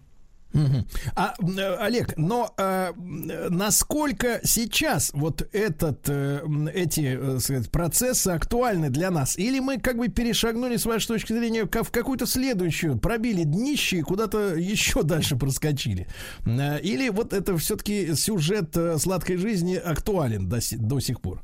Speaker 1: А, э, Олег, но м, насколько сейчас вот этот, э, эти э, сказать, процессы актуальны для нас? Или мы как бы перешагнули, с вашей точки зрения, в какую-то следующую, пробили днище и куда-то *laughs* еще дальше проскочили? Или вот это все-таки сюжет сладкой жизни актуален до, до сих пор?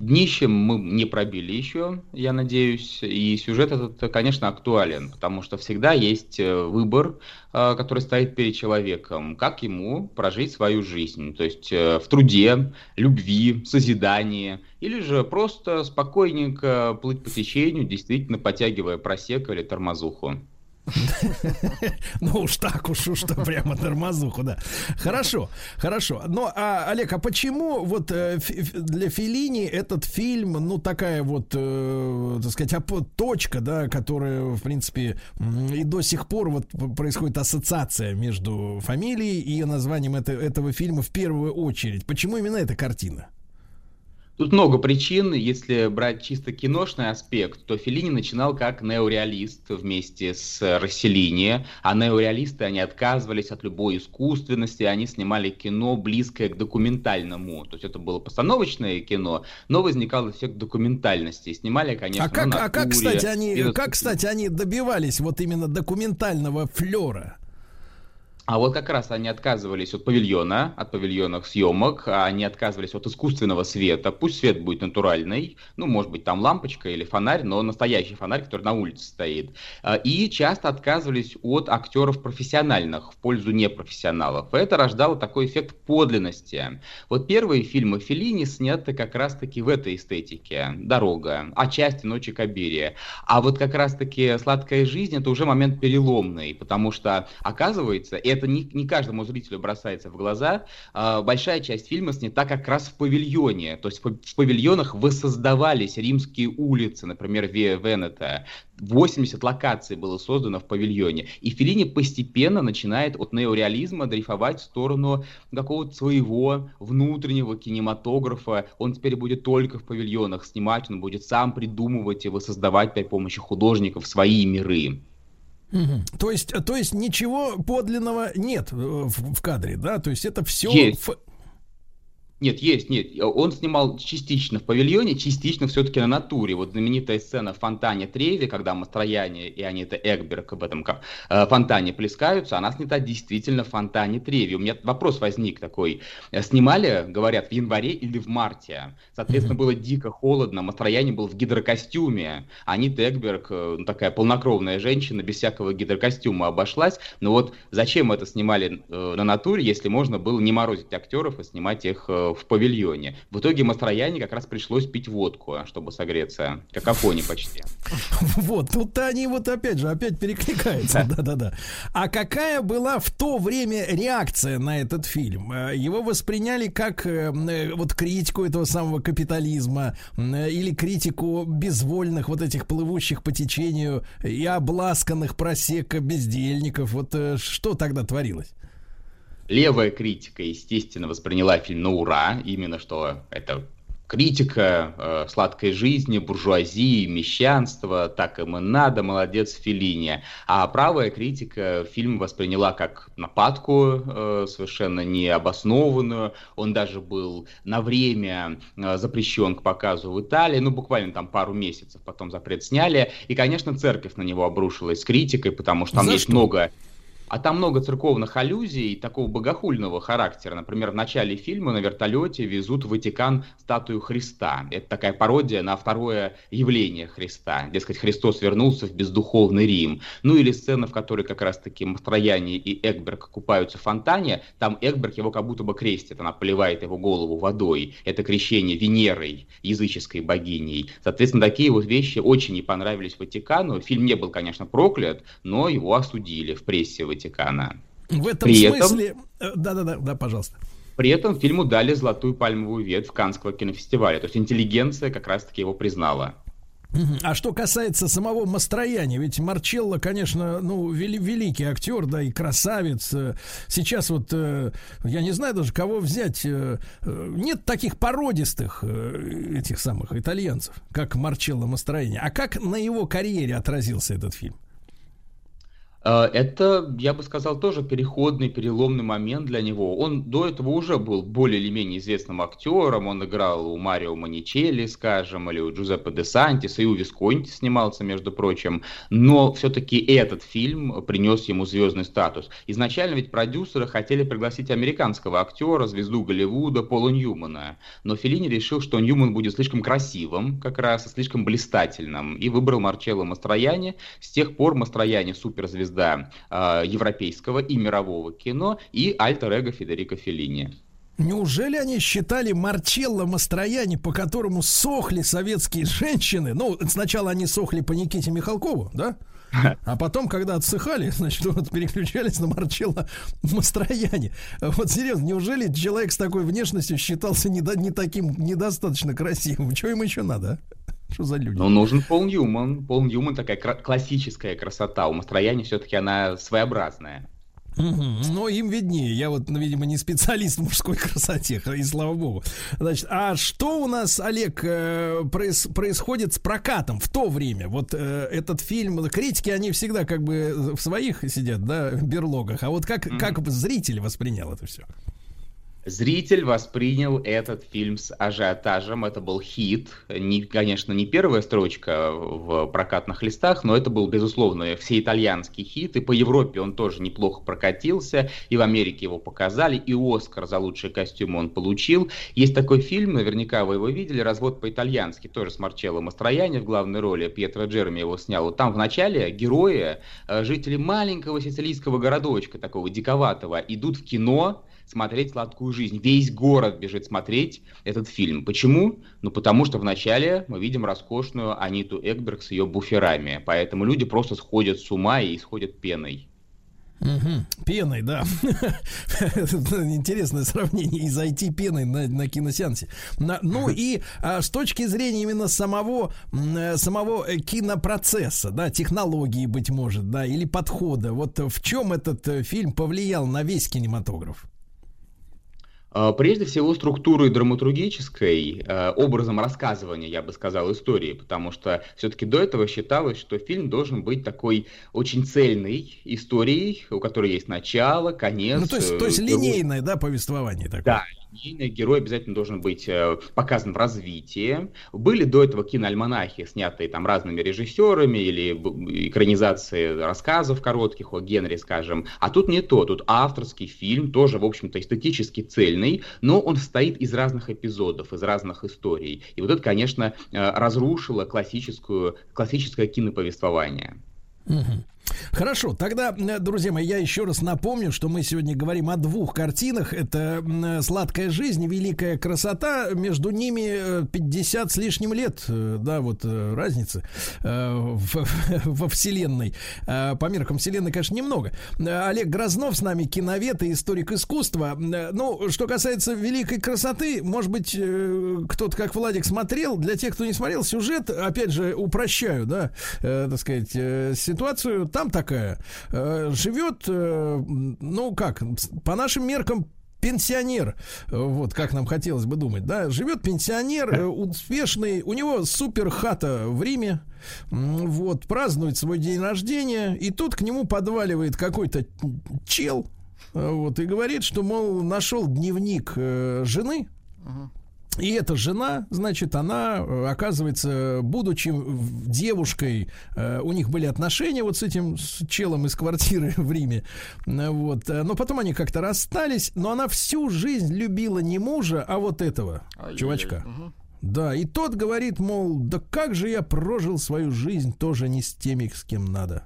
Speaker 9: Днищем мы не пробили еще, я надеюсь, и сюжет этот, конечно, актуален, потому что всегда есть э, выбор, э, который стоит перед человеком, как ему прожить свою жизнь, то есть э, в труде, любви, созидании, или же просто спокойненько плыть по течению, действительно подтягивая просека или тормозуху. *laughs*
Speaker 1: Ну уж так уж, уж что прямо тормозуху, да. Хорошо, хорошо. Но, а, Олег, а почему вот э, для Филини этот фильм, ну такая вот, э, так сказать, точка, да, которая, в принципе, и до сих пор вот происходит ассоциация между фамилией и названием это- этого фильма в первую очередь. Почему именно эта картина?
Speaker 9: Тут много причин. Если брать чисто киношный аспект, то Феллини начинал как неореалист вместе с Расселини, а неореалисты, они отказывались от любой искусственности, они снимали кино близкое к документальному. То есть это было постановочное кино, но возникал эффект документальности. И Снимали, конечно,
Speaker 1: А как,
Speaker 9: на
Speaker 1: а как, кстати, они, как, кстати, они добивались вот именно документального флера?
Speaker 9: А вот как раз они отказывались от павильона, от павильонных съемок, а они отказывались от искусственного света. Пусть свет будет натуральный, ну, может быть, там лампочка или фонарь, но настоящий фонарь, который на улице стоит. А, И часто отказывались от актеров профессиональных в пользу непрофессионалов. Это рождало такой эффект подлинности. Вот первые фильмы Феллини сняты как раз-таки в этой эстетике. «Дорога», отчасти «Ночи Кабирия». А вот как раз-таки «Сладкая жизнь» — это уже момент переломный, потому что, оказывается, это не, не каждому зрителю бросается в глаза, а, большая часть фильма снята как раз в павильоне. То есть в, павильонах воссоздавались римские улицы, например, Виа Венета. 80 локаций было создано в павильоне. И Феллини постепенно начинает от неореализма дрейфовать в сторону какого-то своего внутреннего кинематографа. Он теперь будет только в павильонах снимать, он будет сам придумывать и воссоздавать при помощи художников свои миры.
Speaker 1: Мгм. То есть, то есть ничего подлинного нет э, в, в кадре, да? То есть это все.
Speaker 9: Есть. Нет, есть, нет. Он снимал частично в павильоне, частично все-таки на натуре. Вот знаменитая сцена в фонтане Треви, когда Мастрояне и Анита Экберг об этом как, э, фонтане плескаются, она снята действительно в фонтане Треви. У меня вопрос возник такой. Э, Снимали, говорят, в январе или в марте? Соответственно, было дико холодно. Мастрояне был в гидрокостюме. Анита Экберг, э, ну, такая полнокровная женщина, без всякого гидрокостюма обошлась. Но вот зачем это снимали на натуре, если можно было не морозить актеров и снимать их в павильоне. В итоге Мастрояне как раз пришлось пить водку, чтобы согреться. Как Афони почти. *laughs*
Speaker 1: Вот, тут они вот опять же, опять перекликаются. Да-да-да. А какая была в то время реакция на этот фильм? Э, Его восприняли как э, э, вот критику этого самого капитализма или критику безвольных вот этих плывущих по течению и обласканных просека бездельников. Вот что тогда творилось?
Speaker 9: Левая критика, естественно, восприняла фильм на ура, именно что это критика э, сладкой жизни, буржуазии, мещанства, так им и надо, молодец Феллини. А правая критика фильм восприняла как нападку, э, совершенно необоснованную. Он даже был на время э, запрещен к показу в Италии, ну буквально там пару месяцев, потом запрет сняли. И, конечно, церковь на него обрушилась с критикой, потому что там
Speaker 1: За
Speaker 9: есть
Speaker 1: что?
Speaker 9: много а там много церковных аллюзий такого богохульного характера. Например, в начале фильма на вертолете везут в Ватикан статую Христа. Это такая пародия на второе явление Христа. Дескать, Христос вернулся в бездуховный Рим. Ну или сцена, в которой как раз-таки Мастрояне и Экберг купаются в фонтане. Там Экберг его как будто бы крестит. Она поливает его голову водой. Это крещение Венерой, языческой богиней. Соответственно, такие вот вещи очень не понравились Ватикану. Фильм не был, конечно, проклят, но его осудили в прессе Ватикана.
Speaker 1: В этом
Speaker 9: При этом-
Speaker 1: смысле... э, Да-да-да, да, пожалуйста.
Speaker 9: При этом фильму дали золотую пальмовую ветвь Каннского кинофестиваля. То есть интеллигенция как раз-таки его признала.
Speaker 1: А что касается самого Мастрояни, ведь Марчелло, конечно, ну, вели- великий актер, да, и красавец. Э, Сейчас вот, э, я не знаю даже, кого взять. Нет таких породистых этих самых итальянцев, как Марчелло Мастрояни. А как на его карьере отразился этот фильм?
Speaker 9: Э, Это, я бы сказал, тоже переходный, переломный момент для него. Он до этого уже был более или менее известным актером. Он играл у Марио Маничелли, скажем, или у Джузеппе де Сантиса, и у Висконти снимался, между прочим. Но все-таки этот фильм принес ему звездный статус. Изначально ведь продюсеры хотели пригласить американского актера, звезду Голливуда Пола Ньюмана. Но Феллини решил, что Ньюман будет слишком красивым, как раз, и слишком блистательным, и выбрал Марчелло Мастрояни. С тех пор Мастрояни суперзвезда э, европейского и мирового кино и альтер-эго Федерико Феллини.
Speaker 1: Неужели они считали Марчелло Мастрояни, по которому сохли советские женщины? Ну, сначала они сохли по Никите Михалкову, да? А потом, когда отсыхали, *laughs* значит, вот переключались на Марчелло Мастрояни. Вот серьезно, неужели человек с такой внешностью считался недо- не таким недостаточно красивым? Чего ему еще надо? а? Что за люди?
Speaker 9: Но нужен Пол Ньюман. Пол Ньюман такая классическая красота. У Мастрояни все-таки она своеобразная.
Speaker 1: Мгм. Но им виднее. Я вот, ну, видимо, не специалист в мужской красоте, *laughs* и слава богу. Значит, а что у нас, Олег, э, проис- происходит с прокатом в то время? Вот э, этот фильм, критики, они всегда как бы в своих сидят, да, берлогах. А вот как, как зритель воспринял это все?
Speaker 9: Зритель воспринял этот фильм с ажиотажем. Это был хит. Не, конечно, не первая строчка в прокатных листах, но это был, безусловно, всеитальянский хит. И по Европе он тоже неплохо прокатился. И в Америке его показали. И Оскар за лучший костюм он получил. Есть такой фильм, наверняка вы его видели, «Развод по-итальянски», тоже с Марчелло Мастрояни в главной роли. Пьетро Джереми его снял. Там в начале герои, э, жители маленького сицилийского городочка, такого диковатого, идут в кино, смотреть «Сладкую жизнь». Весь город бежит смотреть этот фильм. Почему? Ну, потому что вначале мы видим роскошную Аниту Экберг с ее буферами. Поэтому люди просто сходят с ума и исходят пеной.
Speaker 1: Мгм. Пеной, да. *laughs* Интересное сравнение. И зайти пеной на, на киносеансе. На- ну и а, с точки зрения именно самого, э, самого э, кинопроцесса, да, технологии, быть может, да, или подхода. Вот в чем этот э, фильм повлиял на весь кинематограф?
Speaker 9: А, Прежде всего, структурой драматургической, э, образом рассказывания, я бы сказал, истории, потому что все-таки до этого считалось, что фильм должен быть такой очень цельной историей, у которой есть начало, конец.
Speaker 1: Ну, то есть, то есть
Speaker 9: э,
Speaker 1: линейное, да, повествование такое.
Speaker 9: Да, линейный герой обязательно должен быть э, показан в развитии. Были до этого киноальманахи, снятые там разными режиссерами или экранизации рассказов коротких о Генри, скажем. А тут не то, тут авторский фильм, тоже, в общем-то, эстетически цельный, но он состоит из разных эпизодов, из разных историй. И вот это, конечно, э, разрушило классическую, классическое киноповествование.
Speaker 1: Мгм. Хорошо, тогда, э, друзья мои, я еще раз напомню, что мы сегодня говорим о двух картинах. Это э, «Сладкая жизнь» «Великая красота». Между ними э, 50 с лишним лет, э, да, вот э, разницы э, в- *laughs* во вселенной. Э, По меркам вселенной, конечно, немного. Э, Олег Грознов с нами, киновед и историк искусства. Э, Ну, что касается «Великой красоты», может быть, э, кто-то, как Владик, смотрел. Для тех, кто не смотрел, сюжет, опять же, упрощаю, да, э, так сказать, э, ситуацию. Там такая. э, живет, э, ну как, по нашим меркам, пенсионер, вот как нам хотелось бы думать, да, живет пенсионер, э, успешный, у него супер хата в Риме, вот, празднует свой день рождения, и тут к нему подваливает какой-то чел, вот, и говорит, что, мол, нашел дневник жены, и эта жена, значит, она, э, оказывается, будучи девушкой, э, у них были отношения вот с этим с челом из квартиры *laughs* в Риме, Э, вот, но потом они как-то расстались, но она всю жизнь любила не мужа, а вот этого
Speaker 2: Ай-яй-яй.
Speaker 1: чувачка.
Speaker 2: Мгм.
Speaker 1: Да, и тот говорит, мол, да как же я прожил свою жизнь тоже не с теми, с кем надо.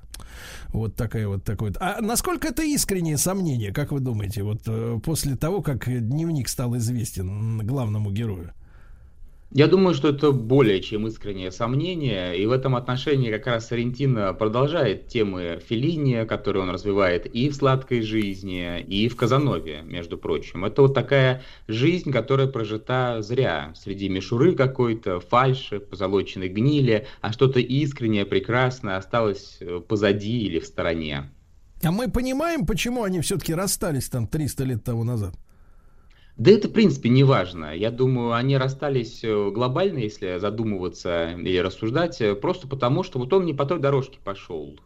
Speaker 1: Вот такая вот такой. вот. А насколько это искреннее сомнение, как вы думаете, вот э, после того, как дневник стал известен главному герою?
Speaker 9: Я думаю, что это более чем искреннее сомнение, и в этом отношении как раз Сарентино продолжает темы Феллини, которые он развивает и в «Сладкой жизни», и в «Казанове», между прочим. Это вот такая жизнь, которая прожита зря, среди мишуры какой-то, фальши, позолоченной гнили, а что-то искреннее, прекрасное осталось э, позади или в стороне.
Speaker 1: А мы понимаем, почему они все-таки расстались там 300 лет тому назад?
Speaker 9: Да это, в принципе, не важно. Я думаю, они расстались э, глобально, если задумываться или рассуждать, э, просто потому, что вот он не по той дорожке пошел.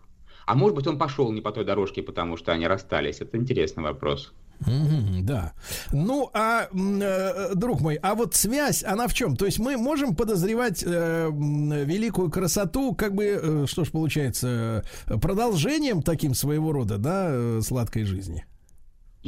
Speaker 9: А может быть, он пошел не по той дорожке, потому что они расстались. Это интересный вопрос.
Speaker 1: Мгм, да. Ну, а, э, друг мой, а вот связь, она в чем? То есть мы можем подозревать э, великую красоту, как бы, э, что ж получается, э, продолжением таким своего рода, да, э, сладкой жизни?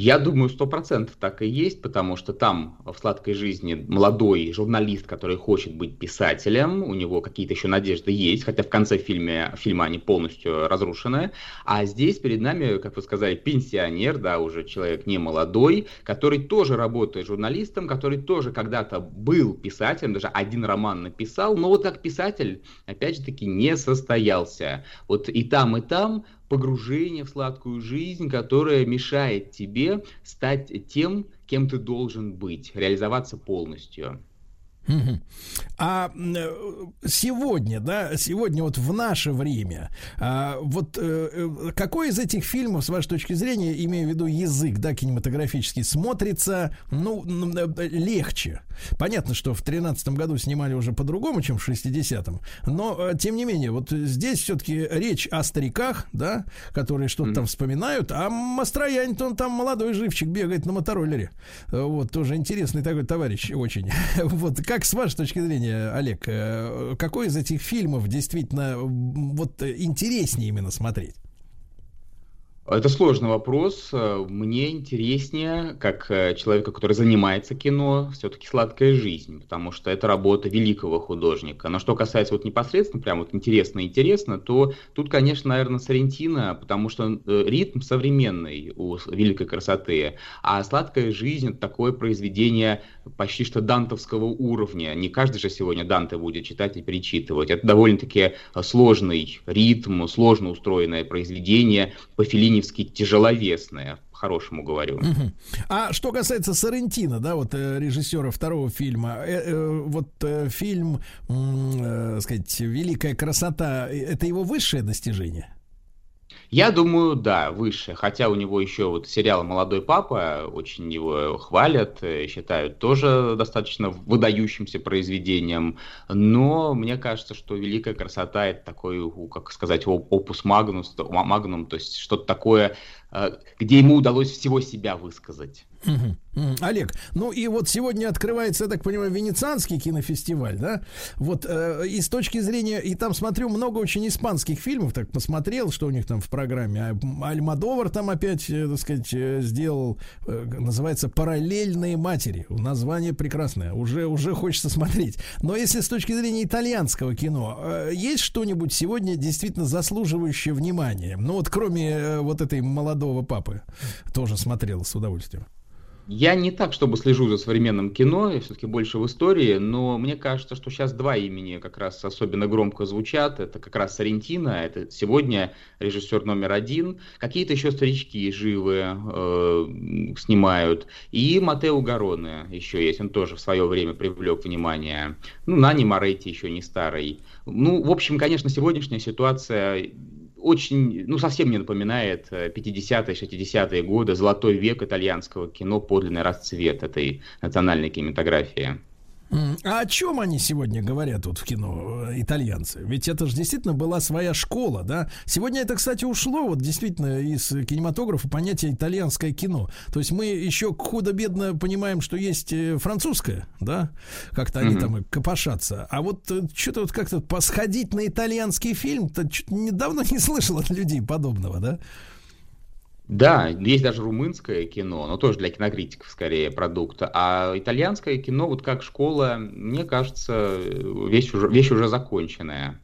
Speaker 9: Я думаю, сто процентов так и есть, потому что там в «Сладкой жизни» молодой журналист, который хочет быть писателем, у него какие-то еще надежды есть, хотя в конце фильма, фильма они полностью разрушены. А здесь перед нами, как вы сказали, пенсионер, да, уже человек не молодой, который тоже работает журналистом, который тоже когда-то был писателем, даже один роман написал, но вот как писатель, опять же таки, не состоялся. Вот и там, и там погружение в сладкую жизнь, которая мешает тебе стать тем, кем ты должен быть, реализоваться полностью.
Speaker 1: А э, сегодня, да, сегодня вот в наше время, а, вот э, э, какой из этих фильмов, с вашей точки зрения, имею в виду язык, да, кинематографический, смотрится, ну, легче? Понятно, что в тринадцатом году снимали уже по-другому, чем в 60-м, но, тем не менее, вот здесь все-таки речь о стариках, да, которые что-то там вспоминают, а Мастроянь-то он там молодой живчик бегает на мотороллере. Вот, тоже интересный такой товарищ очень. *laughs* Вот, как с вашей точки зрения, Олег, э, какой из этих фильмов действительно вот э, интереснее именно смотреть?
Speaker 9: Это сложный вопрос. Мне интереснее, как э, человека, который занимается кино, все-таки «Сладкая жизнь», потому что это работа великого художника. Но что касается вот непосредственно, прям вот интересно-интересно, то тут, конечно, наверное, Сарентино, потому что ритм современный у великой красоты, а «Сладкая жизнь» — это такое произведение почти что дантовского уровня. Не каждый же сегодня Данте будет читать и перечитывать. Это довольно-таки э, сложный ритм, сложно устроенное произведение, по-филиневски тяжеловесное, по-хорошему говорю.
Speaker 1: Мгм. А что касается Сарентина, да, вот э, режиссера второго фильма, э, э, вот э, фильм, э, сказать, «Великая красота», э, это его высшее достижение?
Speaker 9: Я думаю, да, выше. Хотя у него еще вот сериал «Молодой папа», очень его хвалят, э, считают тоже достаточно выдающимся произведением. Но мне кажется, что «Великая красота» — это такой, как сказать, оп- опус магнус, магнум, то есть что-то такое, э, где ему удалось всего себя высказать.
Speaker 1: Олег, ну и вот сегодня открывается, я так понимаю, Венецианский кинофестиваль, да? Вот э, и с точки зрения, и там смотрю много очень испанских фильмов, так посмотрел, что у них там в программе. А, Альмадовар там опять, э, так сказать, э, сделал, э, называется «Параллельные матери». Название прекрасное, уже, уже хочется смотреть. Но если с точки зрения итальянского кино, э, есть что-нибудь сегодня действительно заслуживающее внимания? Ну вот кроме э, вот этой молодого папы, тоже смотрел с удовольствием.
Speaker 9: Я не так, чтобы слежу за современным кино, я все-таки больше в истории, но мне кажется, что сейчас два имени как раз особенно громко звучат. Это как раз Сарентино, это сегодня режиссер номер один. Какие-то еще старички живы э, снимают. И Матео Гароне еще есть, он тоже в свое время привлек внимание. Ну, Нани Моретти еще не старый. Ну, в общем, конечно, сегодняшняя ситуация очень, ну, совсем не напоминает э, 50-е, 60-е годы, золотой век итальянского кино, подлинный расцвет этой национальной кинематографии.
Speaker 1: А о чем они сегодня говорят тут в кино, э, итальянцы? Ведь это же действительно была своя школа, да? Сегодня это, кстати, ушло вот действительно из кинематографа понятие итальянское кино. То есть мы еще худо-бедно понимаем, что есть э, французское, да? Как-то они
Speaker 9: Мгм.
Speaker 1: там и копошатся. А вот что-то вот как-то посходить на итальянский фильм, то чё-то недавно *laughs* не слышал от людей подобного, да?
Speaker 9: Да, есть даже румынское кино, но тоже для кинокритиков скорее продукта. А итальянское кино, вот как школа, мне кажется, вещь уже, вещь уже законченная.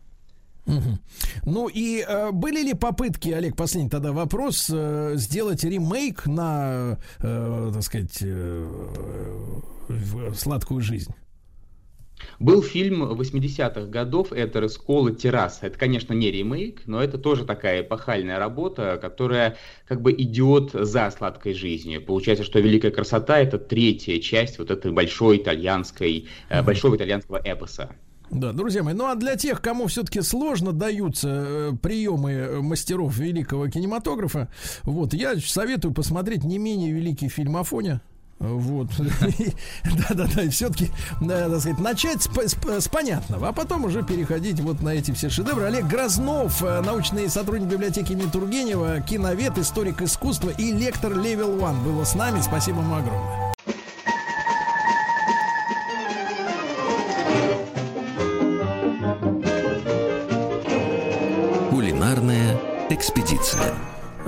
Speaker 1: Мгм. Ну и э, были ли попытки, Олег, последний тогда вопрос, э, сделать ремейк на, э, так сказать, э, в сладкую жизнь?
Speaker 9: Был фильм 80-х годов, это «Расколы терраса». Это, конечно, не ремейк, но это тоже такая эпохальная работа, которая как бы идет за сладкой жизнью. Получается, что «Великая красота» — это третья часть вот этой большой итальянской, э, большого итальянского эпоса.
Speaker 1: Да, друзья мои, ну а для тех, кому все-таки сложно даются э, приемы э, мастеров великого кинематографа, вот, я советую посмотреть не менее великий фильм Афоня. Вот. *laughs* Да-да-да, и все-таки, так сказать, начать с, по- с по- с понятного, а потом уже переходить вот на эти все шедевры. Олег Грознов, э, научный сотрудник библиотеки имени Тургенева, киновед, историк искусства и лектор Level One был с нами. Спасибо ему огромное.
Speaker 4: Кулинарная экспедиция.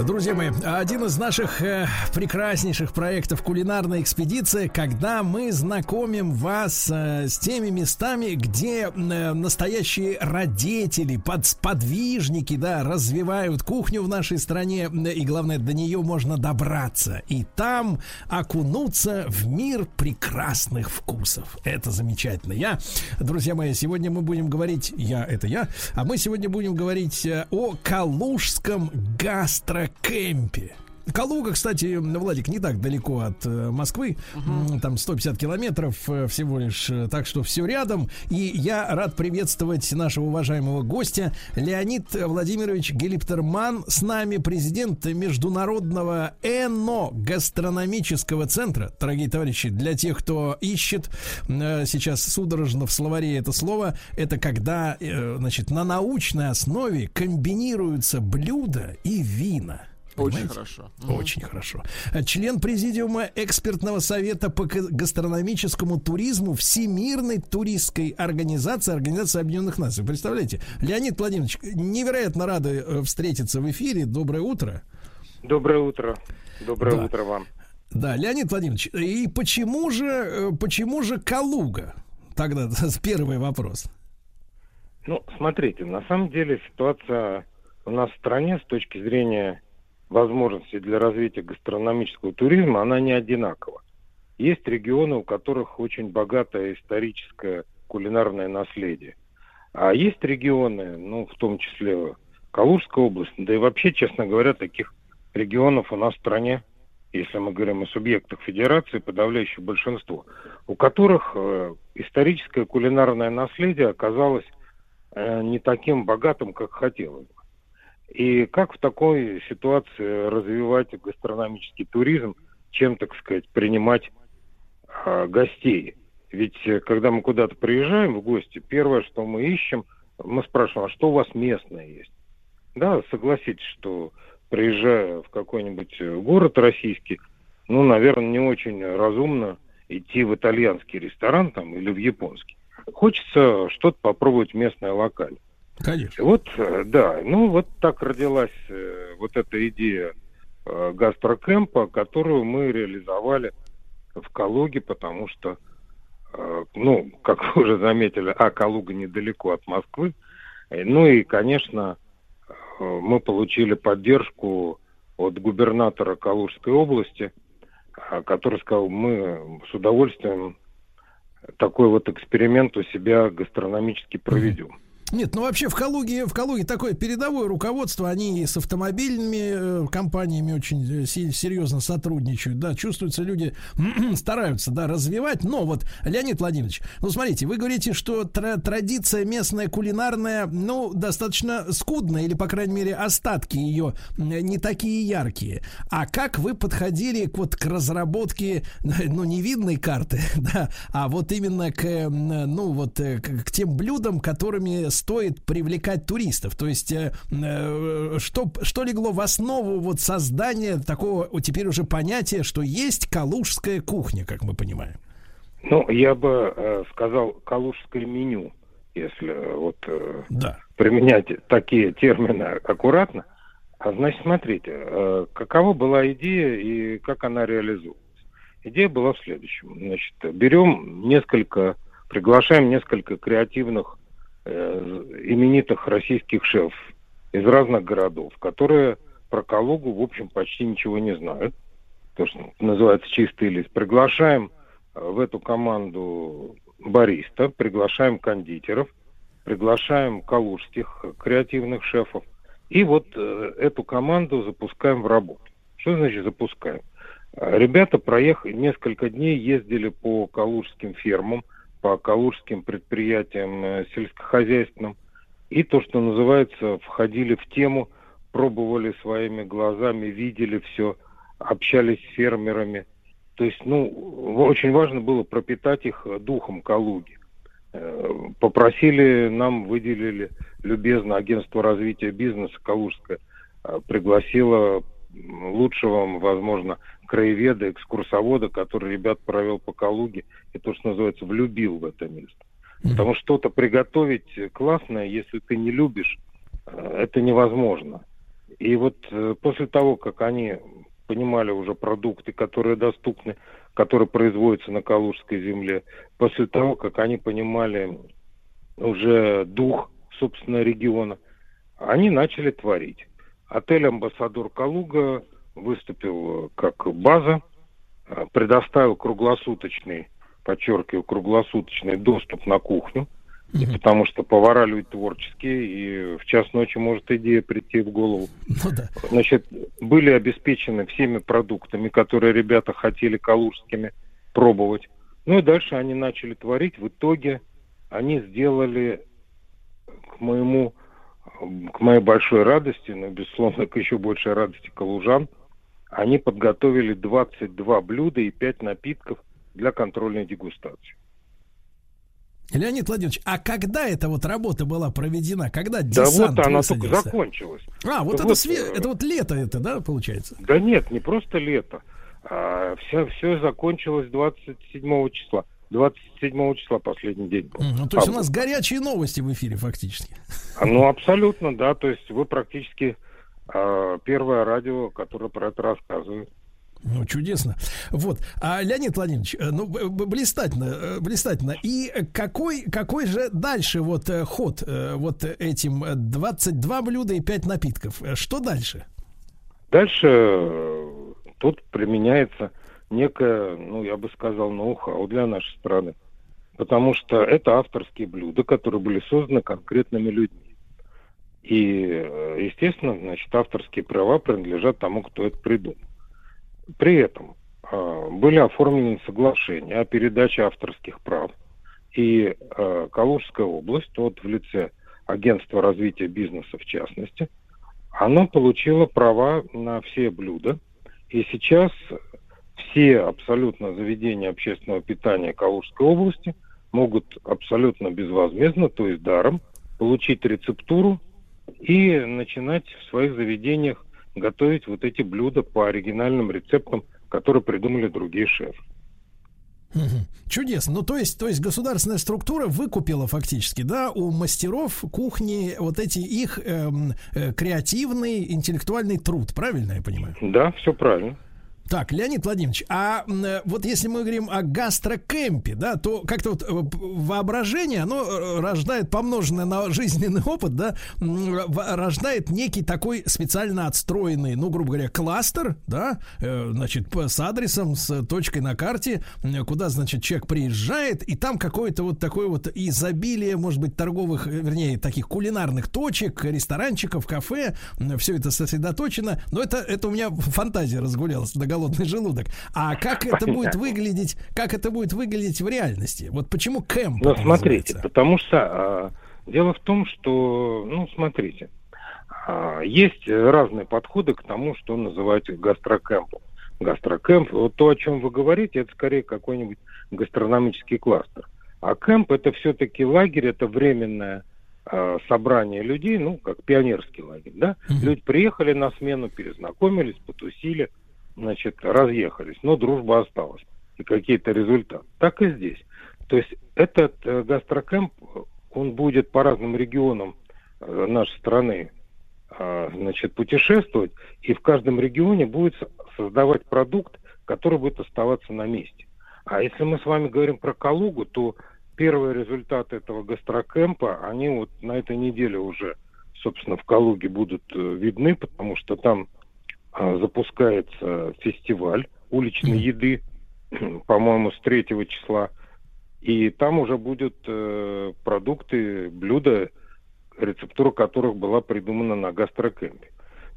Speaker 1: Друзья мои, один из наших э, прекраснейших проектов кулинарная экспедиция, когда мы знакомим вас э, с теми местами, где э, настоящие родители, под, подвижники, да, развивают кухню в нашей стране, э, и главное, до нее можно добраться. И там окунуться в мир прекрасных вкусов. Это замечательно. Я, друзья мои, сегодня мы будем говорить, я, это я, а мы сегодня будем говорить э, о Калужском гастрокемпе. Калуга, кстати, Владик, не так далеко от э, Москвы. М, Там 150 километров э, всего лишь. э, Так что все рядом. И я рад приветствовать нашего уважаемого гостя Леонид Владимирович Гелиптерман. С нами президент Международного ЭНО-гастрономического центра. Дорогие товарищи, для тех, кто ищет сейчас судорожно в словаре это слово, это когда, значит, на научной основе комбинируются блюда и вина.
Speaker 2: Очень хорошо.
Speaker 1: Очень хорошо. Член президиума экспертного совета по га- гастрономическому туризму Всемирной туристской организации Организации Объединенных Наций. Представляете? Леонид Владимирович, невероятно рады э, встретиться в эфире. Доброе утро.
Speaker 10: Доброе утро. Доброе
Speaker 1: Да.
Speaker 10: утро вам.
Speaker 1: Да, Леонид Владимирович, и почему же, э, почему же Калуга? Тогда *laughs* первый вопрос.
Speaker 10: Ну, смотрите, на самом деле ситуация у нас в стране с точки зрения возможностей для развития гастрономического туризма, она не одинакова. Есть регионы, у которых очень богатое историческое кулинарное наследие. А есть регионы, ну, в том числе Калужская область, да и вообще, честно говоря, таких регионов у нас в стране, если мы говорим о субъектах федерации, подавляющее большинство, у которых э, историческое кулинарное наследие оказалось э, не таким богатым, как хотелось бы. И как в такой ситуации развивать гастрономический туризм, чем, так сказать, принимать а, гостей? Ведь э, когда мы куда-то приезжаем в гости, первое, что мы ищем, мы спрашиваем, а что у вас местное есть? Да, согласитесь, что приезжая в какой-нибудь э, город российский, ну, наверное, не очень разумно идти в итальянский ресторан там или в японский. Хочется что-то попробовать местное локально.
Speaker 1: Конечно.
Speaker 10: Вот, э, да, ну вот так родилась э, вот эта идея э, гастрокемпа, которую мы реализовали в Калуге, потому что, ну, как вы уже заметили, а Калуга недалеко от Москвы, ну и, конечно, мы получили поддержку от губернатора Калужской области, который сказал, мы с удовольствием такой вот эксперимент у себя гастрономически проведем.
Speaker 1: Нет, ну вообще в Калуге, в Калуге такое передовое руководство, они с автомобильными э, компаниями очень э, се- серьезно сотрудничают, да, чувствуются люди *clears throat* стараются, да, развивать, но вот, Леонид Владимирович, ну смотрите, вы говорите, что тра- традиция местная кулинарная, ну, достаточно скудная, или, по крайней мере, остатки ее не такие яркие. А как вы подходили к вот к разработке, *laughs* ну, не видной карты, *laughs* да, а вот именно к, ну, вот э, к тем блюдам, которыми стоит привлекать туристов. То есть, э, э, что, что легло в основу вот создания такого теперь уже понятия, что есть калужская кухня, как мы понимаем?
Speaker 10: Ну, я бы э, сказал калужское меню, если э, вот э,
Speaker 1: Да.
Speaker 10: применять такие термины аккуратно. А значит, смотрите, э, какова была идея и как она реализовывалась. Идея была в следующем. Значит, берем несколько, приглашаем несколько креативных, именитых российских шефов из разных городов, которые про Калугу, в общем, почти ничего не знают. То, что называется чистый лист. Приглашаем э, в эту команду бариста, приглашаем кондитеров, приглашаем калужских креативных шефов. И вот э, эту команду запускаем в работу. Что значит запускаем? Э, Ребята проехали, несколько дней ездили по калужским фермам, по калужским предприятиям э, сельскохозяйственным. И то, что называется, входили в тему, пробовали своими глазами, видели все, общались с фермерами. То есть, ну, очень важно было пропитать их э, духом Калуги. Э, Попросили, нам выделили любезно агентство развития бизнеса Калужское, пригласило лучшего, возможно, краеведа, экскурсовода, который ребят провел по Калуге и то, что называется, влюбил в это место. Потому что что-то приготовить классное, если ты не любишь, э, это невозможно. И вот э, после того, как они понимали уже продукты, которые доступны, которые производятся на Калужской земле, после того, как они понимали уже дух, собственно, региона, они начали творить. Отель «Амбассадор Калуга» выступил э, как база, э, предоставил круглосуточный, подчеркиваю, круглосуточный доступ на кухню, и потому что повара люди творческие, и в час ночи может идея прийти в голову.
Speaker 1: Ну да.
Speaker 10: Значит, были обеспечены всеми продуктами, которые ребята хотели калужскими пробовать. Ну и дальше они начали творить. В итоге они сделали, к моему, к моей большой радости, но, безусловно, к еще большей радости калужан, они подготовили 22 блюда и 5 напитков для контрольной дегустации.
Speaker 1: Леонид Владимирович, а когда эта вот работа была проведена? Когда
Speaker 10: Да
Speaker 1: десант
Speaker 10: вот она
Speaker 1: высадился?
Speaker 10: только закончилась.
Speaker 1: А, вот,
Speaker 10: Да
Speaker 1: это,
Speaker 10: вот,
Speaker 1: све- это вот лето это, да, получается?
Speaker 10: Да нет, не просто лето. А, все, все закончилось 27 числа. 27 числа последний день был.
Speaker 1: Ну, то есть у
Speaker 10: Август.
Speaker 1: нас горячие новости в эфире фактически.
Speaker 10: А, Ну, абсолютно, да. То есть вы практически а, первое радио, которое про это рассказывает.
Speaker 1: Ну, чудесно. Вот. А, Леонид Владимирович, э, ну, б- б- блистательно, э, блистательно. И какой, какой же дальше вот э, ход вот этим э, 22 блюда и 5 напитков? Что дальше?
Speaker 10: Дальше тут применяется некое, ну, я бы сказал, ноу-хау для нашей страны. Потому что это авторские блюда, которые были созданы конкретными людьми. И, э, естественно, значит, авторские права принадлежат тому, кто это придумал. При этом э, были оформлены соглашения о передаче авторских прав. И э, Калужская область, вот в лице Агентства развития бизнеса в частности, оно получило права на все блюда. И сейчас все абсолютно заведения общественного питания Калужской области могут абсолютно безвозмездно, то есть даром, получить рецептуру и начинать в своих заведениях готовить вот эти блюда по оригинальным рецептам, которые придумали другие шефы.
Speaker 1: Чудесно. Ну, то есть, то есть государственная структура выкупила фактически, да, у мастеров кухни вот эти их эм, э, креативный интеллектуальный труд, правильно я понимаю?
Speaker 10: Да, все правильно.
Speaker 1: Так, Леонид Владимирович, а э, вот если мы говорим о гастрокемпе, да, то как-то вот э, воображение, оно э, рождает, помноженное на жизненный опыт, да, рождает некий такой специально отстроенный, ну, грубо говоря, кластер, да, значит, с адресом, с точкой на карте, куда, значит, человек приезжает, и там какое-то вот такое вот изобилие, может быть, торговых, вернее, таких кулинарных точек, ресторанчиков, кафе, все это сосредоточено, но это, это у меня фантазия разгулялась на голодный желудок. А как это будет выглядеть, как это будет выглядеть в реальности? Вот почему кэмп
Speaker 10: Ну, смотрите,
Speaker 1: называется?
Speaker 10: потому что а, дело в том, что, ну, смотрите, а, есть разные подходы к тому, что называют гастрокэмпом. Гастрокэмп, вот то, о чем вы говорите, это скорее какой-нибудь гастрономический кластер. А кэмп это все-таки лагерь, это временное а, собрание людей, ну, как пионерский лагерь, да? Люди приехали на смену, перезнакомились, потусили, значит, разъехались, но дружба осталась и какие-то результаты. Так и здесь. То есть этот э, гастрокэмп, он будет по разным регионам э, нашей страны а, значит, путешествовать, и в каждом регионе будет со- создавать продукт, который будет оставаться на месте. А если мы с вами говорим про Калугу, то первые результаты этого гастрокэмпа, они вот на этой неделе уже, собственно, в Калуге будут э, видны, потому что там запускается фестиваль уличной еды, *clears throat* по-моему, с 3 числа. И там уже будут э, продукты, блюда, рецептура которых была придумана на гастрокэмпе.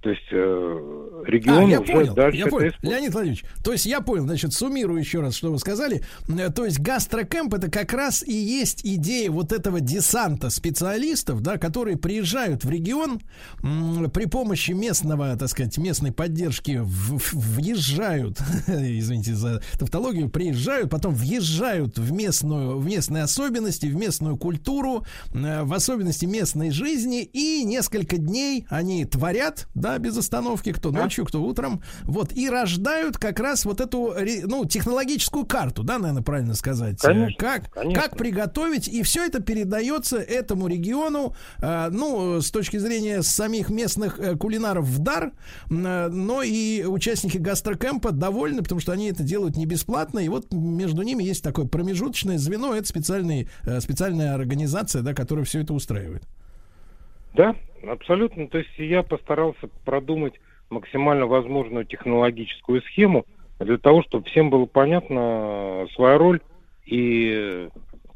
Speaker 10: То есть э, регион
Speaker 1: А, я
Speaker 10: уже
Speaker 1: понял,
Speaker 10: дальше
Speaker 1: я понял.
Speaker 10: использует.
Speaker 1: Леонид Владимирович, то есть я понял, значит, суммирую еще раз, что вы сказали. Э, То есть гастрокэмп это как раз и есть идея вот этого десанта специалистов, да, которые приезжают в регион м, при помощи местного, так сказать, местной поддержки в- в- въезжают, *laughs* извините за тавтологию, приезжают, потом въезжают в местную, в местные особенности, в местную культуру, э, в особенности местной жизни, и несколько дней они творят, да, без остановки, кто ночью, кто утром, вот, и рождают как раз вот эту, ну, технологическую карту, да, наверное, правильно сказать,
Speaker 10: Конечно,
Speaker 1: как,
Speaker 10: конечно.
Speaker 1: как приготовить, и все это передается этому региону, э, ну, с точки зрения самих местных э, кулинаров в дар, э, но и участники гастрокэмпа довольны, потому что они это делают не бесплатно, и вот между ними есть такое промежуточное звено, это специальный, специальная организация, да, которая все это устраивает.
Speaker 10: Да, абсолютно. То есть я постарался продумать максимально возможную технологическую схему для того, чтобы всем было понятна своя роль и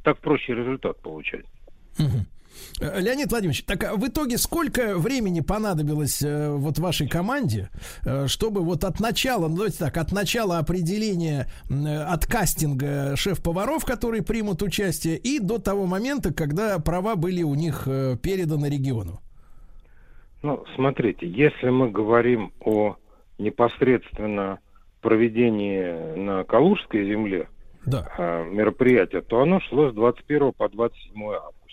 Speaker 10: так проще результат получать.
Speaker 1: Э, Леонид Владимирович, так а в итоге сколько времени понадобилось э, вот вашей команде, э, чтобы вот от начала, ну давайте так, от начала определения, э, от кастинга шеф-поваров, которые примут участие, и до того момента, когда права были у них э, переданы региону?
Speaker 10: Ну, смотрите, если мы говорим о непосредственно проведении на Калужской земле
Speaker 1: Да.
Speaker 10: а, мероприятия, то оно шло с 21 по 27 августа.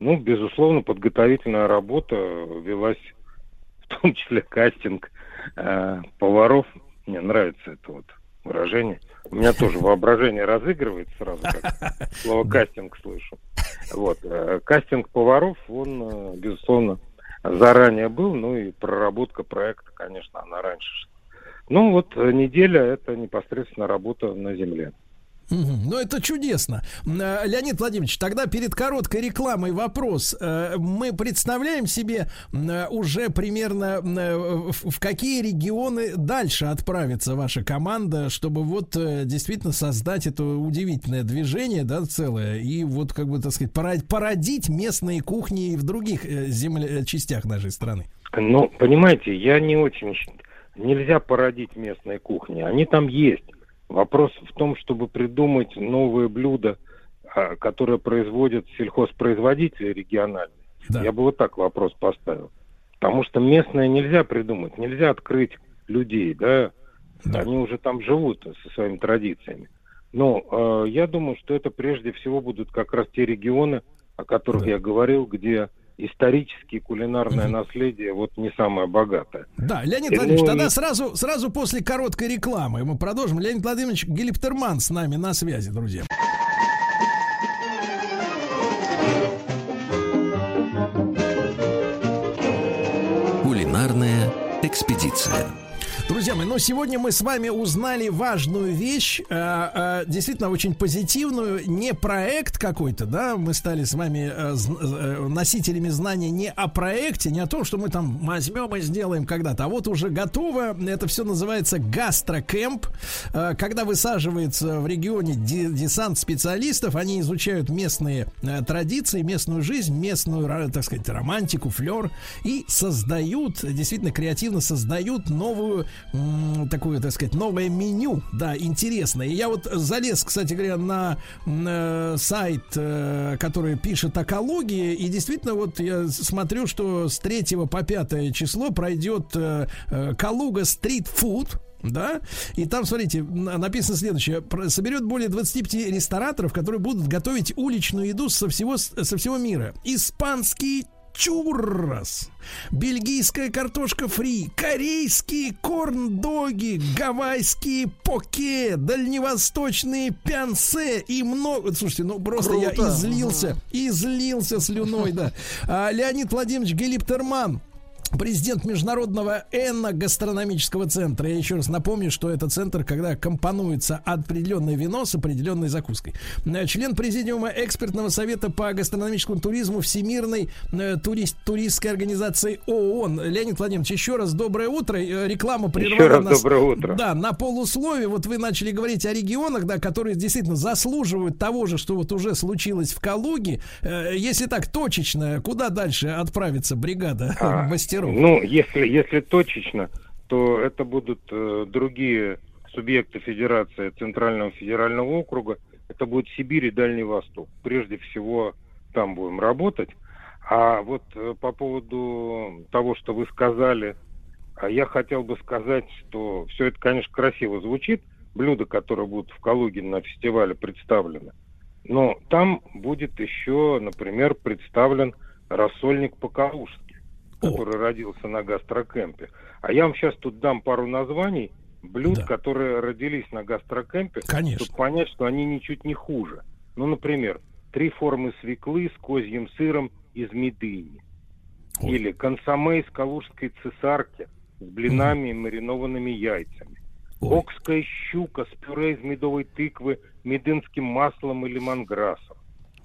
Speaker 10: Ну, безусловно, подготовительная работа велась, в том числе кастинг э, поваров. Мне нравится это вот выражение. У меня тоже воображение разыгрывается сразу, как *laughs* слово кастинг слышу. Вот. э, Кастинг поваров, он, э, безусловно, заранее был, ну и проработка проекта, конечно, она раньше шла. Ну вот э, неделя это непосредственно работа на земле.
Speaker 1: Ну, это чудесно. Э, Леонид Владимирович, тогда перед короткой рекламой вопрос. Э, Мы представляем себе э, уже примерно в какие регионы дальше отправится ваша команда, чтобы вот действительно создать это удивительное движение, да, целое, и вот, как бы, так сказать, породить местные кухни и в других земле- частях нашей страны.
Speaker 10: Ну, понимаете, я не очень... Нельзя породить местные кухни. Они там есть. Вопрос в том, чтобы придумать новые блюда, а, которые производят сельхозпроизводители региональные. Я бы вот так вопрос поставил. Потому что местное нельзя придумать, нельзя открыть людей, да? Они уже там живут со своими традициями. Но э, я думаю, что это прежде всего будут как раз те регионы, о которых я говорил, где исторически кулинарное наследие вот не самое богатое.
Speaker 1: Да, Леонид
Speaker 10: И,
Speaker 1: Владимирович,
Speaker 10: ну,
Speaker 1: тогда сразу, сразу после короткой рекламы мы продолжим. Леонид Владимирович Гелиптерман с нами на связи, друзья.
Speaker 4: Кулинарная экспедиция.
Speaker 1: Друзья мои, ну сегодня мы с вами узнали важную вещь, э, э, действительно очень позитивную, не проект какой-то, да, мы стали с вами э, э, носителями знания не о проекте, не о том, что мы там возьмем и сделаем когда-то, а вот уже готово, это все называется гастрокэмп, Э, когда высаживается в регионе де- десант специалистов, они изучают местные э, традиции, местную жизнь, местную, так сказать, романтику, флер и создают, действительно креативно создают новую, м, такую, так сказать, новое меню, да, интересное. Я вот залез, кстати говоря, на м, э, сайт, э, который пишет экологии, и действительно вот я смотрю, что с 3 по 5 число пройдет э, Калуга стрит фуд, да, и там, смотрите, на- написано следующее. Соберет более 25 рестораторов, которые будут готовить уличную еду со всего, со всего мира. Испанский чуррос, бельгийская картошка фри, корейские корн-доги, гавайские поке, дальневосточные пянсе и много... Слушайте, ну просто я
Speaker 2: Круто.
Speaker 1: излился, излился слюной, да. А, Леонид Владимирович Гелиптерман, Президент Международного эногастрономического центра. Я еще раз напомню, что это центр, когда компонуется определенное вино с определенной закуской. Э, Член президиума экспертного совета по гастрономическому туризму Всемирной э, турист, туристской организации ООН. Леонид Владимирович, еще раз доброе утро. Э, Реклама прервала
Speaker 10: Еще раз
Speaker 1: нас.
Speaker 10: доброе утро.
Speaker 1: Да, на полусловие. Вот вы начали говорить о регионах, да, которые действительно заслуживают того же, что вот уже случилось в Калуге. Если так точечно, куда дальше отправится бригада
Speaker 10: А, *laughs*
Speaker 1: мастеров?
Speaker 10: Ну, если, если точечно, то это будут э, другие субъекты Федерации Центрального федерального округа. Это будет Сибирь и Дальний Восток. Прежде всего там будем работать. А вот э, по поводу того, что вы сказали, а я хотел бы сказать, что все это, конечно, красиво звучит, блюда, которые будут в Калуге на фестивале представлены. Но там будет еще, например, представлен рассольник по-калужски, который родился на гастрокемпе. А я вам сейчас тут дам пару названий блюд,
Speaker 1: Да.
Speaker 10: которые родились на гастрокемпе,
Speaker 1: Конечно.
Speaker 10: чтобы понять, что они ничуть не хуже. Ну, например, три формы свеклы с козьим сыром из медыни.
Speaker 1: Ой.
Speaker 10: Или консоме из калужской цесарки с блинами и маринованными яйцами.
Speaker 1: Ой.
Speaker 10: Окская щука с пюре из медовой тыквы, медынским маслом и лимонграссом.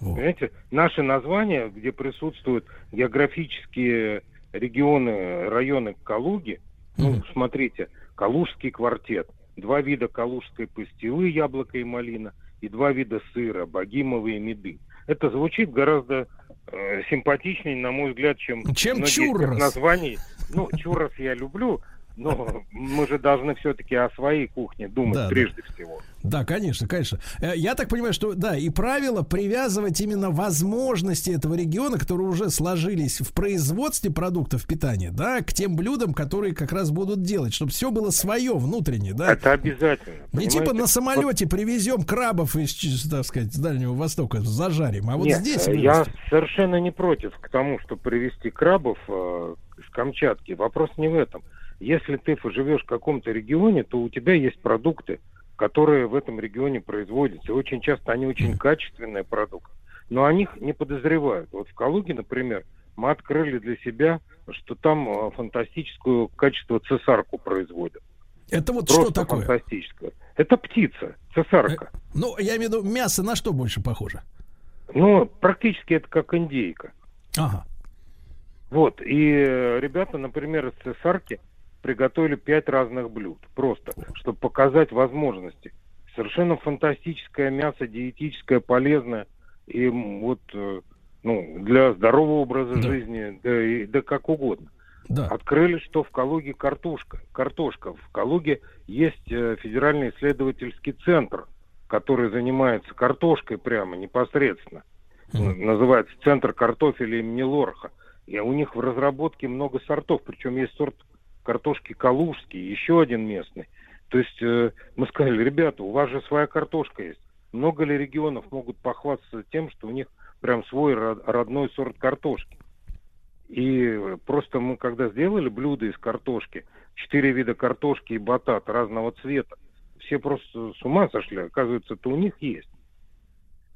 Speaker 1: О.
Speaker 10: Понимаете, наши названия, где присутствуют географические регионы, районы Калуги, ну,
Speaker 1: Мгм.
Speaker 10: смотрите, Калужский квартет, два вида калужской пастилы, яблоко и малина, и два вида сыра, богимовый и меды. Это звучит гораздо э, симпатичнее, на мой взгляд, чем,
Speaker 1: Чем
Speaker 10: многие
Speaker 1: чуррос.
Speaker 10: названий. Ну, чуррос я люблю, но мы же должны все-таки о своей кухне думать
Speaker 1: Да, да.
Speaker 10: прежде всего.
Speaker 1: Да, конечно, конечно. Э, Я так понимаю, что да, и правило привязывать именно возможности этого региона, которые уже сложились в производстве продуктов питания, да, к тем блюдам, которые как раз будут делать, чтобы все было свое внутреннее, да.
Speaker 10: Это обязательно.
Speaker 1: Не типа
Speaker 10: понимаете?
Speaker 1: на
Speaker 10: Вот
Speaker 1: самолете привезем крабов из, так сказать, с Дальнего Востока, зажарим, а вот
Speaker 10: Нет,
Speaker 1: здесь
Speaker 10: э, я
Speaker 1: вырастим.
Speaker 10: совершенно не против к тому, чтобы привезти крабов э, с Камчатки. Вопрос не в этом. Если ты живешь в каком-то регионе, то у тебя есть продукты, которые в этом регионе производятся. И очень часто они очень качественные продукты. Но о них не подозревают. Вот в Калуге, например, мы открыли для себя, что там э, фантастическую качество цесарку производят.
Speaker 1: Это вот
Speaker 10: Просто
Speaker 1: что такое?
Speaker 10: фантастическое. Это птица, цесарка.
Speaker 1: Ну, я имею в виду, мясо на что больше похоже?
Speaker 10: Ну, практически это как индейка.
Speaker 1: Ага.
Speaker 10: Вот, и э, ребята, например, из цесарки приготовили пять разных блюд. Просто, чтобы показать возможности. Совершенно фантастическое мясо, диетическое, полезное. И вот, э, ну, для здорового образа
Speaker 1: Да.
Speaker 10: жизни, да, и, да как угодно.
Speaker 1: Да.
Speaker 10: Открыли, что в Калуге картошка. Картошка. В Калуге есть э, федеральный исследовательский центр, который занимается картошкой прямо непосредственно.
Speaker 1: Мгм.
Speaker 10: Называется Центр картофеля имени Лорха. И у них в разработке много сортов. Причем есть сорт картошки калужский, еще один местный. То есть э, мы сказали, ребята, у вас же своя картошка есть. Много ли регионов могут похвастаться тем, что у них прям свой ро- родной сорт картошки? И просто мы когда сделали блюдо из картошки, четыре вида картошки и батат разного цвета, все просто с ума сошли. Оказывается, это у них есть.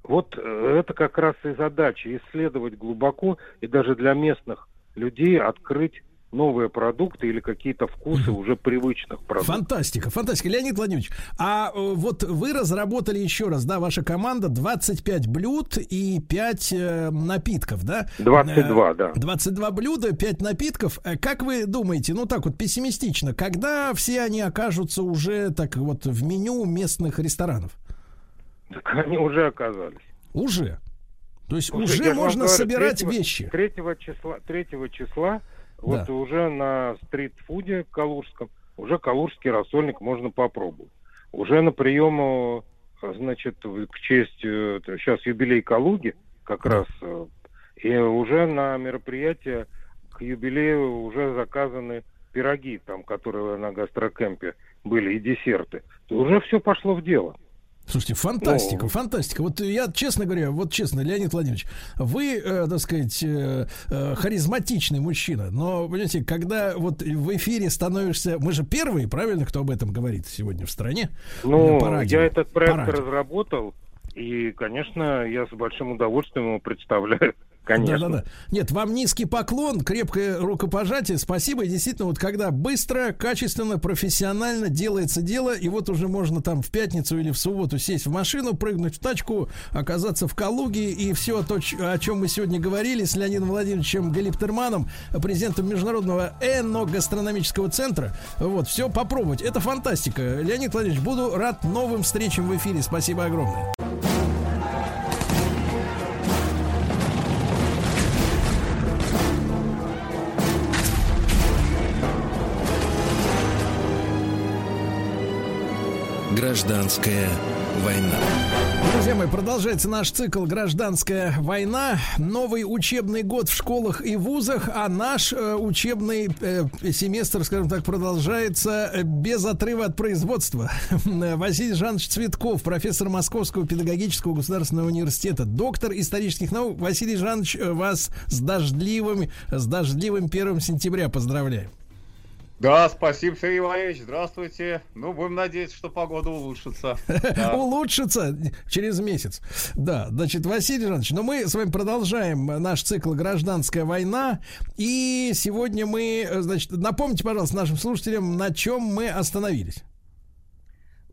Speaker 10: Вот э, это как раз и задача исследовать глубоко и даже для местных людей открыть новые продукты или какие-то вкусы уже привычных продуктов.
Speaker 1: Фантастика, фантастика. Леонид Владимирович, а э, вот вы разработали еще раз, да, ваша команда 25 блюд и 5 э, напитков, да?
Speaker 10: 22,
Speaker 1: Э,
Speaker 10: да.
Speaker 1: 22 блюда, 5 напитков. Как вы думаете, ну так вот пессимистично, когда все они окажутся уже так вот в меню местных ресторанов?
Speaker 10: Так они уже оказались.
Speaker 1: Уже. То есть
Speaker 10: Уже,
Speaker 1: уже можно
Speaker 10: говорю,
Speaker 1: собирать
Speaker 10: третьего-
Speaker 1: вещи.
Speaker 10: Третьего числа, третьего числа вот
Speaker 1: Да.
Speaker 10: уже на стритфуде калужском уже калужский рассольник можно попробовать. Уже на приему, э, значит, к честь э, сейчас юбилей Калуги как раз э, и уже на мероприятие к юбилею уже заказаны пироги, там, которые на гастрокемпе были, и десерты. То уже все пошло в дело.
Speaker 1: Слушайте, фантастика,
Speaker 10: Ну.
Speaker 1: фантастика. Вот я, честно говоря, вот честно, Леонид Владимирович, вы, э, так сказать, э, э, харизматичный мужчина, но, понимаете, когда вот в эфире становишься... Мы же первые, правильно, кто об этом говорит сегодня в стране?
Speaker 10: Ну, я этот проект разработал, и, конечно, я с большим удовольствием его представляю. Конечно.
Speaker 1: Да-да-да. Нет, вам низкий поклон, крепкое рукопожатие. Спасибо. И действительно, вот когда быстро, качественно, профессионально делается дело, и вот уже можно там в пятницу или в субботу сесть в машину, прыгнуть в тачку, оказаться в Калуге, и все то, о чем мы сегодня говорили с Леонидом Владимировичем Галиптерманом, президентом Международного эногастрономического центра, вот, все попробовать. Это фантастика. Леонид Владимирович, буду рад новым встречам в эфире. Спасибо огромное.
Speaker 4: Гражданская война.
Speaker 1: Друзья мои, продолжается наш цикл «Гражданская война». Новый учебный год в школах и вузах, а наш э, учебный э, семестр, скажем так, продолжается э, без отрыва от производства. *laughs* Василий Жанович Цветков, профессор Московского педагогического государственного университета, доктор исторических наук. Василий Жанович, э, вас с дождливым, с дождливым первым сентября поздравляем.
Speaker 11: Да, спасибо, Сергей Иванович. Здравствуйте. Ну, будем надеяться, что погода улучшится. *laughs* Да.
Speaker 1: улучшится через месяц. Да, значит, Василий Жанович, но мы с вами продолжаем наш цикл «Гражданская война». И сегодня мы, э, значит, напомните, пожалуйста, нашим слушателям, на чем мы остановились.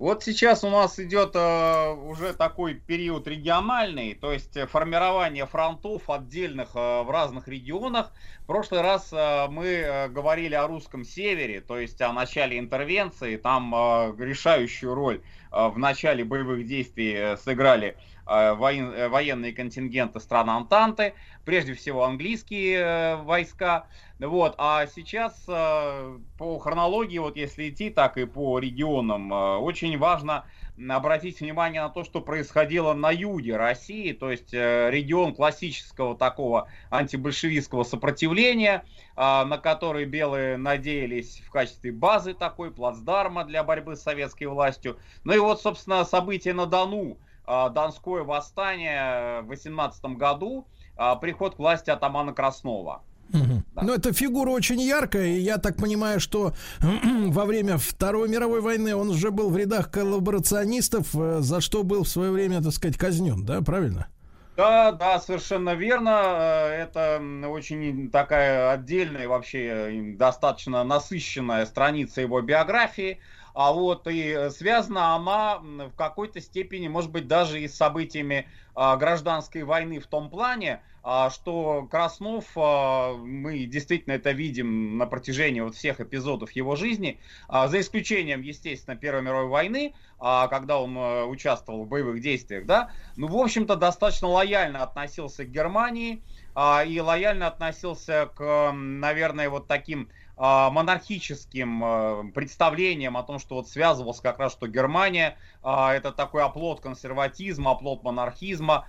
Speaker 11: Вот сейчас у нас идет э, уже такой период региональный, то есть э, формирование фронтов отдельных э, в разных регионах. В прошлый раз э, мы э, говорили о русском севере, то есть о начале интервенции. Там э, решающую роль э, в начале боевых действий э, сыграли воен- военные контингенты стран Антанты, прежде всего английские войска. Вот, а сейчас э, по хронологии, вот если идти так и по регионам, э, очень важно обратить внимание на то, что происходило на юге России, то есть э, регион классического такого антибольшевистского сопротивления, э, на который белые надеялись в качестве базы такой, плацдарма для борьбы с советской властью. Ну и вот, собственно, события на Дону, э, Донское восстание в 18 году, э, приход к власти атамана Краснова.
Speaker 1: Ну, эта фигура очень яркая, и я так понимаю, что во время Второй мировой войны он уже был в рядах коллаборационистов, э, за что был в свое время, так сказать, казнен, да, правильно?
Speaker 11: Да, да, совершенно верно. Э, Это очень такая отдельная, вообще э, достаточно насыщенная страница его биографии. А вот и связана она в какой-то степени, может быть, даже и с событиями гражданской войны в том плане, а, что Краснов, а, мы действительно это видим на протяжении вот всех эпизодов его жизни, а, за исключением, естественно, Первой мировой войны, а, когда он участвовал в боевых действиях, да, ну, в общем-то, достаточно лояльно относился к Германии а, и лояльно относился к, наверное, вот таким а, монархическим э, представлением о том, что вот связывался как раз, что Германия а, это такой оплот консерватизма, оплот монархизма.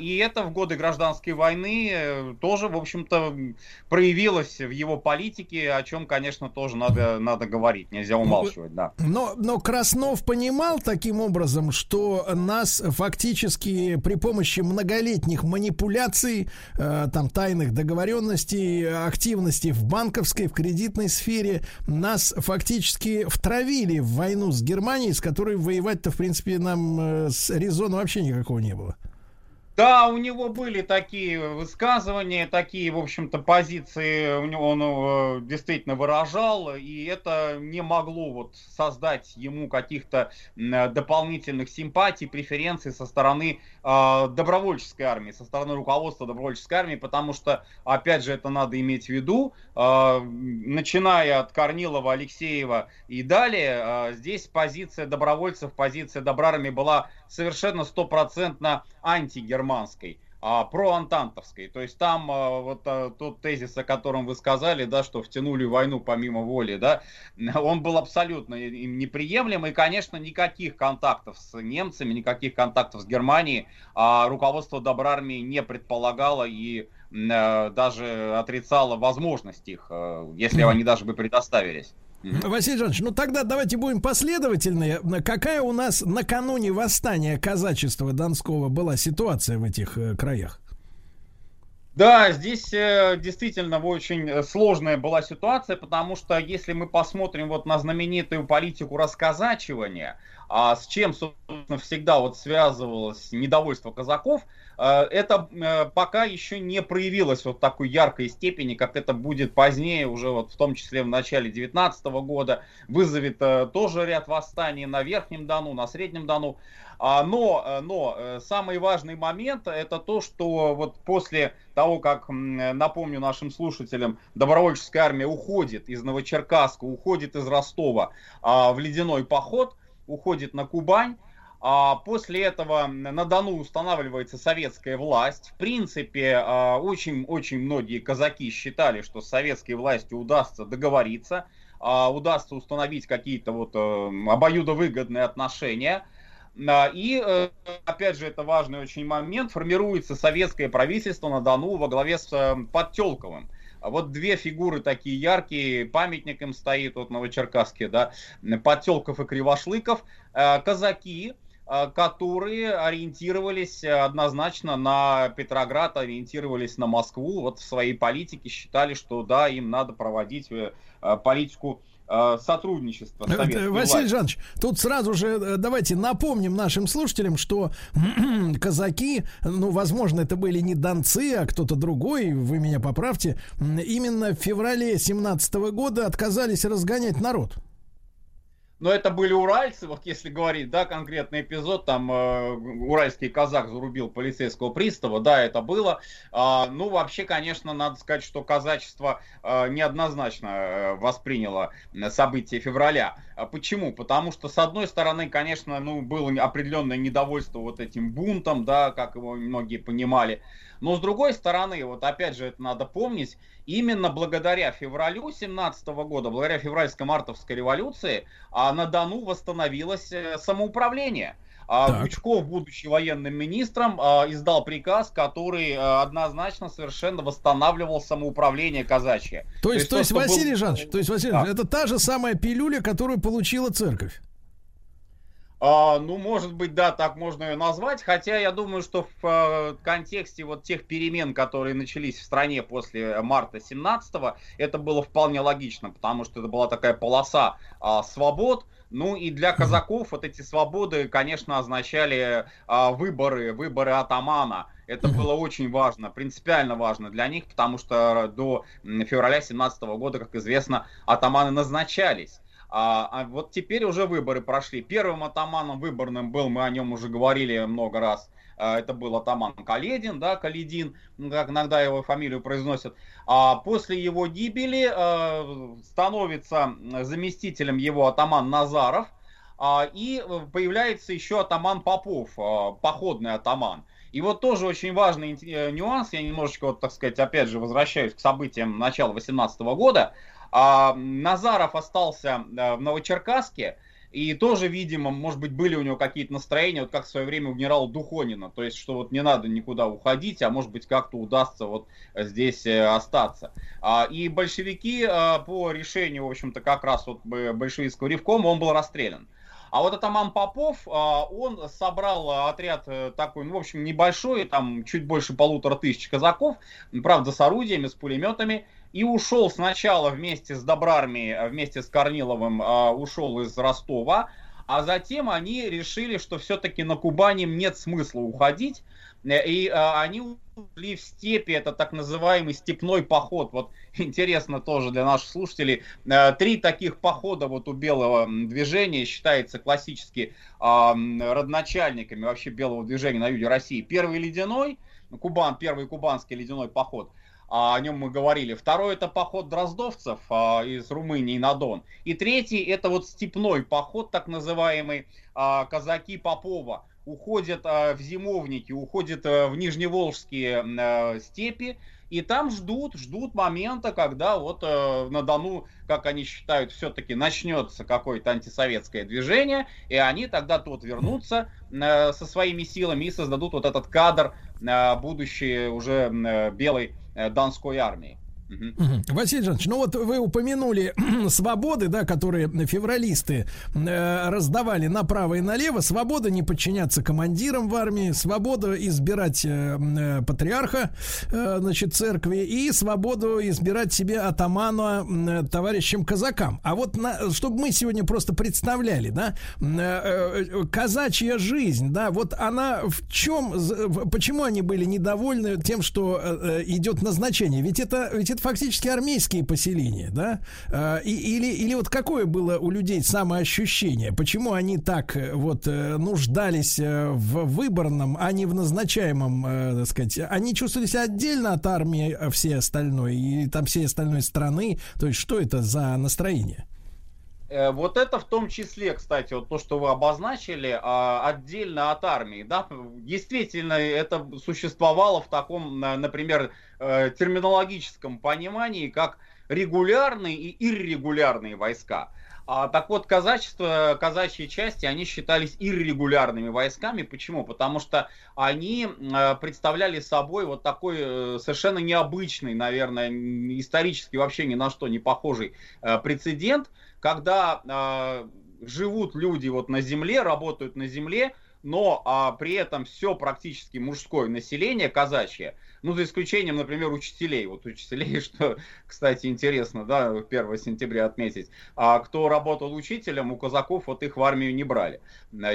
Speaker 11: И это в годы гражданской войны э, тоже, в общем-то, проявилось в его политике, о чем, конечно, тоже надо, надо говорить, нельзя умалчивать, да.
Speaker 1: Но, но Краснов понимал таким образом, что нас фактически при помощи многолетних манипуляций, э, там тайных договоренностей, активности в банковской, в кредитной сфере, нас фактически втравили в войну с Германией, с которой воевать-то, в принципе, нам э, резона вообще никакого не было.
Speaker 11: Да, у него были такие высказывания, такие, в общем-то, позиции у него он э, действительно выражал, и это не могло вот создать ему каких-то дополнительных симпатий, преференций со стороны добровольческой армии, со стороны руководства добровольческой армии, потому что, опять же, это надо иметь в виду, э, начиная от Корнилова, Алексеева и далее, э, здесь позиция добровольцев, позиция добрармии была совершенно стопроцентно антигерманской, а проантантовской. То есть там а, вот а, тот тезис, о котором вы сказали, да, что втянули войну помимо воли, да, *laughs* он был абсолютно им неприемлем. И, конечно, никаких контактов с немцами, никаких контактов с Германией а, руководство Добрармии не предполагало и а, даже отрицало возможность их, а, если они даже бы предоставились.
Speaker 1: Василий Жанович, ну тогда давайте будем последовательны. Какая у нас накануне восстания казачества Донского была ситуация в этих э, краях?
Speaker 11: Да, здесь э, действительно очень сложная была ситуация, потому что если мы посмотрим вот на знаменитую политику расказачивания, а с чем, собственно, всегда вот связывалось недовольство казаков, это э, пока еще не проявилось вот в такой яркой степени, как это будет позднее, уже вот в том числе в начале 19 года, вызовет э, тоже ряд восстаний на Верхнем Дону, на Среднем Дону. А, но, э, но самый важный момент это то, что вот после того, как, напомню нашим слушателям, добровольческая армия уходит из Новочеркасска, уходит из Ростова а, в ледяной поход, уходит на Кубань, а после этого на Дону устанавливается советская власть. В принципе, очень-очень многие казаки считали, что с советской властью удастся договориться, удастся установить какие-то вот э, обоюдовыгодные отношения. И, э, опять же, это важный очень момент, формируется советское правительство на Дону во главе с э, Подтелковым. А вот две фигуры такие яркие, памятник им стоит вот Новочеркасске, да, Подтелков и Кривошлыков, казаки, которые ориентировались однозначно на Петроград, ориентировались на Москву, вот в своей политике считали, что да, им надо проводить политику Э, сотрудничества.
Speaker 1: Василий власти. Жанович, тут сразу же э, давайте напомним нашим слушателям, что казаки, ну, возможно, это были не донцы, а кто-то другой, вы меня поправьте, именно в феврале 17 года отказались разгонять народ
Speaker 11: но это были уральцы, вот если говорить, да, конкретный эпизод, там э, уральский казак зарубил полицейского пристава, да, это было. А, ну, вообще, конечно, надо сказать, что казачество э, неоднозначно э, восприняло события февраля. А почему? Потому что, с одной стороны, конечно, ну, было определенное недовольство вот этим бунтом, да, как его многие понимали. Но с другой стороны, вот опять же это надо помнить, именно благодаря февралю 17 года, благодаря февральско-мартовской революции, а на Дону восстановилось э, самоуправление. А так. Гучков, будучи военным министром, а, издал приказ, который э, однозначно совершенно восстанавливал самоуправление казачье.
Speaker 1: То есть, то есть, то, Василий был... Жанович, то есть, Василий да. это та же самая пилюля, которую получила церковь.
Speaker 11: А, ну, может быть, да, так можно ее назвать, хотя я думаю, что в а, контексте вот тех перемен, которые начались в стране после марта 17-го, это было вполне логично, потому что это была такая полоса а, свобод, ну и для казаков вот эти свободы, конечно, означали а, выборы, выборы атамана. Это было очень важно, принципиально важно для них, потому что до февраля 17 года, как известно, атаманы назначались. А, а вот теперь уже выборы прошли. Первым атаманом выборным был, мы о нем уже говорили много раз, а, это был атаман Каледин, да, Каледин, как иногда его фамилию произносят. А после его гибели а, становится заместителем его атаман Назаров, а, и появляется еще атаман Попов, а, походный атаман. И вот тоже очень важный э, нюанс, я немножечко, вот, так сказать, опять же возвращаюсь к событиям начала 18 года. А Назаров остался э, в Новочеркасске, и тоже, видимо, может быть, были у него какие-то настроения, вот как в свое время у генерала Духонина, то есть, что вот не надо никуда уходить, а может быть, как-то удастся вот здесь э, остаться. А, и большевики э, по решению, в общем-то, как раз вот большевистского ревкома, он был расстрелян. А вот атаман Попов, он собрал отряд такой, ну, в общем, небольшой, там чуть больше полутора тысяч казаков, правда, с орудиями, с пулеметами, и ушел сначала вместе с Добрармией, вместе с Корниловым, а, ушел из Ростова, а затем они решили, что все-таки на Кубани нет смысла уходить, э, и а, они ушли в степи, это так называемый степной поход. Вот интересно тоже для наших слушателей, э, три таких похода вот у белого движения считается классически а, родоначальниками вообще белого движения на юге России. Первый ледяной, Кубан, первый кубанский ледяной поход – о нем мы говорили. Второй это поход дроздовцев а, из Румынии на Дон. И третий это вот степной поход, так называемый, а, казаки Попова. Уходят а, в зимовники, уходят а, в Нижневолжские а, степи, и там ждут, ждут момента, когда вот э, на Дону, как они считают, все-таки начнется какое-то антисоветское движение, и они тогда тут вернутся э, со своими силами и создадут вот этот кадр э, будущей уже э, белой Э, Донской армии.
Speaker 1: Угу. Василий Жанович, ну вот вы упомянули *clears throat* свободы, да, которые февралисты э, раздавали направо и налево. Свобода не подчиняться командирам в армии, свобода избирать э, э, патриарха, э, значит, церкви и свободу избирать себе атамана э, товарищам казакам. А вот на, чтобы мы сегодня просто представляли, да, э, э, казачья жизнь, да, вот она в чем, почему они были недовольны тем, что э, э идет назначение? Ведь это, ведь это фактически армейские поселения, да? А, и, или, или вот какое было у людей самоощущение? Почему они так э, вот э, нуждались э, в выборном, а не в назначаемом, так сказать? Они чувствовали себя отдельно от армии все остальной, и там всей остальной страны. То есть что это за настроение?
Speaker 11: Вот это в том числе, кстати, вот то, что вы обозначили, а, отдельно от армии, да, действительно, это существовало в таком, например, э, терминологическом понимании, как регулярные и иррегулярные войска. А, так вот, казачество, казачьи части, они считались иррегулярными войсками. Почему? Потому что они э, представляли собой вот такой э, совершенно необычный, наверное, исторически вообще ни на что не похожий э, прецедент – когда э, живут люди вот на земле, работают на земле, но а, при этом все практически мужское население казачье, ну, за исключением, например, учителей. Вот учителей, *laughs* что, кстати, интересно, да, 1 сентября отметить. А кто работал учителем, у казаков вот их в армию не брали.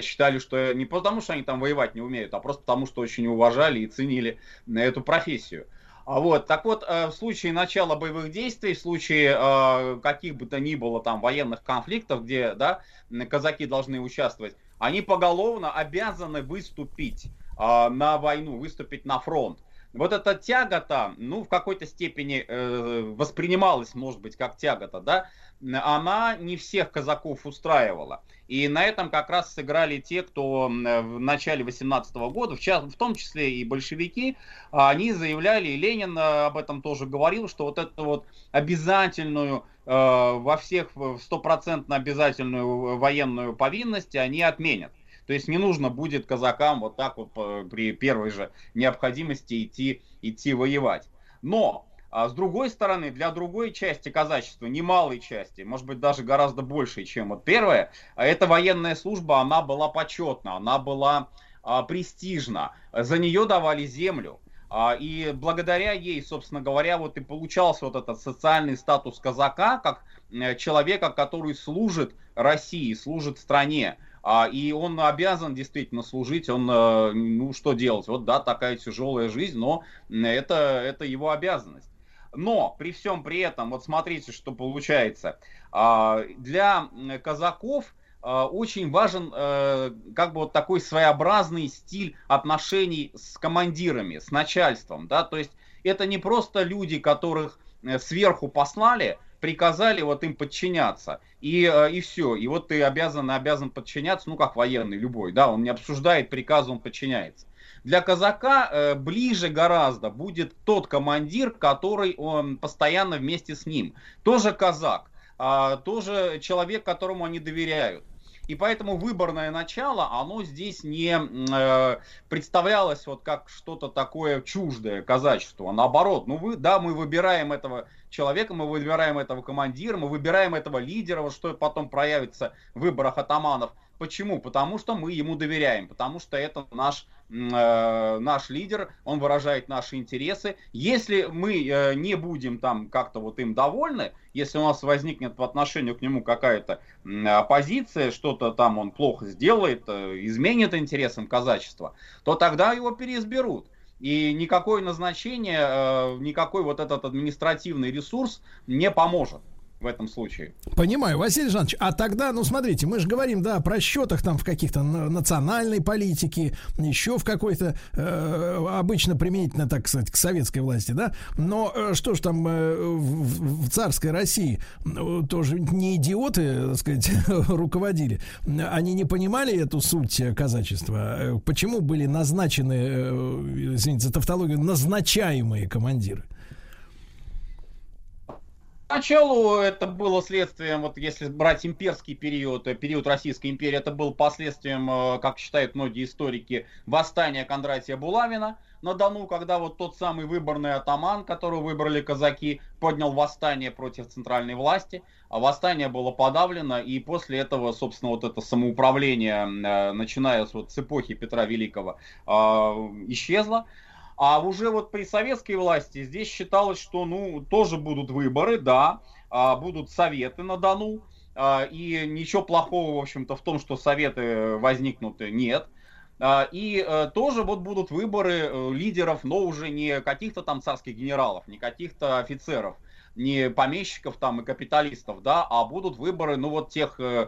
Speaker 11: Считали, что не потому, что они там воевать не умеют, а просто потому, что очень уважали и ценили эту профессию. А вот, так вот, э, в случае начала боевых действий, в случае э, каких бы то ни было там военных конфликтов, где, да, казаки должны участвовать, они поголовно обязаны выступить э, на войну, выступить на фронт. Вот эта тягота, ну, в какой-то степени э, воспринималась, может быть, как тягота, да, она не всех казаков устраивала. И на этом как раз сыграли те, кто в начале 18 года, в, том числе и большевики, они заявляли, и Ленин э, об этом тоже говорил, что вот эту вот обязательную, э, во всех стопроцентно обязательную военную повинность они отменят. То есть не нужно будет казакам вот так вот при первой же необходимости идти, идти воевать. Но а с другой стороны, для другой части казачества, немалой части, может быть даже гораздо большей, чем вот первая, а эта военная служба, она была почетна, она была а, престижна, за нее давали землю. А, и благодаря ей, собственно говоря, вот и получался вот этот социальный статус казака, как э, человека, который служит России, служит стране. А, и он обязан действительно служить, он, э, ну что делать, вот да, такая тяжелая жизнь, но это, это его обязанность. Но при всем при этом, вот смотрите, что получается. А, для казаков а, очень важен э, как бы вот такой своеобразный стиль отношений с командирами, с начальством, да, то есть это не просто люди, которых э, сверху послали, приказали вот им подчиняться, и, э, и все, и вот ты обязан, обязан подчиняться, ну как военный любой, да, он не обсуждает приказы, он подчиняется. Для казака э, ближе гораздо будет тот командир, который он постоянно вместе с ним. Тоже казак, э, тоже человек, которому они доверяют. И поэтому выборное начало, оно здесь не э, представлялось вот как что-то такое чуждое казачеству, а наоборот, ну вы, да, мы выбираем этого человека, мы выбираем этого командира, мы выбираем этого лидера, вот что потом проявится в выборах атаманов. Почему? Потому что мы ему доверяем, потому что это наш наш лидер, он выражает наши интересы. Если мы э, не будем там как-то вот им довольны, если у нас возникнет по отношению к нему какая-то оппозиция, что-то там он плохо сделает, э, изменит интересам казачества, то тогда его переизберут. И никакое назначение, э, никакой вот этот административный ресурс не поможет в этом случае.
Speaker 1: Понимаю, Василий Жанович, а тогда, ну смотрите, мы же говорим, да, про счетах там в каких-то национальной политике, еще в какой-то, э, обычно применительно, так сказать, к советской власти, да, но э, что ж там э, в, в царской России э, тоже не идиоты, так сказать, *laughs* руководили, они не понимали эту суть казачества, э, почему были назначены, э, извините за тавтологию, назначаемые командиры?
Speaker 11: Поначалу это было следствием, вот если брать имперский период, э, период Российской империи, это был последствием, э, как считают многие историки, восстания Кондратия Булавина на Дону, когда вот тот самый выборный атаман, которого выбрали казаки, поднял восстание против центральной власти, а восстание было подавлено, и после этого, собственно, вот это самоуправление, э, начиная с, вот, с эпохи Петра Великого, исчезло. А уже вот при советской власти здесь считалось, что ну тоже будут выборы, да, а, будут советы на Дону, а, и ничего плохого, в общем-то, в том, что советы возникнут, нет. А, и э, тоже вот будут выборы э, лидеров, но уже не каких-то там царских генералов, не каких-то офицеров, не помещиков там и капиталистов, да, а будут выборы, ну вот тех э,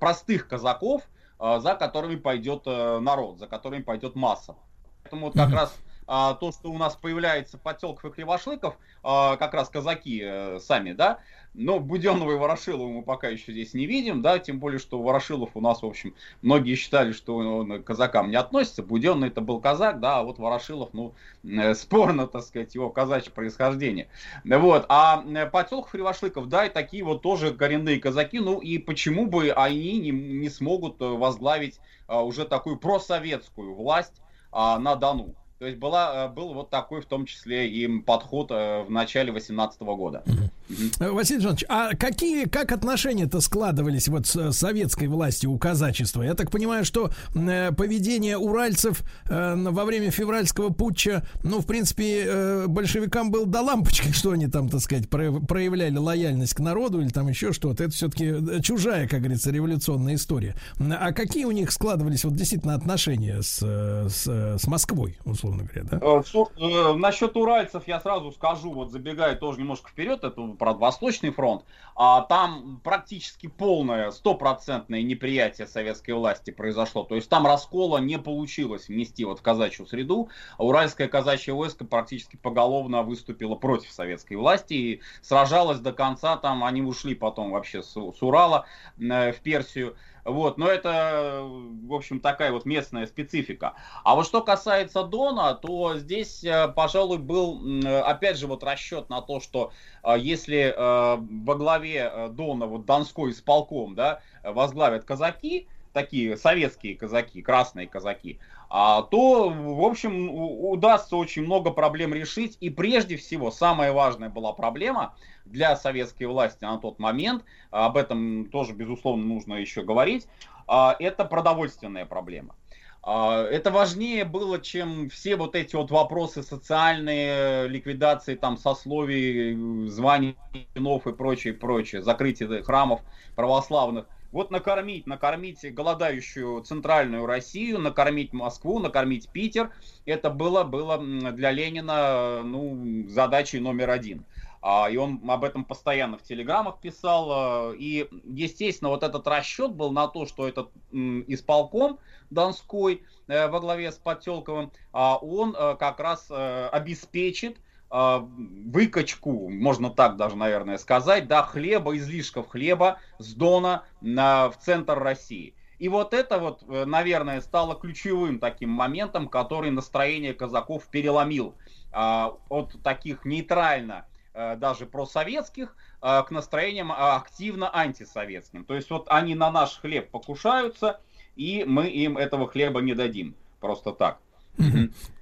Speaker 11: простых казаков, за которыми пойдет народ, за которыми пойдет масса. Поэтому вот как раз а, то, что у нас появляется Потелков и Кривошлыков, а, как раз казаки а, сами, да, но Буденного и Ворошилова мы пока еще здесь не видим, да, тем более, что Ворошилов у нас, в общем, многие считали, что он к казакам не относится, Буденный это был казак, да, а вот Ворошилов, ну, э, *laughs* спорно, так сказать, его казачье происхождение. Вот, а э, Потелков и Кривошлыков, да, и такие вот тоже коренные казаки, ну, и почему бы они не, не смогут э, возглавить а, уже такую просоветскую власть на Дону. То есть была, э, был вот такой в том числе и подход э, в начале 2018 года.
Speaker 1: Угу. Василий Жанович, а какие, как отношения-то складывались вот с советской властью у казачества? Я так понимаю, что э, поведение уральцев э, во время февральского путча, ну, в принципе, э, большевикам был до лампочки, *laughs* что они там, так сказать, проявляли лояльность к народу или там еще что-то. Это все-таки чужая, как говорится, революционная история. А какие у них складывались вот действительно отношения с, с, с Москвой, условно? Условно говоря, да? Э,
Speaker 11: э, насчет уральцев я сразу скажу, вот забегая тоже немножко вперед, это, правда, Восточный фронт, а там практически полное, стопроцентное неприятие советской власти произошло. То есть там раскола не получилось внести вот в казачью среду, а уральское казачье войско практически поголовно выступило против советской власти и сражалось до конца, там они ушли потом вообще с, с Урала э, в Персию. Вот, но это, в общем, такая вот местная специфика. А вот что касается Дона, то здесь, э, пожалуй, был, опять же, вот расчет на то, что э, если э, во главе Дона, вот Донской исполком, да, возглавят казаки, такие советские казаки, красные казаки, а, то, в общем, удастся очень много проблем решить. И прежде всего, самая важная была проблема для советской власти на тот момент, об этом тоже, безусловно, нужно еще говорить, а, это продовольственная проблема. А, это важнее было, чем все вот эти вот вопросы социальные, ликвидации там сословий, званий чинов и прочее, прочее, закрытие храмов православных. Вот накормить, накормить голодающую центральную Россию, накормить Москву, накормить Питер, это было, было для Ленина ну, задачей номер один. А, и он об этом постоянно в телеграммах писал. А, и, естественно, вот этот расчет был на то, что этот исполком Донской э, во главе с Подтелковым, а, он э, как раз э, обеспечит выкачку, можно так даже, наверное, сказать, да, хлеба, излишков хлеба с Дона на, в центр России. И вот это вот, э, наверное, стало ключевым таким моментом, который настроение казаков переломил а, от таких нейтрально а, даже просоветских а, к настроениям активно антисоветским. То есть вот они на наш хлеб покушаются, и мы им этого хлеба не дадим. Просто так.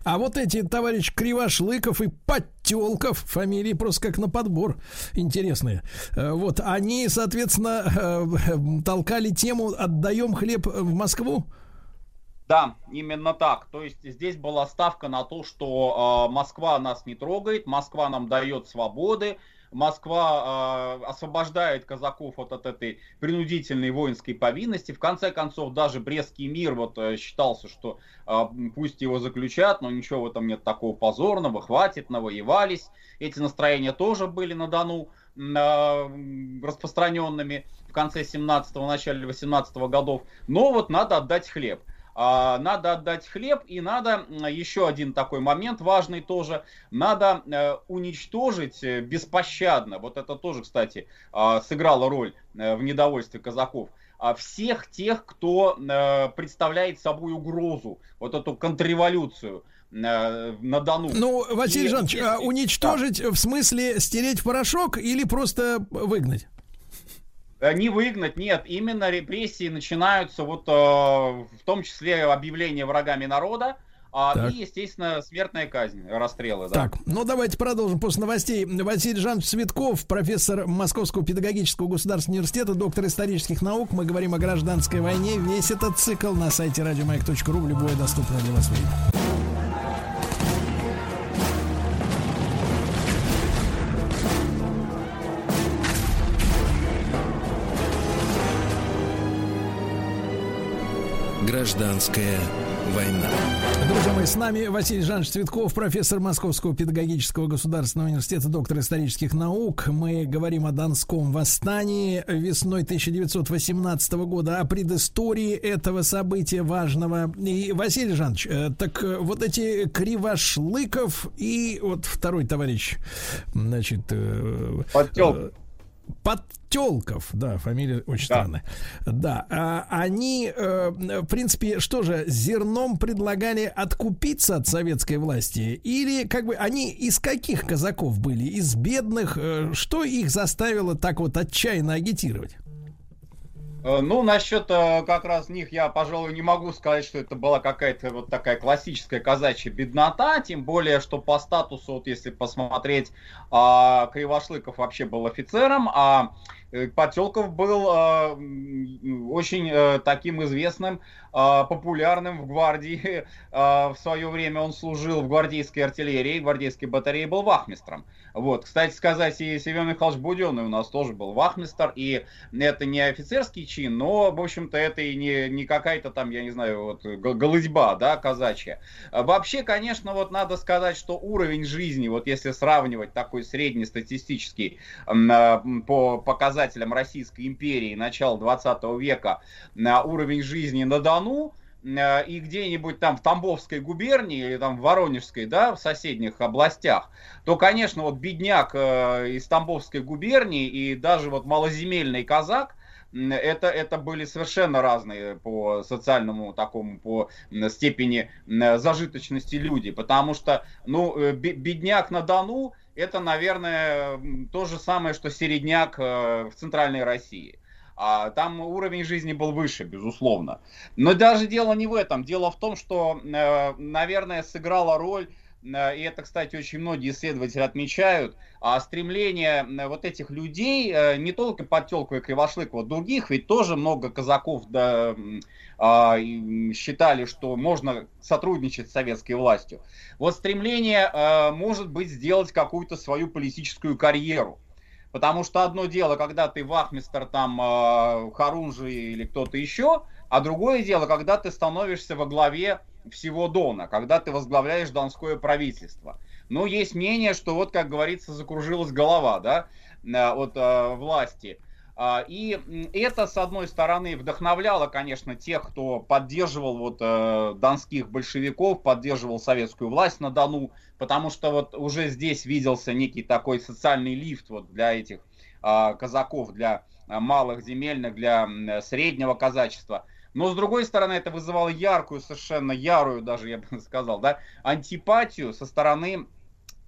Speaker 1: А вот эти товарищ Кривошлыков и Подтелков, фамилии просто как на подбор интересные. Э, вот они, соответственно, э, толкали тему «Отдаем хлеб в Москву».
Speaker 11: Да, именно так. То есть здесь была ставка на то, что э, Москва нас не трогает, Москва нам дает свободы, Москва э, освобождает казаков вот от этой принудительной воинской повинности. В конце концов, даже Брестский мир вот э, считался, что э, пусть его заключат, но ничего в этом нет такого позорного, хватит, навоевались. Эти настроения тоже были на Дону э, распространенными в конце 17-го, начале 18 годов. Но вот надо отдать хлеб. А, надо отдать хлеб, и надо, еще один такой момент важный тоже, надо э, уничтожить э, беспощадно, вот это тоже, кстати, а, сыграло роль э, в недовольстве казаков, а всех тех, кто представляет собой угрозу, вот эту контрреволюцию на Дону.
Speaker 1: Ну, Василий Жанович, а уничтожить да. в смысле стереть в порошок или просто выгнать?
Speaker 11: Э, не выгнать, нет, именно репрессии начинаются вот э, в том числе объявление врагами народа, а, так. и, естественно, смертная казнь, расстрелы.
Speaker 1: Да. Так, ну давайте продолжим после новостей. Василий Жанович Цветков, профессор Московского педагогического государственного университета, доктор исторических наук. Мы говорим о гражданской войне. Весь этот цикл на сайте радиомаяк.ру в любое доступное для вас время.
Speaker 4: Гражданская война.
Speaker 1: Друзья мои, с нами Василий Жанович Цветков, профессор Московского педагогического государственного университета, доктор исторических наук. Мы говорим о Донском восстании весной 1918 года, о предыстории этого события важного. И, Василий Жанович, э, так э, вот эти Кривошлыков и вот второй товарищ, значит...
Speaker 11: Э, Подтел.
Speaker 1: Подтелков, да, фамилия очень да. странная. Да, а, они, э, в принципе, что же, зерном предлагали откупиться от советской власти? Или, как бы, они из каких казаков были? Из бедных? Э, что их заставило так вот отчаянно агитировать?
Speaker 11: Э, ну, насчет э, как раз них я, пожалуй, не могу сказать, что это была какая-то вот такая классическая казачья беднота, тем более, что по статусу, вот если посмотреть, а, Кривошлыков вообще был офицером, а э, Потелков был очень таким известным популярным в гвардии. *laughs* А, в свое время он служил в гвардейской артиллерии, гвардейской батарее был вахмистром. Вот. Кстати сказать, и Семен Михайлович Буденный у нас тоже был вахмистр, и это не офицерский чин, но, в общем-то, это и не, не какая-то там, я не знаю, вот, голыдьба, да, казачья. А вообще, конечно, вот надо сказать, что уровень жизни, вот если сравнивать такой среднестатистический по показателям Российской империи начала 20 века, уровень жизни на Дону, Дону э, и где-нибудь там в Тамбовской губернии или там в Воронежской, да, в соседних областях, то, конечно, вот бедняк э, из Тамбовской губернии и даже вот малоземельный казак, это, это были совершенно разные по социальному такому, по степени зажиточности люди, потому что, ну, э, бедняк на Дону, это, наверное, то же самое, что середняк в центральной России. А там уровень жизни был выше, безусловно. Но даже дело не в этом. Дело в том, что, э, наверное, сыграла роль э, и это, кстати, очень многие исследователи отмечают, а стремление э, вот этих людей, не только Подтелкова и Кривошлыкова, других, ведь тоже много казаков да, а, считали, что можно сотрудничать с советской властью. Вот стремление может быть сделать какую-то свою политическую карьеру. Потому что одно дело, когда ты вахмистер там э, Харунжи или кто-то еще, а другое дело, когда ты становишься во главе всего Дона, когда ты возглавляешь донское правительство. Ну, есть мнение, что вот, как говорится, закружилась голова, да, э, от э, власти. А, и это, с одной стороны, вдохновляло, конечно, тех, кто поддерживал вот э, донских большевиков, поддерживал советскую власть на Дону, потому что вот уже здесь виделся некий такой социальный лифт вот для этих а, казаков, для а, малых земельных, для среднего казачества. Но с другой стороны, это вызывало яркую, совершенно ярую даже, я бы *laughs* сказал, да, антипатию со стороны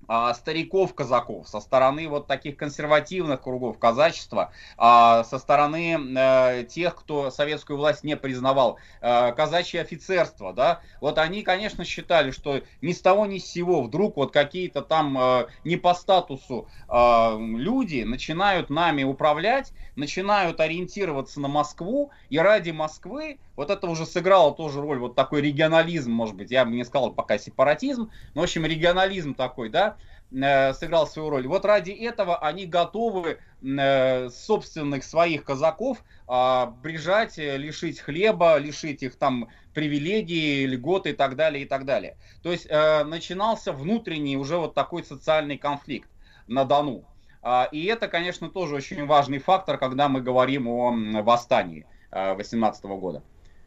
Speaker 11: а, стариков-казаков, со стороны вот таких консервативных кругов казачества, а, со стороны э, тех, кто советскую власть не признавал, э, казачье офицерство, да, вот они, конечно, считали, что ни с того ни с сего вдруг вот какие-то там э, не по статусу люди начинают нами управлять, начинают ориентироваться на Москву, и ради Москвы вот это уже сыграло тоже роль, вот такой регионализм, может быть, я бы не сказал пока сепаратизм, но, в общем, регионализм такой, да, сыграл свою роль. Вот ради этого они готовы э, собственных своих казаков а, прижать, э, лишить хлеба, лишить их там привилегий, льготы и так далее, и так далее. То есть начинался внутренний уже вот такой социальный конфликт на Дону. А, и это, конечно, тоже очень важный фактор, когда мы говорим о восстании 18 года.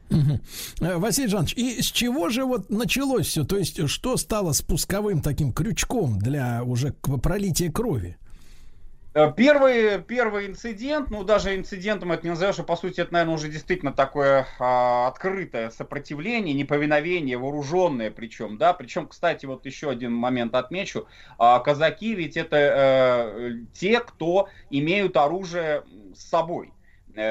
Speaker 1: Угу. Василий Жанович, и с чего же вот началось все? То есть, что стало спусковым таким крючком для уже пролития крови?
Speaker 11: Э, первый, первый инцидент, ну даже инцидентом это не назовешь, а по сути это, наверное, уже действительно такое а, открытое сопротивление, неповиновение, вооруженное причем, да, причем, кстати, вот еще один момент отмечу, а, казаки ведь это а, те, кто имеют оружие с собой,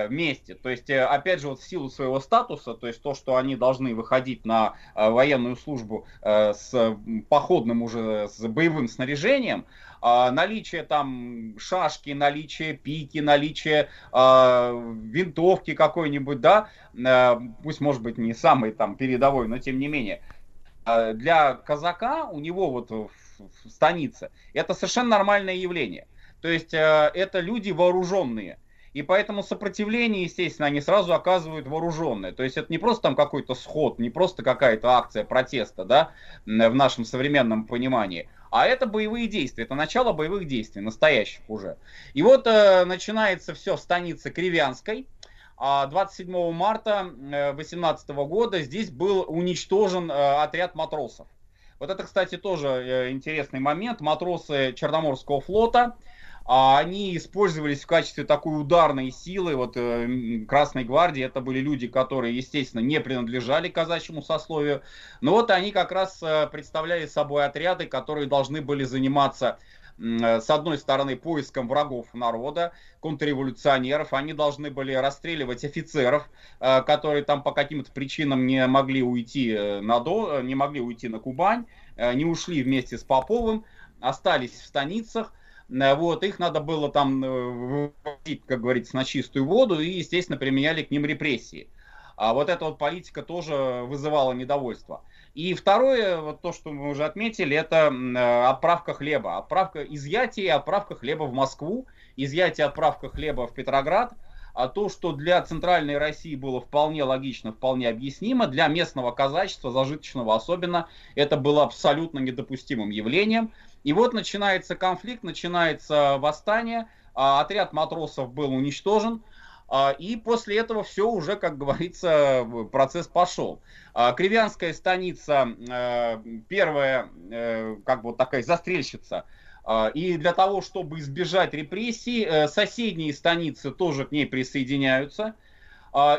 Speaker 11: вместе. То есть, э, опять же, вот в силу своего статуса, то есть то, что они должны выходить на э, военную службу с походным уже, с боевым снаряжением, а, наличие там шашки, наличие пики, наличие винтовки какой-нибудь, да, пусть может быть не самый там передовой, но тем не менее, для казака у него вот в, в станице это совершенно нормальное явление. То есть это люди вооруженные и поэтому сопротивление, естественно, они сразу оказывают вооруженное. То есть это не просто там какой-то сход, не просто какая-то акция протеста, да, в нашем современном понимании, а это боевые действия, это начало боевых действий, настоящих уже. И вот э, начинается все в станице Кривянской. 27 а марта 2018 э, года здесь был уничтожен э, отряд матросов. Вот это, кстати, тоже э, интересный момент. Матросы Черноморского флота, а они использовались в качестве такой ударной силы. Вот э, Красной гвардии это были люди, которые, естественно, не принадлежали казачьему сословию. Но вот они как раз э, представляли собой отряды, которые должны были заниматься э, с одной стороны, поиском врагов народа, контрреволюционеров. Они должны были расстреливать офицеров, э, которые там по каким-то причинам не могли уйти на, До, не могли уйти на Кубань, не ушли вместе с Поповым, остались в станицах. Э, вот, их надо было там э, выводить, как говорится, на чистую воду, и, естественно, применяли к ним репрессии. А вот эта вот политика тоже вызывала недовольство. И второе, вот то, что мы уже отметили, это э, отправка хлеба. Отправка, изъятие и отправка хлеба в Москву, изъятие отправка хлеба в Петроград. А то, что для центральной России было вполне логично, вполне объяснимо, для местного казачества, зажиточного особенно, это было абсолютно недопустимым явлением. И вот начинается конфликт, начинается восстание, а, отряд матросов был уничтожен, а, и после этого все уже, как говорится, процесс пошел. А, Кривянская станица, первая, э, как бы вот такая застрельщица, и для того, чтобы избежать репрессий, э, соседние станицы тоже к ней присоединяются.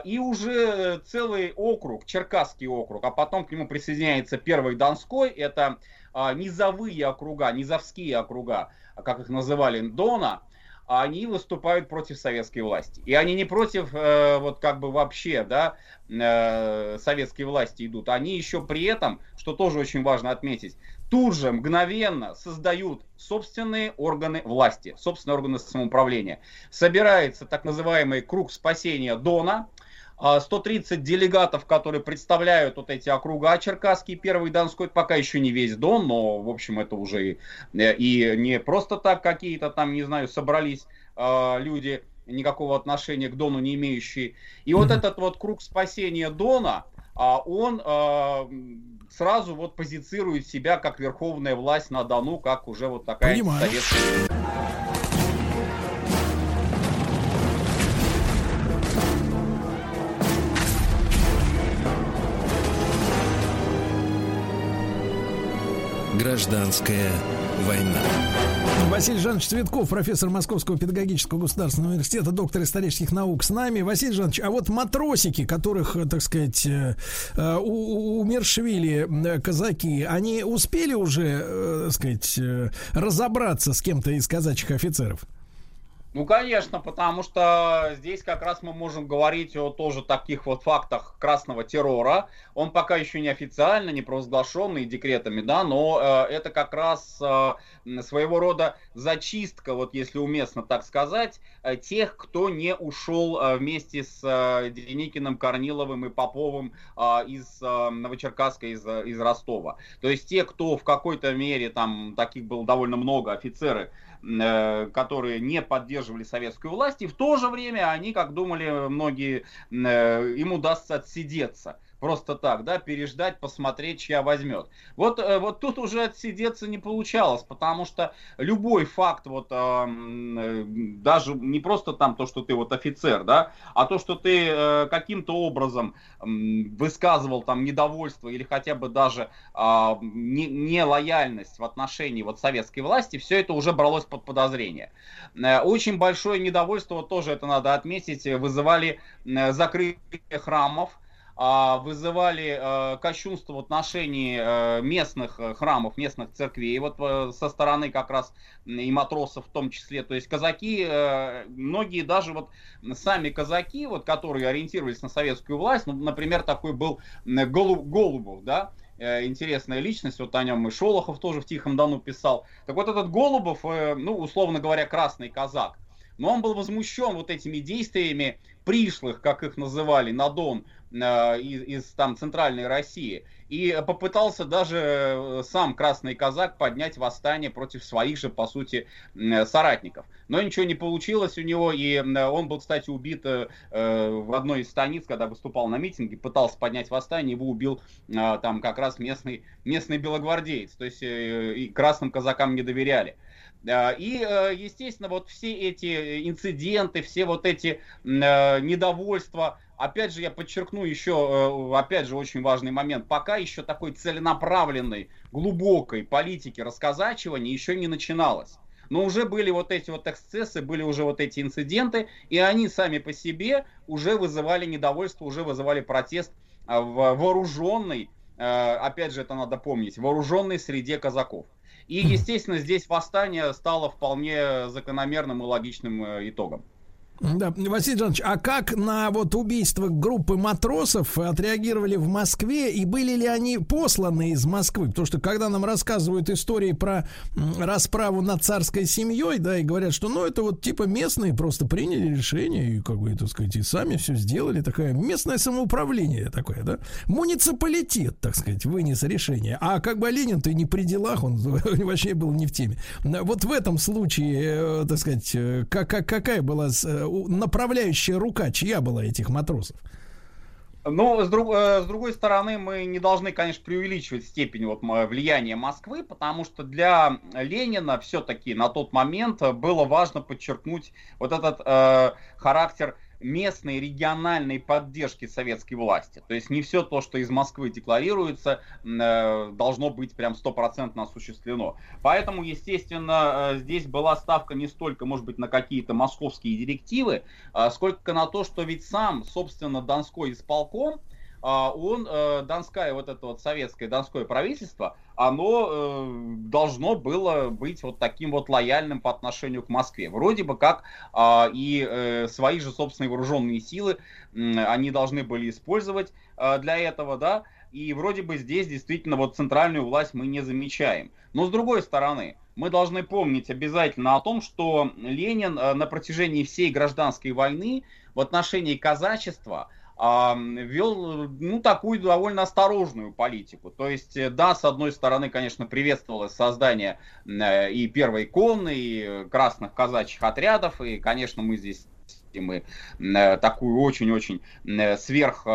Speaker 11: И уже целый округ, Черкасский округ, а потом к нему присоединяется первый Донской, это низовые округа, низовские округа, как их называли, Дона, они выступают против советской власти. И они не против, э, вот как бы вообще, да, э, советской власти идут. Они еще при этом, что тоже очень важно отметить, тут же мгновенно создают собственные органы власти, собственные органы самоуправления. Собирается так называемый круг спасения Дона, 130 а, делегатов, которые представляют вот эти округа Черкасский, Первый Донской, пока еще не весь Дон, но, в общем, это уже и, и не просто так какие-то там, не знаю, собрались э, люди, никакого отношения к Дону не имеющие. И вот этот вот круг спасения Дона, а он э, сразу вот позицирует себя как верховная власть на Дону, как уже вот такая Понимаю. советская...
Speaker 4: Гражданская война.
Speaker 1: Василий Жанович Цветков, профессор Московского педагогического государственного университета, доктор исторических наук с нами. Василий Жанович, а вот матросики, которых, э, так сказать, э, э, умершвили казаки, они успели уже, так сказать, разобраться с кем-то из казачьих офицеров?
Speaker 11: Ну, конечно, потому что здесь как раз мы можем говорить о тоже таких вот фактах красного террора. Он пока еще не официально, не провозглашенный декретами, да, но э, это как раз э, своего рода зачистка, вот если уместно так сказать, э, тех, кто не ушел э, вместе с э, Деникиным, Корниловым и Поповым э, из э, Новочеркасска, из, э, из Ростова. То есть те, кто в какой-то мере, там таких было довольно много, офицеры, которые не поддерживали советскую власть, и в то же время они, как думали многие, э, им удастся отсидеться. Просто так, да, переждать, посмотреть, чья возьмет. Вот, э, вот тут уже отсидеться не получалось, потому что любой факт, вот э, м, э, даже не просто там то, что ты вот офицер, да, а то, что ты э, каким-то образом м, высказывал там недовольство или хотя бы даже а, не, не лояльность в отношении вот советской власти, все это уже бралось под подозрение. Э, Очень большое недовольство, тоже это надо отметить, э, вызывали э, закрытие храмов, а, вызывали э, кощунство в отношении э, местных э, храмов, местных церквей, вот э, со стороны как раз и матросов в том числе. То есть казаки, многие даже вот сами казаки, вот, которые ориентировались на советскую власть, ну, например, такой был Голубов, да, интересная личность, вот о нем и Шолохов тоже в Тихом Дону писал. Так вот этот Голубов, ну, условно говоря, красный казак, но он был возмущен вот этими действиями пришлых, как их называли, на Дон из, из там центральной России. И попытался даже э, сам Красный Казак поднять восстание против своих же, по сути, м, соратников. Но ничего не получилось у него, и м, он был, кстати, убит э, э, в одной из станиц, когда выступал на митинге, пытался поднять восстание, его убил э, там как раз местный, местный белогвардеец. То есть э, и красным казакам не доверяли. Да, И, э, естественно, вот все эти инциденты, все вот эти э, недовольства, опять же, я подчеркну еще, э, опять же, очень важный момент, пока еще такой целенаправленной, глубокой политики расказачивания еще не начиналось. Но уже были вот эти вот эксцессы, были уже вот эти инциденты, и они сами по себе уже вызывали недовольство, уже вызывали протест а, в вооруженной, э, опять же, это надо помнить, вооруженной среде казаков. И, естественно, здесь восстание стало вполне закономерным и логичным э, итогом.
Speaker 1: Да, Василий Жанович, а как на вот убийство группы матросов отреагировали в Москве и были ли они посланы из Москвы? Потому что когда нам рассказывают истории про расправу над царской семьей, да, и говорят, что ну это вот типа местные просто приняли решение и как бы, так сказать, и сами все сделали, такое местное самоуправление такое, да, муниципалитет, так сказать, вынес решение. А как бы Ленин-то и не при делах, *laughs* он вообще был не в теме. Вот в этом случае, э, так сказать, э, как, как- какая была э, направляющая рука, чья была этих матросов?
Speaker 11: Но с, друг- э, с другой стороны, мы не должны, конечно, преувеличивать степень вот, влияния Москвы, потому что для Ленина все-таки на тот момент было важно подчеркнуть вот этот э, характер местной региональной поддержки советской власти. То есть не все то, что из Москвы декларируется, э, должно быть прям стопроцентно осуществлено. Поэтому, естественно, э, здесь была ставка не столько, может быть, на какие-то московские директивы, а сколько на то, что ведь сам, собственно, Донской исполком, он, э, Донское, вот это вот советское Донское правительство, оно э, должно было быть вот таким вот лояльным по отношению к Москве. Вроде бы как а, и э, свои же собственные вооруженные силы они должны были использовать для этого, да, и вроде бы здесь действительно вот центральную власть мы не замечаем. Но с другой стороны, мы должны помнить обязательно о том, что Ленин на протяжении всей гражданской войны в отношении казачества а, вел ну, такую довольно осторожную политику. То есть, э, да, с одной стороны, конечно, приветствовалось создание э, и первой конной, и красных казачьих отрядов, и, конечно, мы здесь мы э, такую очень-очень сверх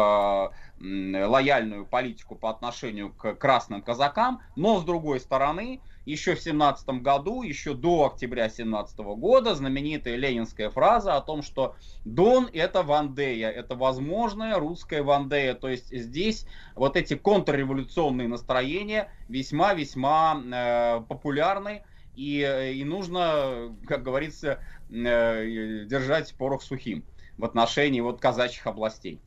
Speaker 11: лояльную политику по отношению к красным казакам, но с другой стороны, еще в 17 году, еще до октября 17 года, знаменитая ленинская фраза о том, что Дон это Вандея, это возможная русская Вандея, то есть здесь вот эти контрреволюционные настроения весьма-весьма э, популярны, и, э, и нужно, как говорится, э, держать порох сухим в отношении вот казачьих областей.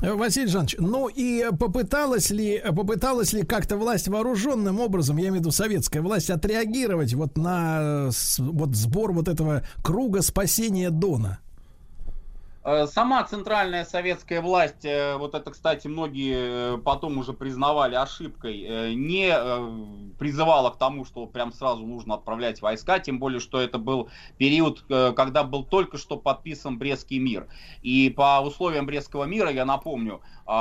Speaker 1: Э, Василий Жанович, ну и попыталась ли, попыталась ли как-то власть вооруженным образом, я имею в виду советская власть, отреагировать вот на вот сбор вот этого круга спасения Дона?
Speaker 11: Э, Сама центральная советская власть, э, вот это, кстати, многие э, потом уже признавали ошибкой, не призывала к тому, что прям сразу нужно отправлять войска, тем более, что это был период, когда был только что подписан Брестский мир. И по условиям Брестского мира, я напомню,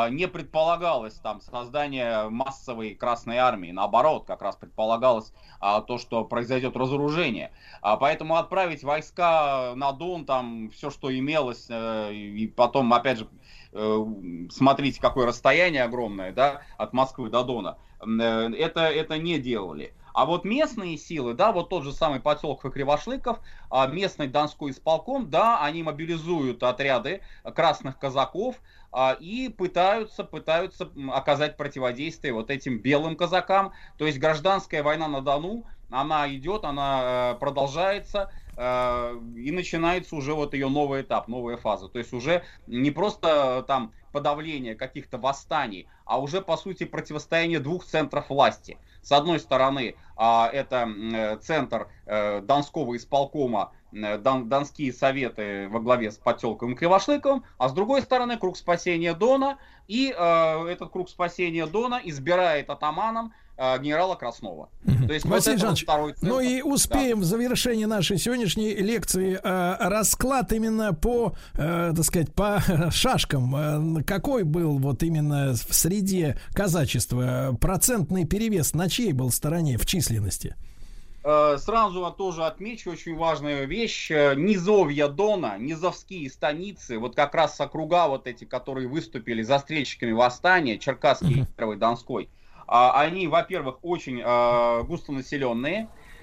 Speaker 11: не предполагалось там создание массовой Красной Армии. Наоборот, как раз предполагалось а, то, что произойдет разоружение. А, Поэтому отправить войска на Дон, там все, что имелось, э, и потом, опять же, э, смотрите, какое расстояние огромное, да, от Москвы до Дона, э, это, это не делали. А вот местные силы, да, вот тот же самый поселок Кривошлыков, а, местный Донской исполком, да, они мобилизуют отряды красных казаков а, и пытаются, пытаются оказать противодействие вот этим белым казакам. То есть гражданская война на Дону, она идет, она э, продолжается, э, и начинается уже вот ее новый этап, новая фаза. То есть уже не просто э, там подавление каких-то восстаний, а уже по сути противостояние двух центров власти. С одной стороны, а, это центр Донского исполкома, Дон- Донские советы во главе с Потелковым Кривошлыковым, а с другой стороны круг спасения Дона, и э, этот круг спасения Дона избирает атаманом э, генерала Краснова. То есть
Speaker 1: Василий
Speaker 11: вот
Speaker 1: Жанович, ну и успеем в завершении нашей сегодняшней лекции э, расклад именно по, э, так сказать, по *laughs* шашкам. Э, какой был вот именно в среде казачества э, процентный перевес на чьей был стороне в численности?
Speaker 11: Э, Сразу тоже отмечу очень важную вещь. Э, Низовья Дона, низовские станицы, вот как раз округа вот эти, которые выступили застрельщиками восстания, Черкасский, Первый, Донской, а, они, во-первых, очень э,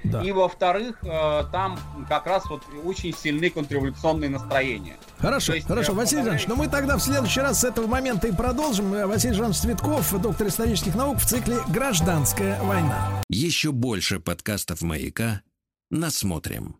Speaker 11: густонаселенные, и, во-вторых, э, там как раз вот очень сильны контрреволюционные настроения.
Speaker 1: Хорошо,
Speaker 11: есть,
Speaker 1: хорошо,
Speaker 11: э,
Speaker 1: Василий Жанович, ну мы тогда в следующий раз с этого момента и продолжим. Э, Василий Жанович Цветков, доктор исторических наук в цикле «Гражданская война».
Speaker 4: Еще больше подкастов «Маяка» насмотрим.